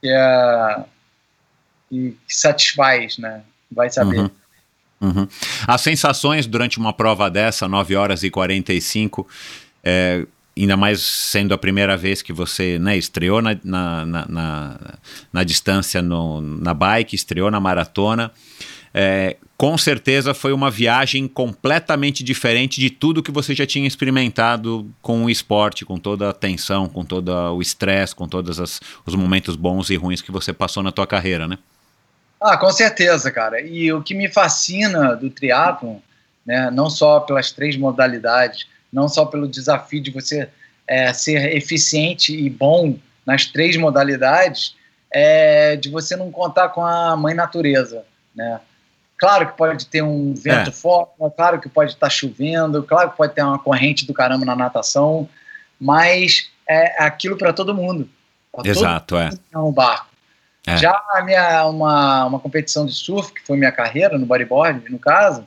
que é que, que satisfaz, né? Vai saber. Uhum. Uhum. As sensações durante uma prova dessa, 9 horas e 45, é, ainda mais sendo a primeira vez que você né, estreou na, na, na, na, na distância no, na bike, estreou na maratona. é, com certeza foi uma viagem completamente diferente de tudo que você já tinha experimentado com o esporte, com toda a tensão, com todo o estresse, com todos os momentos bons e ruins que você passou na tua carreira, né? Ah, com certeza, cara. E o que me fascina do triatlon, né, não só pelas três modalidades, não só pelo desafio de você é, ser eficiente e bom nas três modalidades, é de você não contar com a mãe natureza, né? Claro que pode ter um vento é. forte, claro que pode estar chovendo, claro que pode ter uma corrente do caramba na natação, mas é aquilo para todo mundo. Pra Exato, todo é. No barco. É. Já a minha, uma, uma competição de surf, que foi minha carreira no bodyboard, no caso,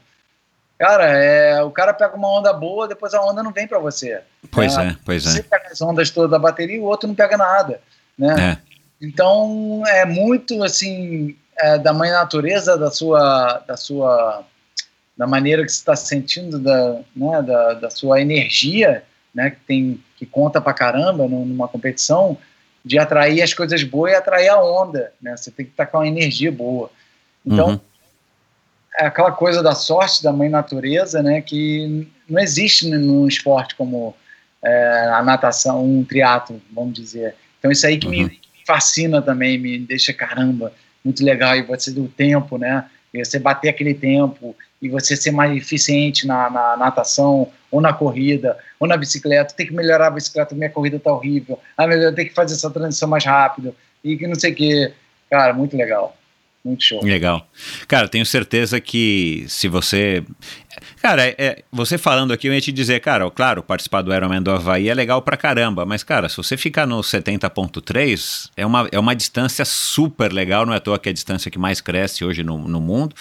cara, é, o cara pega uma onda boa, depois a onda não vem para você. Pois né? é, pois você é. Você pega as ondas todas da bateria e o outro não pega nada, né? É. Então, é muito, assim, é, da mãe natureza, da sua, da sua, da maneira que você está sentindo, da, né, da, da, sua energia, né, que tem, que conta pra caramba numa competição, de atrair as coisas boas e atrair a onda, né? Você tem que estar com uma energia boa. Então, uhum. é aquela coisa da sorte da mãe natureza, né? Que não existe no esporte como é, a natação, um triatlo, vamos dizer. Então, isso aí que uhum. me fascina também, me deixa caramba muito legal e você do tempo, né? E você bater aquele tempo e você ser mais eficiente na, na, natação ou na corrida ou na bicicleta. Tem que melhorar a bicicleta, minha corrida tá horrível. Ah, meu Deus, tem que fazer essa transição mais rápido e que não sei o que. Cara, muito legal. Muito show. Legal. Cara, tenho certeza que se você. Cara, é, é, você falando aqui, eu ia te dizer, cara, claro, participar do Ironman do Havaí é legal pra caramba, mas, cara, se você ficar no 70.3, é uma, é uma distância super legal, não é à toa que é a distância que mais cresce hoje no, no mundo.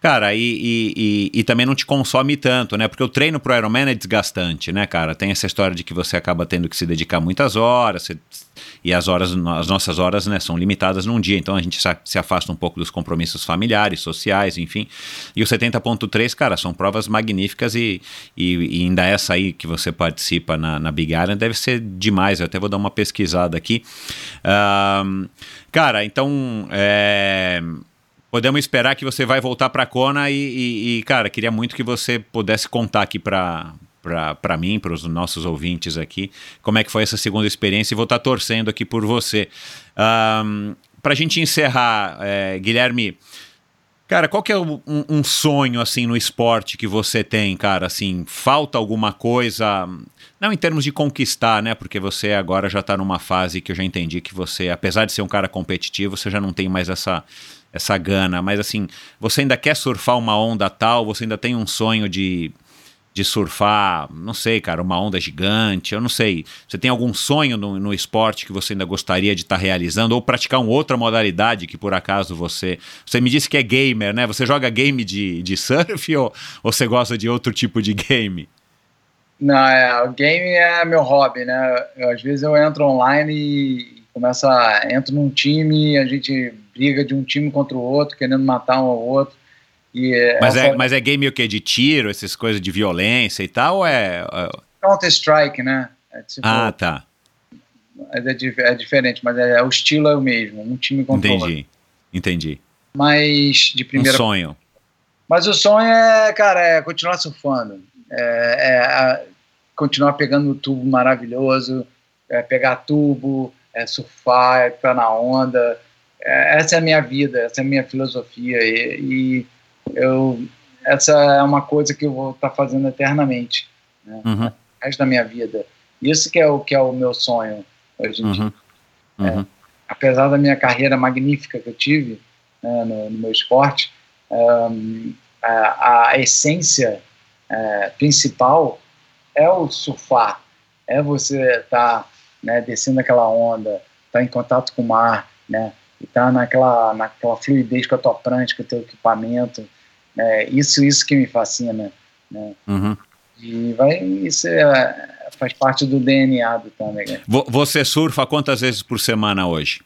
Cara, e, e, e, e, também não te consome tanto, né? Porque o treino pro Ironman é desgastante, né, cara? Tem essa história de que você acaba tendo que se dedicar muitas horas, você, e as horas, as nossas horas, né, são limitadas num dia, então a gente se afasta um pouco dos compromissos familiares, sociais, enfim. E o 70.3, cara, são provas magníficas e, e, ainda essa aí que você participa na, na Big Iron deve ser demais. Eu até vou dar uma pesquisada aqui. Um, cara, então. É, podemos esperar que você vai voltar para Kona e, e, e, cara, queria muito que você pudesse contar aqui para para mim, para os nossos ouvintes aqui, como é que foi essa segunda experiência e vou estar tá torcendo aqui por você. Um, para a gente encerrar, é, Guilherme, cara, qual que é um, um, sonho assim no esporte que você tem, cara? Assim, falta alguma coisa? Não em termos de conquistar, né? Porque você agora já está numa fase que eu já entendi que você, apesar de ser um cara competitivo, você já não tem mais essa essa gana, mas assim, você ainda quer surfar uma onda tal, você ainda tem um sonho de, de surfar, não sei, cara, uma onda gigante, eu não sei. Você tem algum sonho no, no esporte que você ainda gostaria de estar tá realizando ou praticar uma outra modalidade que por acaso você. Você me disse que é gamer, né? Você joga game de, de surf ou, ou você gosta de outro tipo de game? Não, é, o game é meu hobby, né? Eu, às vezes eu entro online e começo a. entro num time, a gente briga de um time contra o outro, querendo matar um ao outro. E é, mas, é, mas é game o quê? De tiro, essas coisas de violência e tal? Ou é. é Counter-Strike, né? É tipo, ah, tá. É, é, diferente, mas é, o estilo é o mesmo, um time contra Entendi, o outro. entendi. Mas de primeira. Um sonho. Mas o sonho é, cara, é continuar surfando. É, continuar pegando o tubo maravilhoso, pegar tubo, surfar, entrar na onda é, essa é a minha vida, essa é a minha filosofia e, e eu essa é uma coisa que eu vou estar tá fazendo eternamente, né? Uhum. O resto da minha vida. Isso que é o que é o meu sonho hoje em uhum. dia. Uhum. É, apesar da minha carreira magnífica que eu tive né, no, no, meu esporte, um, a, a, essência é, principal é o surfar, é você estar tá, né, descendo aquela onda, tá em contato com o mar, né, e tá naquela, naquela fluidez com a tua prancha, com o teu equipamento. É, isso, isso que me fascina. Né? Uhum. E vai, isso é, faz parte do DNA do Tâmega. Você surfa quantas vezes por semana hoje?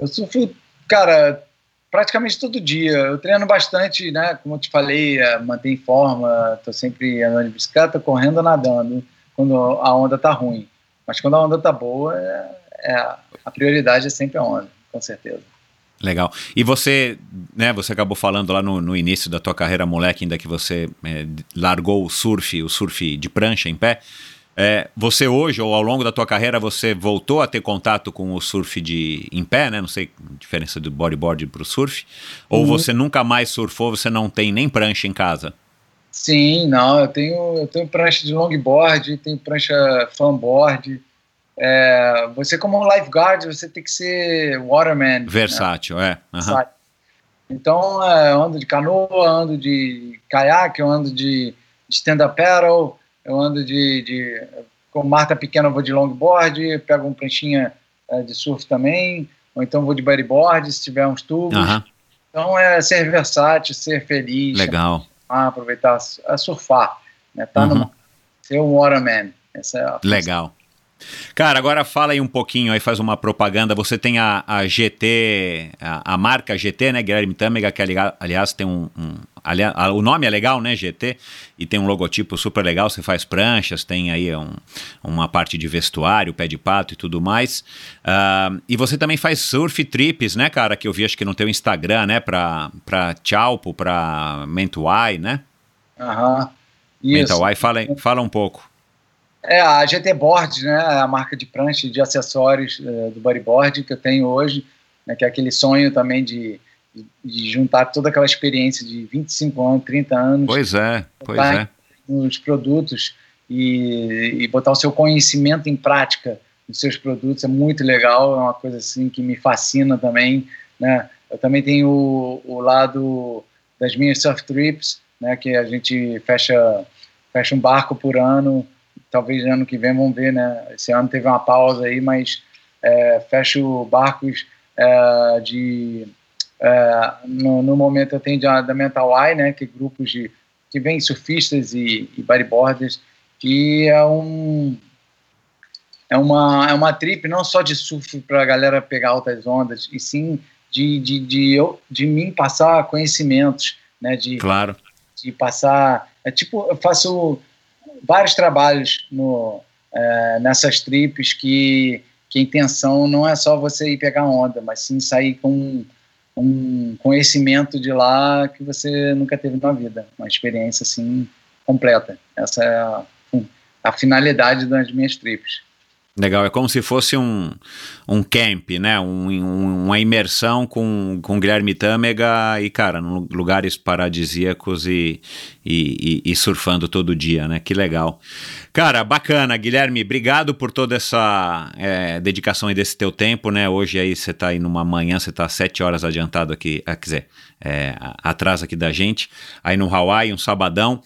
Eu surfo, cara, praticamente todo dia. Eu treino bastante, né? Como eu te falei, é, manter em forma, tô sempre andando de bicicleta, correndo, nadando, quando a onda tá ruim. Mas quando a onda tá boa, é, é, a prioridade é sempre a onda, com certeza. Legal. E você, né, você acabou falando lá no, no início da tua carreira moleque, ainda que você é, largou o surf, o surf de prancha em pé. É, você hoje, ou ao longo da tua carreira, você voltou a ter contato com o surf de em pé, né? Não sei a diferença do bodyboard para o surf. Ou Uhum. você nunca mais surfou, você não tem nem prancha em casa? Sim, não, eu tenho, eu tenho prancha de longboard, tenho prancha fanboard. É, você como um lifeguard, você tem que ser waterman. né? Versátil, é. aham. Sabe? Então, é, eu ando de canoa, ando de caiaque, eu ando de, stand-up paddle, eu ando de, de... Com Marta pequena eu vou de longboard, pego uma pranchinha é, de surf também, ou então vou de bodyboard, se tiver uns tubos. Aham, Então, é ser versátil, ser feliz, legal. Ah, aproveitar a surfar, né? Tá Uhum. numa, ser um waterman. Essa é a Legal. Cara, agora fala aí um pouquinho, aí faz uma propaganda. Você tem a, a GT, a, a marca GT, né, Guilherme Tâmega, que ali- aliás tem um. um- ali- a- o nome é legal, né, GT, e tem um logotipo super legal. Você faz pranchas, tem aí um- uma parte de vestuário, pé de pato e tudo mais. Ah, e você também faz surf trips, né, cara, que eu vi acho que no teu Instagram, né, pra, pra Chalpo, pra Mentuai, né? Aham. Isso. Mentuai, fala, fala um pouco. É a GT Board, né? A marca de prancha e de acessórios eh, do bodyboard que eu tenho hoje, né, que é aquele sonho também de, de- de juntar toda aquela experiência de 25 anos, 30 anos Pois é, pois é. nos produtos e, e botar o seu conhecimento em prática nos seus produtos é muito legal, é uma coisa assim que me fascina também, né? Eu também tenho o, o lado das minhas surf trips, né? Que a gente fecha fecha um barco por ano, talvez ano que vem vamos ver, né? Esse ano teve uma pausa aí, mas é, fecho barcos é, de é, no, no momento eu tenho da, da Mental Eye, né? Que é grupos de que vem surfistas e, e bodyboarders, que é um é uma, é uma trip não só de surf para a galera pegar altas ondas, e sim de, de, de, eu, de mim passar conhecimentos, né, de, Claro. de passar. É tipo, eu faço vários trabalhos no, é, nessas trips que, que a intenção não é só você ir pegar onda, mas sim sair com um conhecimento de lá que você nunca teve na vida, uma experiência assim completa. Essa é a, a finalidade das minhas trips. Legal, é como se fosse um, um camp, né? Um, um- uma imersão com, com Guilherme Tâmega e, cara, lugares paradisíacos e, e, e- surfando todo dia, né? Que legal. Cara, bacana, Guilherme, obrigado por toda essa é, dedicação e desse teu tempo, né? Hoje aí você tá aí numa manhã, você tá sete horas adiantado aqui, ah, quer dizer, é, atrás aqui da gente, aí no Hawaii, um sabadão.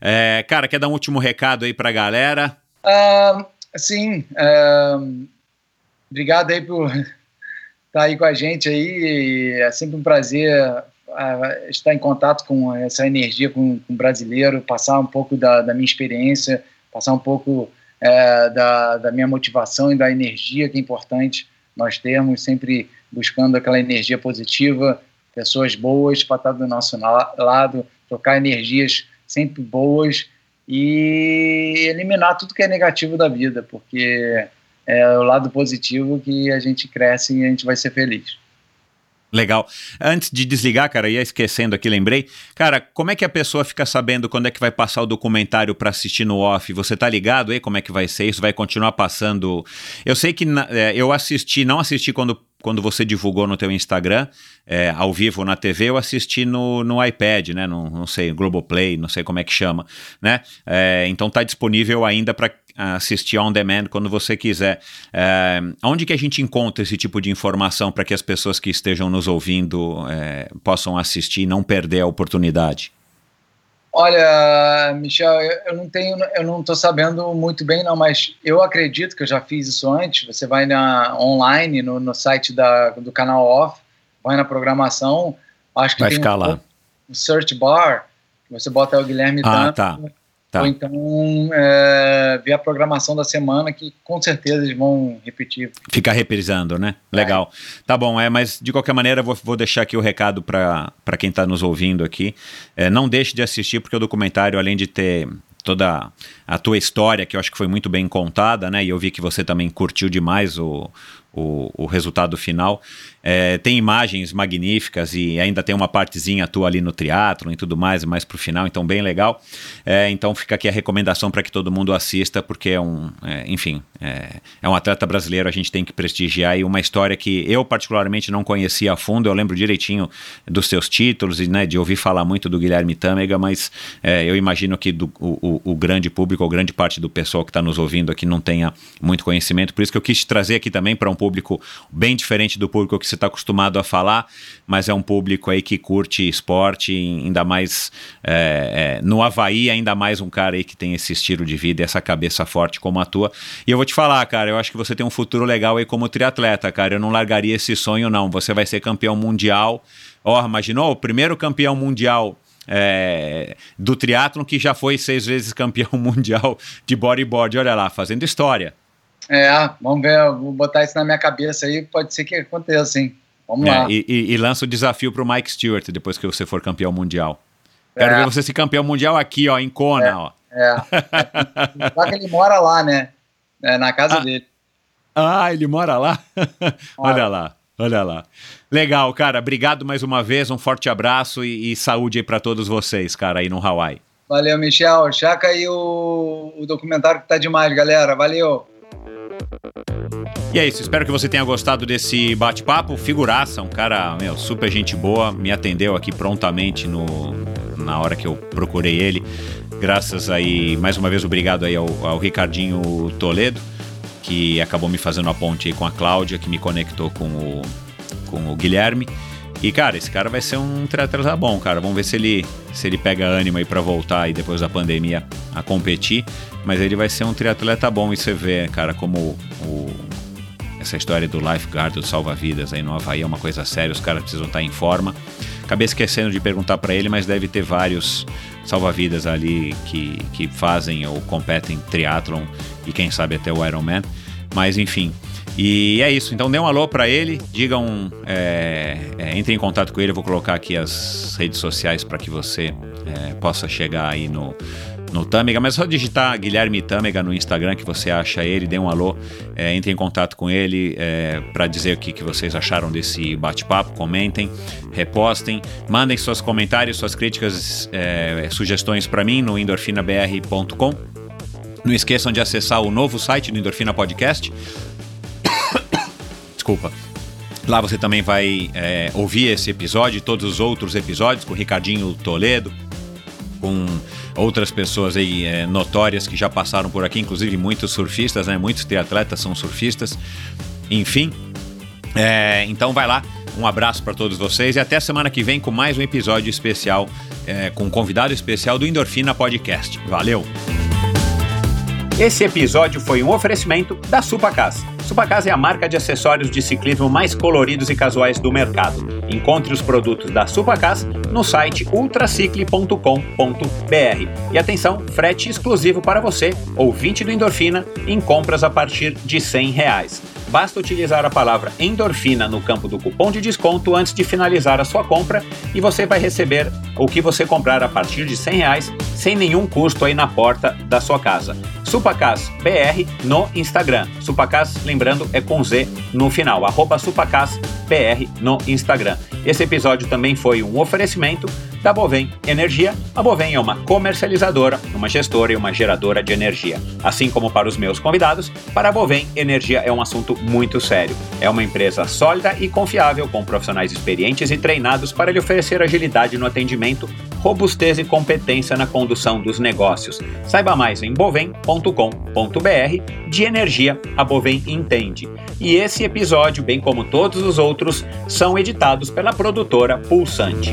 É, cara, quer dar um último recado aí pra galera? Ah, sim, ah, obrigado aí por estar aí com a gente aí. É sempre um prazer ah, estar em contato com essa energia com, com o brasileiro, passar um pouco da, da minha experiência, passar um pouco eh, da, da minha motivação e da energia que é importante nós termos, sempre buscando aquela energia positiva, pessoas boas para estar do nosso la- lado, trocar energias sempre boas e eliminar tudo que é negativo da vida, porque é o lado positivo que a gente cresce e a gente vai ser feliz. Legal. Antes de desligar, cara, ia esquecendo aqui, lembrei. Cara, como é que a pessoa fica sabendo quando é que vai passar o documentário pra assistir no off? Você tá ligado aí como é que vai ser? Isso vai continuar passando? Eu sei que é, eu assisti, não assisti quando, quando você divulgou no teu Instagram, é, ao vivo na TV, eu assisti no, no iPad, né? No, não sei, Globoplay, não sei como é que chama, né? É, então tá disponível ainda para assistir on demand quando você quiser. É, onde que a gente encontra esse tipo de informação para que as pessoas que estejam nos ouvindo é, possam assistir e não perder a oportunidade? Olha, Michel, eu não tenho, eu não estou sabendo muito bem não, mas eu acredito que eu já fiz isso antes. Você vai na online no, no site da, do canal Off, vai na programação, acho que Vai tem ficar um, lá. um search bar, você bota o Guilherme Ah, Tâmega, tá. Tá. ou então é, ver a programação da semana, que com certeza eles vão repetir. Ficar reprisando, né? Legal. Tá bom, é, mas de qualquer maneira vou, vou deixar aqui o recado para quem está nos ouvindo aqui. É, não deixe de assistir, porque o documentário, além de ter toda a tua história, que eu acho que foi muito bem contada, né? E eu vi que você também curtiu demais o, o, o resultado final. É, tem imagens magníficas e ainda tem uma partezinha tua ali no triatlo e tudo mais, mais pro final, então bem legal. É, então fica aqui a recomendação para que todo mundo assista, porque é um, é, enfim, é, é, um atleta brasileiro, a gente tem que prestigiar e uma história que eu particularmente não conhecia a fundo, eu lembro direitinho dos seus títulos e né, de ouvir falar muito do Guilherme Tâmega, mas é, eu imagino que do, o, o, grande público, ou grande parte do pessoal que está nos ouvindo aqui não tenha muito conhecimento, por isso que eu quis trazer aqui também para um público bem diferente do público que você está acostumado a falar, mas é um público aí que curte esporte, ainda mais é, é, no Havaí, ainda mais um cara aí que tem esse estilo de vida essa cabeça forte como a tua. E eu vou te falar, cara, eu acho que você tem um futuro legal aí como triatleta, cara. Eu não largaria esse sonho, não. Você vai ser campeão mundial. Ó, oh, imaginou? O primeiro campeão mundial é, do triatlon que já foi seis vezes campeão mundial de bodyboard. Olha lá, fazendo história. É, vamos ver, vou botar isso na minha cabeça aí, pode ser que aconteça, hein? Vamos é, lá. E, e, lança o desafio pro Mike Stewart depois que você for campeão mundial. Quero é. ver você ser campeão mundial aqui, ó, em Kona, é, ó. É. Só que ele mora lá, né? É, na casa ah, dele. Ah, ele mora lá? olha lá, olha lá. Legal, cara. Obrigado mais uma vez. Um forte abraço e, e saúde aí para todos vocês, cara, aí no Hawaii. Valeu, Michel. Chaca aí o, o documentário que tá demais, galera. Valeu. E é isso, espero que você tenha gostado desse bate-papo. Figuraça, um cara, meu, super gente boa, me atendeu aqui prontamente no, na hora que eu procurei ele. Graças aí, mais uma vez, obrigado aí ao, ao Ricardinho Toledo, que acabou me fazendo a ponte com a Cláudia, que me conectou com o, com o Guilherme. E, cara, esse cara vai ser um triatleta bom, cara. Vamos ver se ele, se ele pega ânimo aí para voltar aí depois da pandemia a competir. Mas ele vai ser um triatleta bom e você vê, cara, como o, essa história do lifeguard, do salva-vidas aí no Havaí é uma coisa séria, os caras precisam estar em forma. Acabei esquecendo de perguntar para ele, mas deve ter vários salva-vidas ali que, que fazem ou competem triatlon e quem sabe até o Ironman. Mas enfim, e é isso. Então dê um alô para ele, digam, é, é, entre em contato com ele. Eu vou colocar aqui as redes sociais para que você é, possa chegar aí no, no Tâmega, mas só digitar Guilherme Tâmega no Instagram que você acha ele, dê um alô, é, entre em contato com ele é, para dizer o que, que vocês acharam desse bate-papo, comentem, repostem, mandem seus comentários, suas críticas, é, sugestões para mim no endorfinabr.com. Não esqueçam de acessar o novo site do Endorfina Podcast. Desculpa. Lá você também vai é, ouvir esse episódio e todos os outros episódios com o Ricardinho Toledo, com outras pessoas aí é, notórias que já passaram por aqui, inclusive muitos surfistas, né? Muitos triatletas são surfistas. Enfim, é, então vai lá. Um abraço para todos vocês e até semana que vem com mais um episódio especial é, com um convidado especial do Endorfina Podcast. Valeu! Esse episódio foi um oferecimento da Supacas. Supacas é a marca de acessórios de ciclismo mais coloridos e casuais do mercado. Encontre os produtos da Supacas no site ultracicle.com.br. E atenção, frete exclusivo para você, ouvinte do Endorfina, em compras a partir de 100 reais. Basta utilizar a palavra endorfina no campo do cupom de desconto antes de finalizar a sua compra e você vai receber o que você comprar a partir de 100 reais sem nenhum custo aí na porta da sua casa. Supacas BR no Instagram. Supacas, lembrando, é com Z no final. Arroba Supacas BR no Instagram. Esse episódio também foi um oferecimento da Bovem Energia. A Bovem é uma comercializadora, uma gestora e uma geradora de energia. Assim como para os meus convidados, para a Bovem, energia é um assunto muito sério. É uma empresa sólida e confiável, com profissionais experientes e treinados para lhe oferecer agilidade no atendimento, robustez e competência na condução dos negócios. Saiba mais em bovem.com.br. De energia, a Bovem entende. E esse episódio, bem como todos os outros, são editados pela produtora Pulsante.